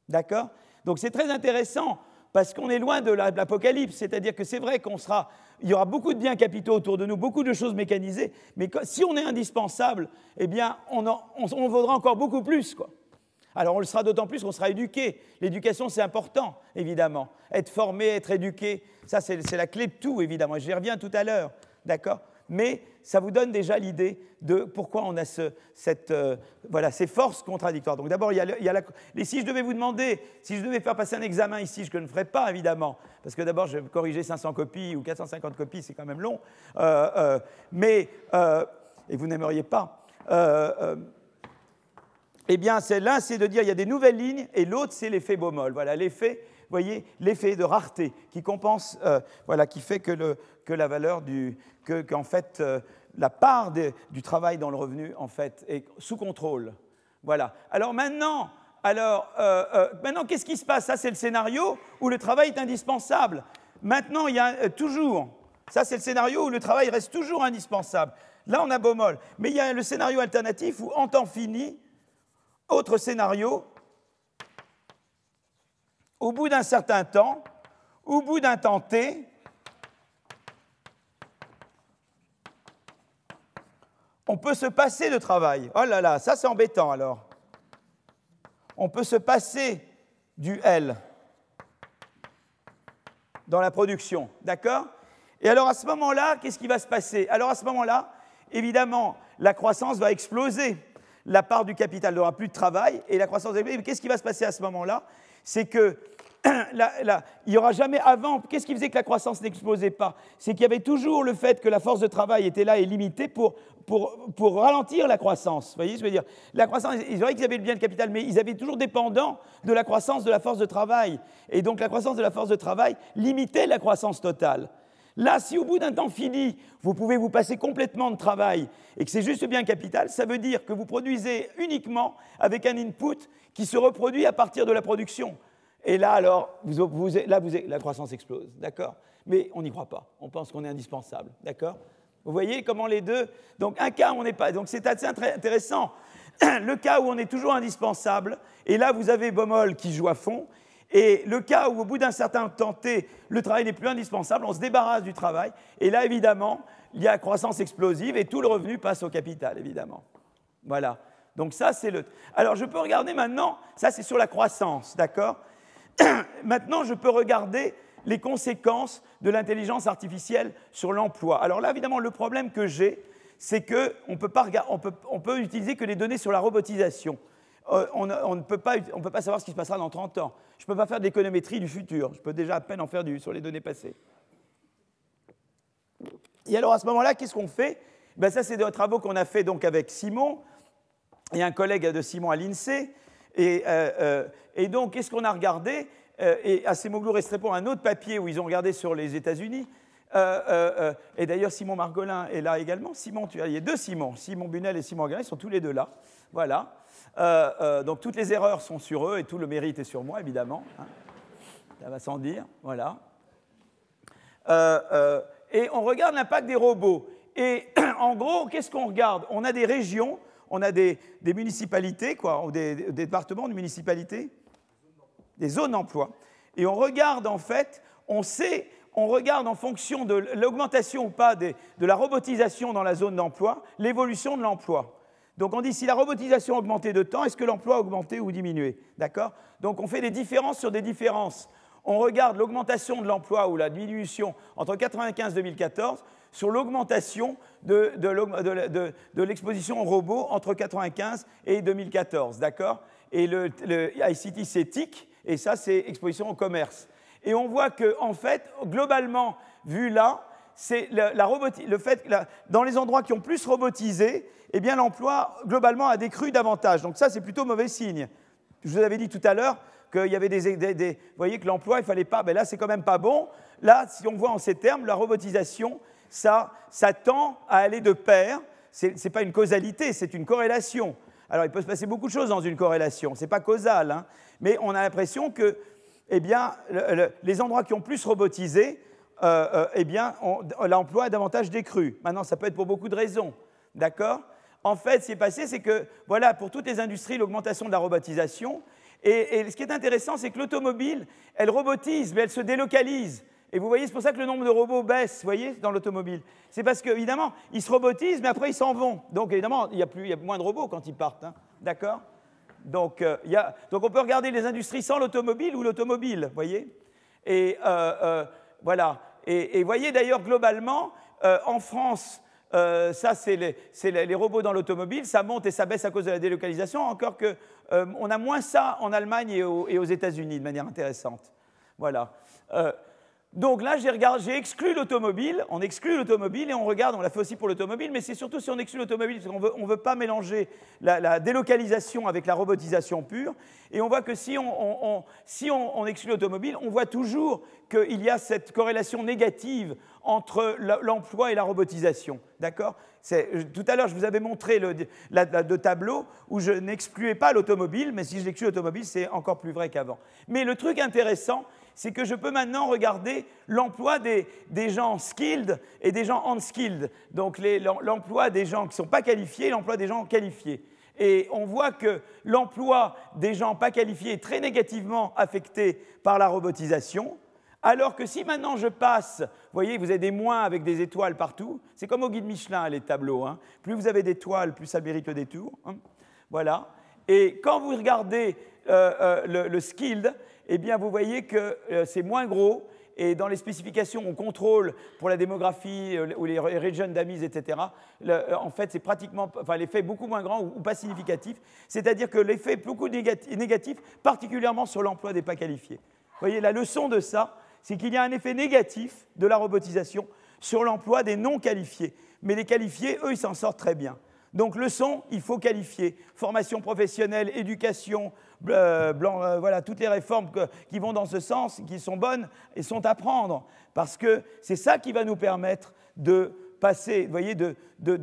D'accord? Donc c'est très intéressant parce qu'on est loin de l'apocalypse, c'est-à-dire que c'est vrai qu'on sera, il y aura beaucoup de biens capitaux autour de nous, beaucoup de choses mécanisées, mais si on est indispensable, eh bien, on, on vaudra encore beaucoup plus, quoi. Alors on le sera d'autant plus qu'on sera éduqué. L'éducation, c'est important, évidemment. Être formé, être éduqué, ça c'est la clé de tout, évidemment. J'y reviens tout à l'heure, d'accord? Mais ça vous donne déjà l'idée de pourquoi on a cette, euh, voilà, ces forces contradictoires. Donc d'abord, il y a, il si je devais vous demander, si je devais faire passer un examen ici, je ne le ferais pas, évidemment, parce que d'abord, je vais corriger 500 copies ou 450 copies, c'est quand même long. Euh, euh, mais, et vous n'aimeriez pas eh bien, l'un, c'est de dire il y a des nouvelles lignes, et l'autre, c'est l'effet Baumol. Voilà, l'effet, voyez, l'effet de rareté qui compense, euh, voilà, qui fait que, le, que la valeur du, que, qu'en fait, euh, la part du travail dans le revenu, en fait, est sous contrôle. Voilà. Alors maintenant, alors, euh, maintenant, qu'est-ce qui se passe? Ça, c'est le scénario où le travail est indispensable. Maintenant, il y a toujours, ça, c'est le scénario où le travail reste toujours indispensable. Là, on a Baumol. Mais il y a le scénario alternatif où, en temps fini, autre scénario, au bout d'un certain temps, au bout d'un temps t, on peut se passer de travail. Oh là là, ça c'est embêtant alors. On peut se passer du L dans la production, d'accord? Et alors à ce moment-là, qu'est-ce qui va se passer? Alors à ce moment-là, évidemment, la croissance va exploser. La part du capital n'aura plus de travail et la croissance va exploser. Qu'est-ce qui va se passer à ce moment-là? C'est que il n'y aura jamais avant. Qu'est-ce qui faisait que la croissance n'explosait pas? C'est qu'il y avait toujours le fait que la force de travail était là et limitée pour, pour, ralentir la croissance. Vous voyez, je veux dire, la croissance, ils vrai qu'ils avaient le bien de capital, mais ils avaient toujours dépendant de la croissance de la force de travail. Et donc la croissance de la force de travail limitait la croissance totale. Là, si au bout d'un temps fini, vous pouvez vous passer complètement de travail et que c'est juste bien capital, ça veut dire que vous produisez uniquement avec un input qui se reproduit à partir de la production. Et là, alors, vous, là, la croissance explose, d'accord? Mais on n'y croit pas. On pense qu'on est indispensable, d'accord? Vous voyez comment les deux. Donc, un cas où on n'est pas. Donc, c'est assez intéressant. Le cas où on est toujours indispensable, et là, vous avez Baumol qui joue à fond. Et le cas où, au bout d'un certain temps T, le travail n'est plus indispensable, on se débarrasse du travail. Et là, évidemment, il y a croissance explosive et tout le revenu passe au capital, évidemment. Voilà. Donc ça, c'est le... Alors je peux regarder maintenant, ça c'est sur la croissance, d'accord? Maintenant, je peux regarder les conséquences de l'intelligence artificielle sur l'emploi. Alors là, évidemment, le problème que j'ai, c'est qu'on peut, peut, on peut utiliser que les données sur la robotisation. Euh, on, ne peut pas, savoir ce qui se passera dans 30 ans. Je ne peux pas faire d'économétrie du futur. Je peux déjà à peine en faire du, sur les données passées. Et alors à ce moment-là, qu'est-ce qu'on fait? Ben, Ça, c'est des travaux qu'on a fait donc avec Simon et un collègue de Simon à l'INSEE. Et, euh, euh, donc, qu'est-ce qu'on a regardé? Et Acemoglu répond un autre papier où ils ont regardé sur les États-Unis. et d'ailleurs, Simon Margolin est là également. Simon, tu as, il y a deux Simon, Simon Bunel et Simon Margolin, ils sont tous les deux là. Voilà. Donc toutes les erreurs sont sur eux et tout le mérite est sur moi, évidemment. Hein. Ça va sans dire. Voilà. et on regarde l'impact des robots. Et en gros, qu'est-ce qu'on regarde? On a des régions on a des, municipalités, quoi, ou des, départements de municipalités, des zones d'emploi. Et on regarde en fait, on sait, on regarde en fonction de l'augmentation ou pas de la robotisation dans la zone d'emploi, l'évolution de l'emploi. Donc on dit si la robotisation a augmenté de temps, est-ce que l'emploi a augmenté ou diminué? D'accord? Donc on fait des différences sur des différences. On regarde l'augmentation de l'emploi ou la diminution entre 1995 et 2014 sur l'augmentation de, de, l'exposition aux robots entre 1995 et 2014, d'accord? Et le, ICT, c'est TIC, et ça, c'est exposition au commerce. Et on voit que, en fait, globalement, vu là, c'est le fait que dans les endroits qui ont plus robotisé, eh bien l'emploi globalement a décru davantage. Donc ça, c'est plutôt mauvais signe. Je vous avais dit tout à l'heure qu'il y avait des, Vous voyez que l'emploi, il fallait pas. Ben là, c'est quand même pas bon. Là, si on voit en ces termes, la robotisation, ça, ça tend à aller de pair. Ce n'est pas une causalité, c'est une corrélation. Alors, il peut se passer beaucoup de choses dans une corrélation. Ce n'est pas causal, hein. mais on a l'impression que eh bien, les endroits qui ont plus robotisé, euh, euh, eh bien, l'emploi a davantage décru. Maintenant, ça peut être pour beaucoup de raisons. D'accord? En fait, ce qui est passé, c'est que, voilà, pour toutes les industries, l'augmentation de la robotisation. et ce qui est intéressant, c'est que l'automobile, elle robotise, mais elle se délocalise. Et vous voyez, c'est pour ça que le nombre de robots baisse, vous voyez, dans l'automobile. C'est parce qu'évidemment, ils se robotisent, mais après, ils s'en vont. Donc, évidemment, il y, a plus, y a moins de robots quand ils partent. Hein. D'accord? Donc, euh, donc, on peut regarder les industries sans l'automobile ou l'automobile, vous voyez? Et euh, euh, voilà. Et, vous voyez d'ailleurs, globalement, en France, ça, c'est les, robots dans l'automobile, ça monte et ça baisse à cause de la délocalisation, encore qu'on a moins ça en Allemagne et, et aux États-Unis de manière intéressante. Voilà. Donc là, j'ai exclu l'automobile, on exclut l'automobile et on regarde, on l'a fait aussi pour l'automobile, mais c'est surtout si on exclut l'automobile, parce qu'on ne veut pas mélanger la, délocalisation avec la robotisation pure. Et on voit que si on, exclut l'automobile, on voit toujours qu'il y a cette corrélation négative entre l'emploi et la robotisation. D'accord? Tout à l'heure, je vous avais montré le, le tableau où je n'excluais pas l'automobile, mais si j'exclus l'automobile, c'est encore plus vrai qu'avant. Mais le truc intéressant, c'est que je peux maintenant regarder l'emploi des, gens skilled et des gens unskilled, donc l'emploi des gens qui ne sont pas qualifiés et l'emploi des gens qualifiés. Et on voit que l'emploi des gens pas qualifiés est très négativement affecté par la robotisation, Alors que si maintenant je passe, vous voyez, vous avez des moins avec des étoiles partout, c'est comme au guide Michelin, les tableaux. Hein. Plus vous avez d'étoiles, plus ça mérite le détour. Hein. Voilà. Et quand vous regardez euh, euh, le, skilled, eh bien, vous voyez que euh, c'est moins gros. Et dans les spécifications, on contrôle pour la démographie ou les régions d'amis, etc. en fait, c'est pratiquement, enfin, l'effet beaucoup moins grand ou, pas significatif. C'est-à-dire que l'effet est beaucoup négatif, particulièrement sur l'emploi des pas qualifiés. Vous voyez, la leçon de ça, c'est qu'il y a un effet négatif de la robotisation sur l'emploi des non qualifiés. Mais les qualifiés, eux, ils s'en sortent très bien. Donc leçon, il faut qualifier. Formation professionnelle, éducation, euh, euh, voilà, toutes les réformes qui vont dans ce sens, qui sont bonnes et sont à prendre. Parce que c'est ça qui va nous permettre de passer, vous voyez, de,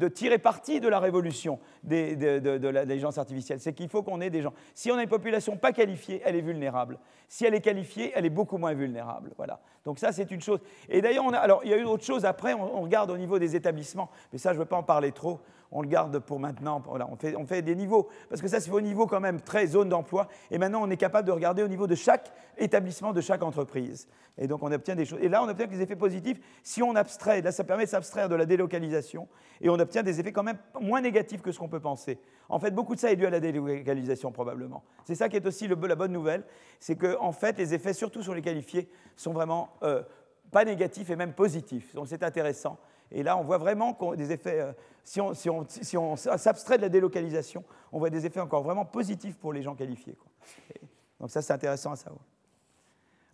tirer parti de la révolution de, l'intelligence artificielle. C'est qu'il faut qu'on ait des gens. Si on a une population pas qualifiée, elle est vulnérable. Si elle est qualifiée, elle est beaucoup moins vulnérable. Voilà. Donc ça, c'est une chose. Et d'ailleurs, alors il y a eu autre chose après. On regarde au niveau des établissements, mais ça, je ne veux pas en parler trop on le garde pour maintenant. on, fait, des niveaux, parce que ça, c'est au niveau quand même très zone d'emploi. Et maintenant, on est capable de regarder au niveau de chaque établissement, de chaque entreprise. Et donc, on obtient des choses. Et là, on obtient des effets positifs si on abstrait. Là, ça permet de s'abstraire de la délocalisation. Et on obtient des effets quand même moins négatifs que ce qu'on peut penser. En fait, beaucoup de ça est dû à la délocalisation, probablement. C'est ça qui est aussi la bonne nouvelle. C'est que, en fait, les effets, surtout sur les qualifiés, sont vraiment euh, pas négatifs et même positifs. Donc, c'est intéressant. Et là, on voit vraiment des effets, euh, si on, s'abstrait de la délocalisation, on voit des effets encore vraiment positifs pour les gens qualifiés. donc ça, c'est intéressant à savoir.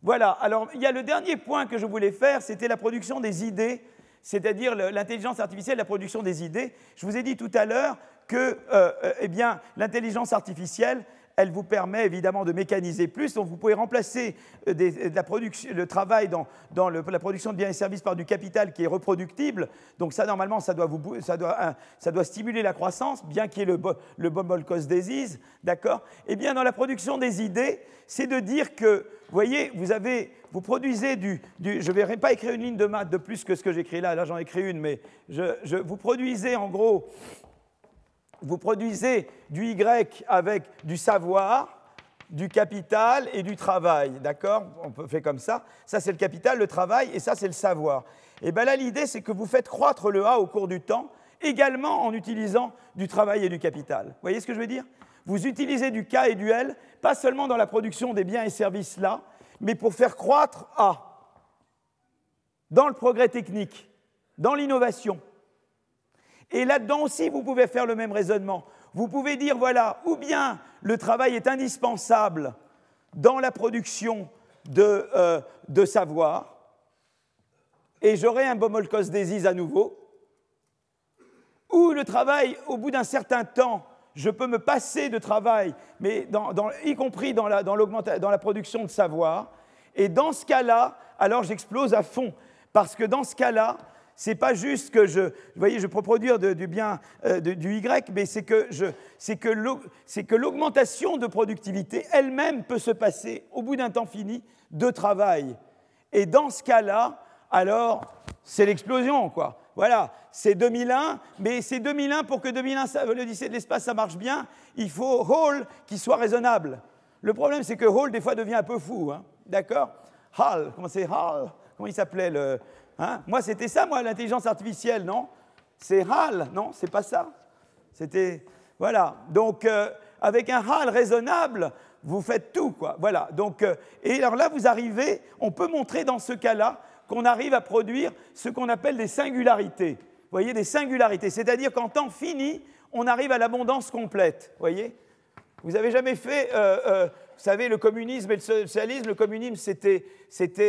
Voilà, alors il y a le dernier point que je voulais faire, c'était la production des idées, c'est-à-dire l'intelligence artificielle, la production des idées. Je vous ai dit tout à l'heure que euh, euh, eh l'intelligence artificielle, elle vous permet évidemment de mécaniser plus. Donc vous pouvez remplacer euh, le travail dans, la production de biens et services par du capital qui est reproductible. Donc ça, normalement, ça doit, stimuler la croissance, bien qu'il y ait le, le bon cause disease, d'accord? Eh bien, dans la production des idées, c'est de dire que, vous voyez, vous avez, vous produisez du, je ne vais pas écrire une ligne de maths de plus que ce que j'écris là, là j'en écris une, mais je, vous produisez en gros vous produisez du Y avec du savoir, du capital et du travail. D'accord? On peut faire comme ça. Ça, c'est le capital, le travail, et ça, c'est le savoir. Et bien là, l'idée, c'est que vous faites croître le A au cours du temps, également en utilisant du travail et du capital. Vous voyez ce que je veux dire? Vous utilisez du K et du L, pas seulement dans la production des biens et services là, mais pour faire croître A. Dans le progrès technique, dans l'innovation, et là-dedans aussi, vous pouvez faire le même raisonnement. Vous pouvez dire, voilà, ou bien le travail est indispensable dans la production de, euh, savoir, et j'aurai un Bomolkos Desis à nouveau, ou le travail, au bout d'un certain temps, je peux me passer de travail, mais y compris dans la, dans la production de savoir, et dans ce cas-là, alors j'explose à fond, parce que dans ce cas-là, c'est pas juste que je, vous voyez, je peux produire du bien euh, du Y, mais c'est que, que l'augmentation de productivité elle-même peut se passer au bout d'un temps fini de travail. Et dans ce cas-là, alors c'est l'explosion, quoi. Voilà, c'est 2001, mais c'est 2001 pour que 2001, l'Odyssée de l'espace, ça marche bien, il faut Hall qui soit raisonnable. Le problème, c'est que Hall, des fois, devient un peu fou, hein, d'accord? Hall, comment c'est Hall? Comment il s'appelait le, Hein? moi, c'était ça, moi, l'intelligence artificielle, non? C'est HAL, non? C'est pas ça C'était. Voilà. Donc, euh, avec un HAL raisonnable, vous faites tout, quoi. Voilà. Donc, euh, et alors là, vous arrivez, on peut montrer dans ce cas-là qu'on arrive à produire ce qu'on appelle des singularités. Vous voyez, des singularités. C'est-à-dire qu'en temps fini, on arrive à l'abondance complète. Vous voyez? Vous avez jamais fait. Euh, vous savez, le communisme et le socialisme, le communisme, c'était,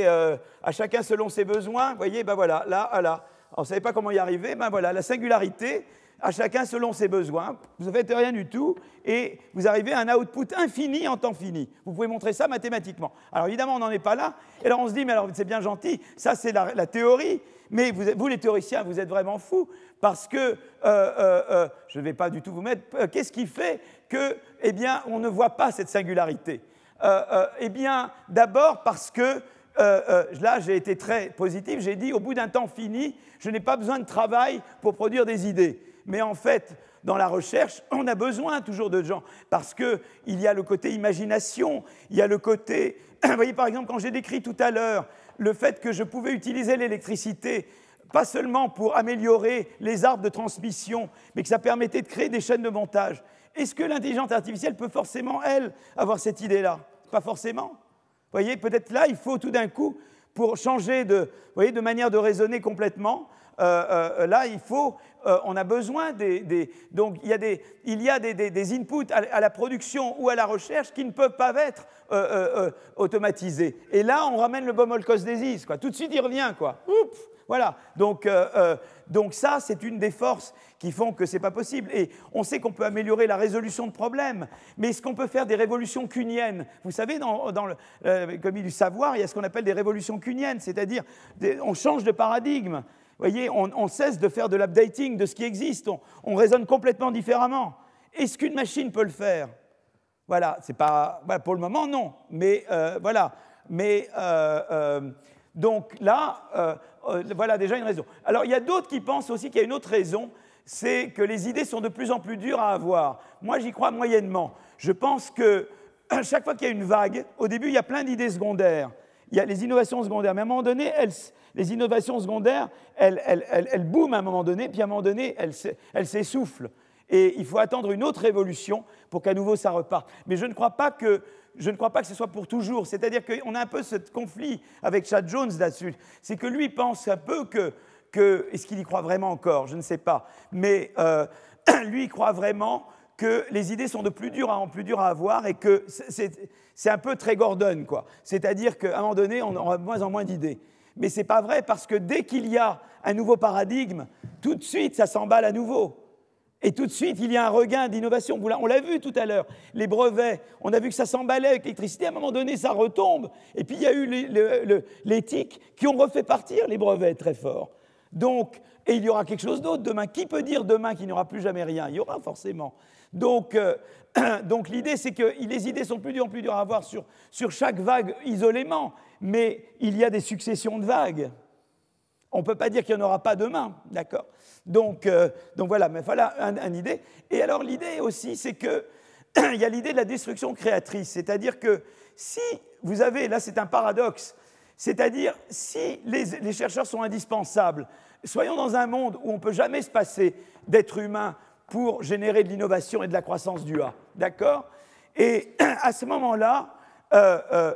euh, à chacun selon ses besoins. Vous voyez, ben voilà, là, là. on ne savait pas comment y arriver, ben voilà, la singularité, à chacun selon ses besoins. Vous ne faites rien du tout et vous arrivez à un output infini en temps fini. Vous pouvez montrer ça mathématiquement. Alors évidemment, on n'en est pas là. Et alors on se dit, mais alors c'est bien gentil, ça c'est la, théorie. Mais vous, les théoriciens, vous êtes vraiment fous parce que, euh, euh, je ne vais pas du tout vous mettre, qu'est-ce qui fait que, eh bien, on ne voit pas cette singularité euh, euh, Eh bien, d'abord parce que euh, là, j'ai été très positif. J'ai dit, au bout d'un temps fini, je n'ai pas besoin de travail pour produire des idées. Mais en fait, dans la recherche, on a besoin toujours de gens parce qu'il y a le côté imagination, il y a le côté. Vous voyez, par exemple, quand j'ai décrit tout à l'heure le fait que je pouvais utiliser l'électricité pas seulement pour améliorer les arbres de transmission, mais que ça permettait de créer des chaînes de montage. Est-ce que l'intelligence artificielle peut forcément, elle, avoir cette idée-là? Pas forcément. Vous voyez, peut-être là, il faut tout d'un coup, pour changer de, voyez, de manière de raisonner complètement, euh, euh, là, il faut, euh, on a besoin des, donc il y a des, il y a des, inputs à, la production ou à la recherche qui ne peuvent pas être automatisés. Et là, on ramène le bomolcos quoi. Tout de suite, il revient, quoi. Oups voilà, donc, donc ça, c'est une des forces qui font que ce n'est pas possible. Et on sait qu'on peut améliorer la résolution de problèmes, mais est-ce qu'on peut faire des révolutions cuniennes Vous savez, dans, dans le comité du savoir, il y a ce qu'on appelle des révolutions cuniennes, c'est-à-dire on change de paradigme. Vous voyez, on, cesse de faire de l'updating de ce qui existe, on, raisonne complètement différemment. Est-ce qu'une machine peut le faire? Voilà, c'est pas. pour le moment, non. Mais euh, voilà. Mais euh, euh, donc là, voilà déjà une raison. Alors il y a d'autres qui pensent aussi qu'il y a une autre raison, c'est que les idées sont de plus en plus dures à avoir. Moi, j'y crois moyennement. Je pense que chaque fois qu'il y a une vague, au début, il y a plein d'idées secondaires. Il y a les innovations secondaires, mais à un moment donné, elles, les innovations secondaires, elles, elles, elles, booment à un moment donné, puis à un moment donné, elles s'essoufflent. Et il faut attendre une autre révolution pour qu'à nouveau ça reparte. Mais je ne crois pas que, je ne crois pas que ce soit pour toujours. C'est-à-dire qu'on a un peu ce conflit avec Chad Jones là-dessus. C'est que lui pense un peu que, est-ce qu'il y croit vraiment encore? Je ne sais pas. Mais euh, lui, il croit vraiment que les idées sont de plus dur en plus dur à avoir et que c'est un peu très Gordon, quoi. C'est-à-dire qu'à un moment donné, on aura de moins en moins d'idées. Mais ce n'est pas vrai parce que dès qu'il y a un nouveau paradigme, tout de suite, ça s'emballe à nouveau. Et tout de suite, il y a un regain d'innovation. On l'a vu tout à l'heure, les brevets, on a vu que ça s'emballait avec l'électricité, à un moment donné, ça retombe. Et puis, il y a eu l'éthique qui ont refait partir les brevets très fort. Donc, et il y aura quelque chose d'autre demain. Qui peut dire demain qu'il n'y aura plus jamais rien? Il y aura forcément. Donc, euh, donc l'idée, c'est que les idées sont plus dures plus dures à avoir sur, sur chaque vague isolément mais il y a des successions de vagues. On ne peut pas dire qu'il n'y en aura pas demain, d'accord? Donc, euh, donc, voilà, mais voilà une idée. Et alors l'idée aussi, c'est qu'il y a l'idée de la destruction créatrice, c'est-à-dire que si vous avez, là c'est un paradoxe, c'est-à-dire si les, les, chercheurs sont indispensables, soyons dans un monde où on ne peut jamais se passer d'être humain pour générer de l'innovation et de la croissance du A, d'accord? Et à ce moment-là, euh, euh,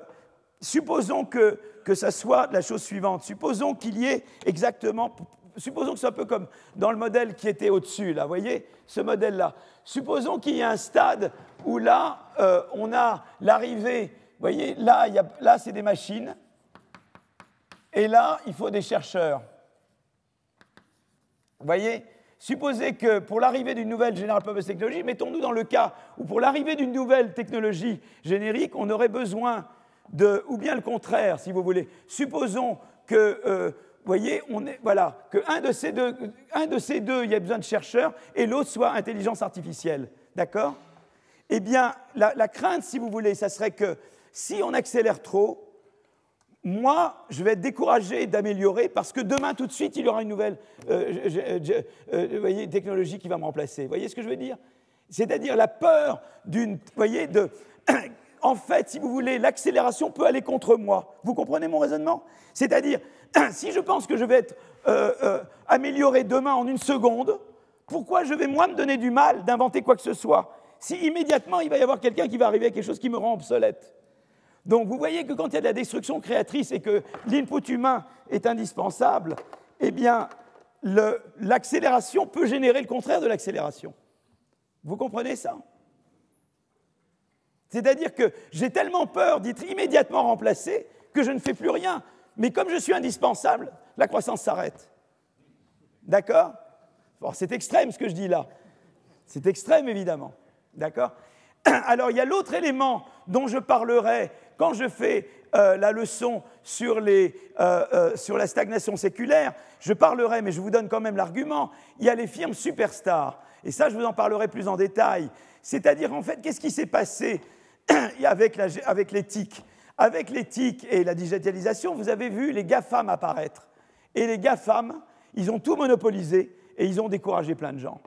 supposons que, que ça soit la chose suivante. Supposons qu'il y ait exactement, supposons que ce soit un peu comme dans le modèle qui était au-dessus, là, vous voyez, ce modèle-là. Supposons qu'il y ait un stade où là, euh, on a l'arrivée, vous voyez, là, là c'est des machines, et là, il faut des chercheurs. Vous voyez Supposez que pour l'arrivée d'une nouvelle General Purpose Technology, mettons-nous dans le cas où pour l'arrivée d'une nouvelle technologie générique, on aurait besoin ou bien le contraire, si vous voulez. Supposons que, euh, voyez, on est, voilà, que un de, ces deux, un de ces deux, il y a besoin de chercheurs, et l'autre soit intelligence artificielle. D'accord? Eh bien, la, crainte, si vous voulez, ça serait que si on accélère trop, moi, je vais être découragé d'améliorer parce que demain, tout de suite, il y aura une nouvelle euh, voyez, technologie qui va me remplacer. Vous voyez ce que je veux dire? C'est-à-dire la peur d'une, voyez, de, en fait, si vous voulez, l'accélération peut aller contre moi. Vous comprenez mon raisonnement? C'est-à-dire, si je pense que je vais être euh, euh, amélioré demain en une seconde, pourquoi je vais moi me donner du mal d'inventer quoi que ce soit? Si immédiatement il va y avoir quelqu'un qui va arriver à quelque chose qui me rend obsolète Donc vous voyez que quand il y a de la destruction créatrice et que l'input humain est indispensable, eh bien l'accélération peut générer le contraire de l'accélération. Vous comprenez ça? C'est-à-dire que j'ai tellement peur d'être immédiatement remplacé que je ne fais plus rien. Mais comme je suis indispensable, la croissance s'arrête. D'accord? C'est extrême ce que je dis là. C'est extrême, évidemment. D'accord? Alors, il y a l'autre élément dont je parlerai quand je fais euh, la leçon sur, euh, euh, sur la stagnation séculaire. Je parlerai, mais je vous donne quand même l'argument. Il y a les firmes superstars. Et ça, je vous en parlerai plus en détail. C'est-à-dire, en fait, qu'est-ce qui s'est passé avec l'éthique. Avec l'éthique et la digitalisation, vous avez vu les GAFAM apparaître. Et les GAFAM, ils ont tout monopolisé et ils ont découragé plein de gens.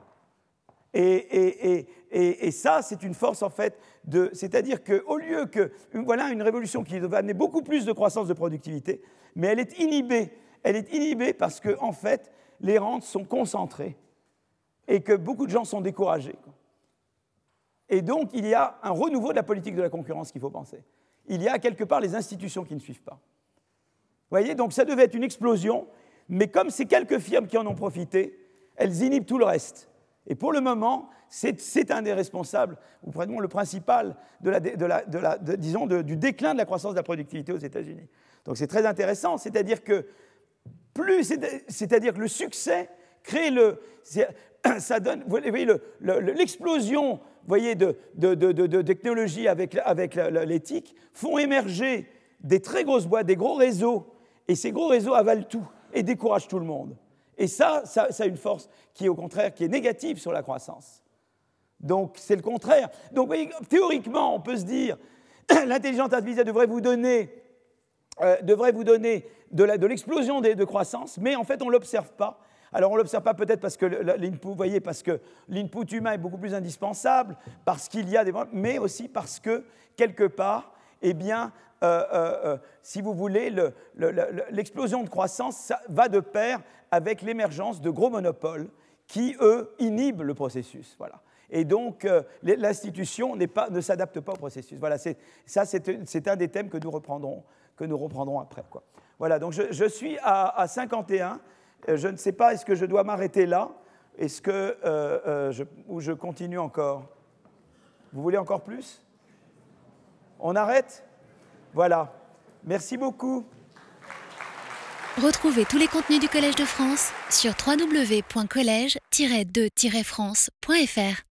Et, ça, c'est une force en fait de. C'est-à-dire qu'au lieu que. Voilà une révolution qui va amener beaucoup plus de croissance de productivité, mais elle est inhibée. Elle est inhibée parce que, en fait, les rentes sont concentrées et que beaucoup de gens sont découragés. Et donc, il y a un renouveau de la politique de la concurrence qu'il faut penser. Il y a quelque part les institutions qui ne suivent pas. Vous voyez, donc ça devait être une explosion, mais comme ces quelques firmes qui en ont profité, elles inhibent tout le reste. Et pour le moment, c'est un des responsables, ou le principal, de la, disons, du déclin de la croissance de la productivité aux États-Unis. Donc c'est très intéressant, c'est-à-dire que plus, c'est-à-dire que le succès crée le, ça donne, vous voyez, l'explosion, voyez, de, de, technologies avec, l'éthique font émerger des très grosses boîtes, des gros réseaux, et ces gros réseaux avalent tout et découragent tout le monde. Et ça, ça, ça a une force qui est au contraire qui est négative sur la croissance. Donc c'est le contraire. Donc voyez, théoriquement, on peut se dire, l'intelligence artificielle devrait vous donner, euh, devrait vous donner de l'explosion de, de, croissance, mais en fait on ne l'observe pas. Alors on ne l'observe pas peut-être parce que l'input, voyez, parce que l'input humain est beaucoup plus indispensable, parce qu'il y a des, mais aussi parce que quelque part, eh bien, euh, euh, euh, si vous voulez, l'explosion de croissance va de pair avec l'émergence de gros monopoles qui, eux, inhibent le processus. Voilà. Et donc, l'institution ne s'adapte pas au processus. Voilà, ça, c'est un des thèmes que nous reprendrons, après. Quoi. Voilà, donc je, suis à, 51. Je ne sais pas, est-ce que je dois m'arrêter là? Est-ce que je, ou je continue encore? Vous voulez encore plus? On arrête? Voilà. Merci beaucoup. Retrouvez tous les contenus du Collège de France sur www.colège-2-france.fr.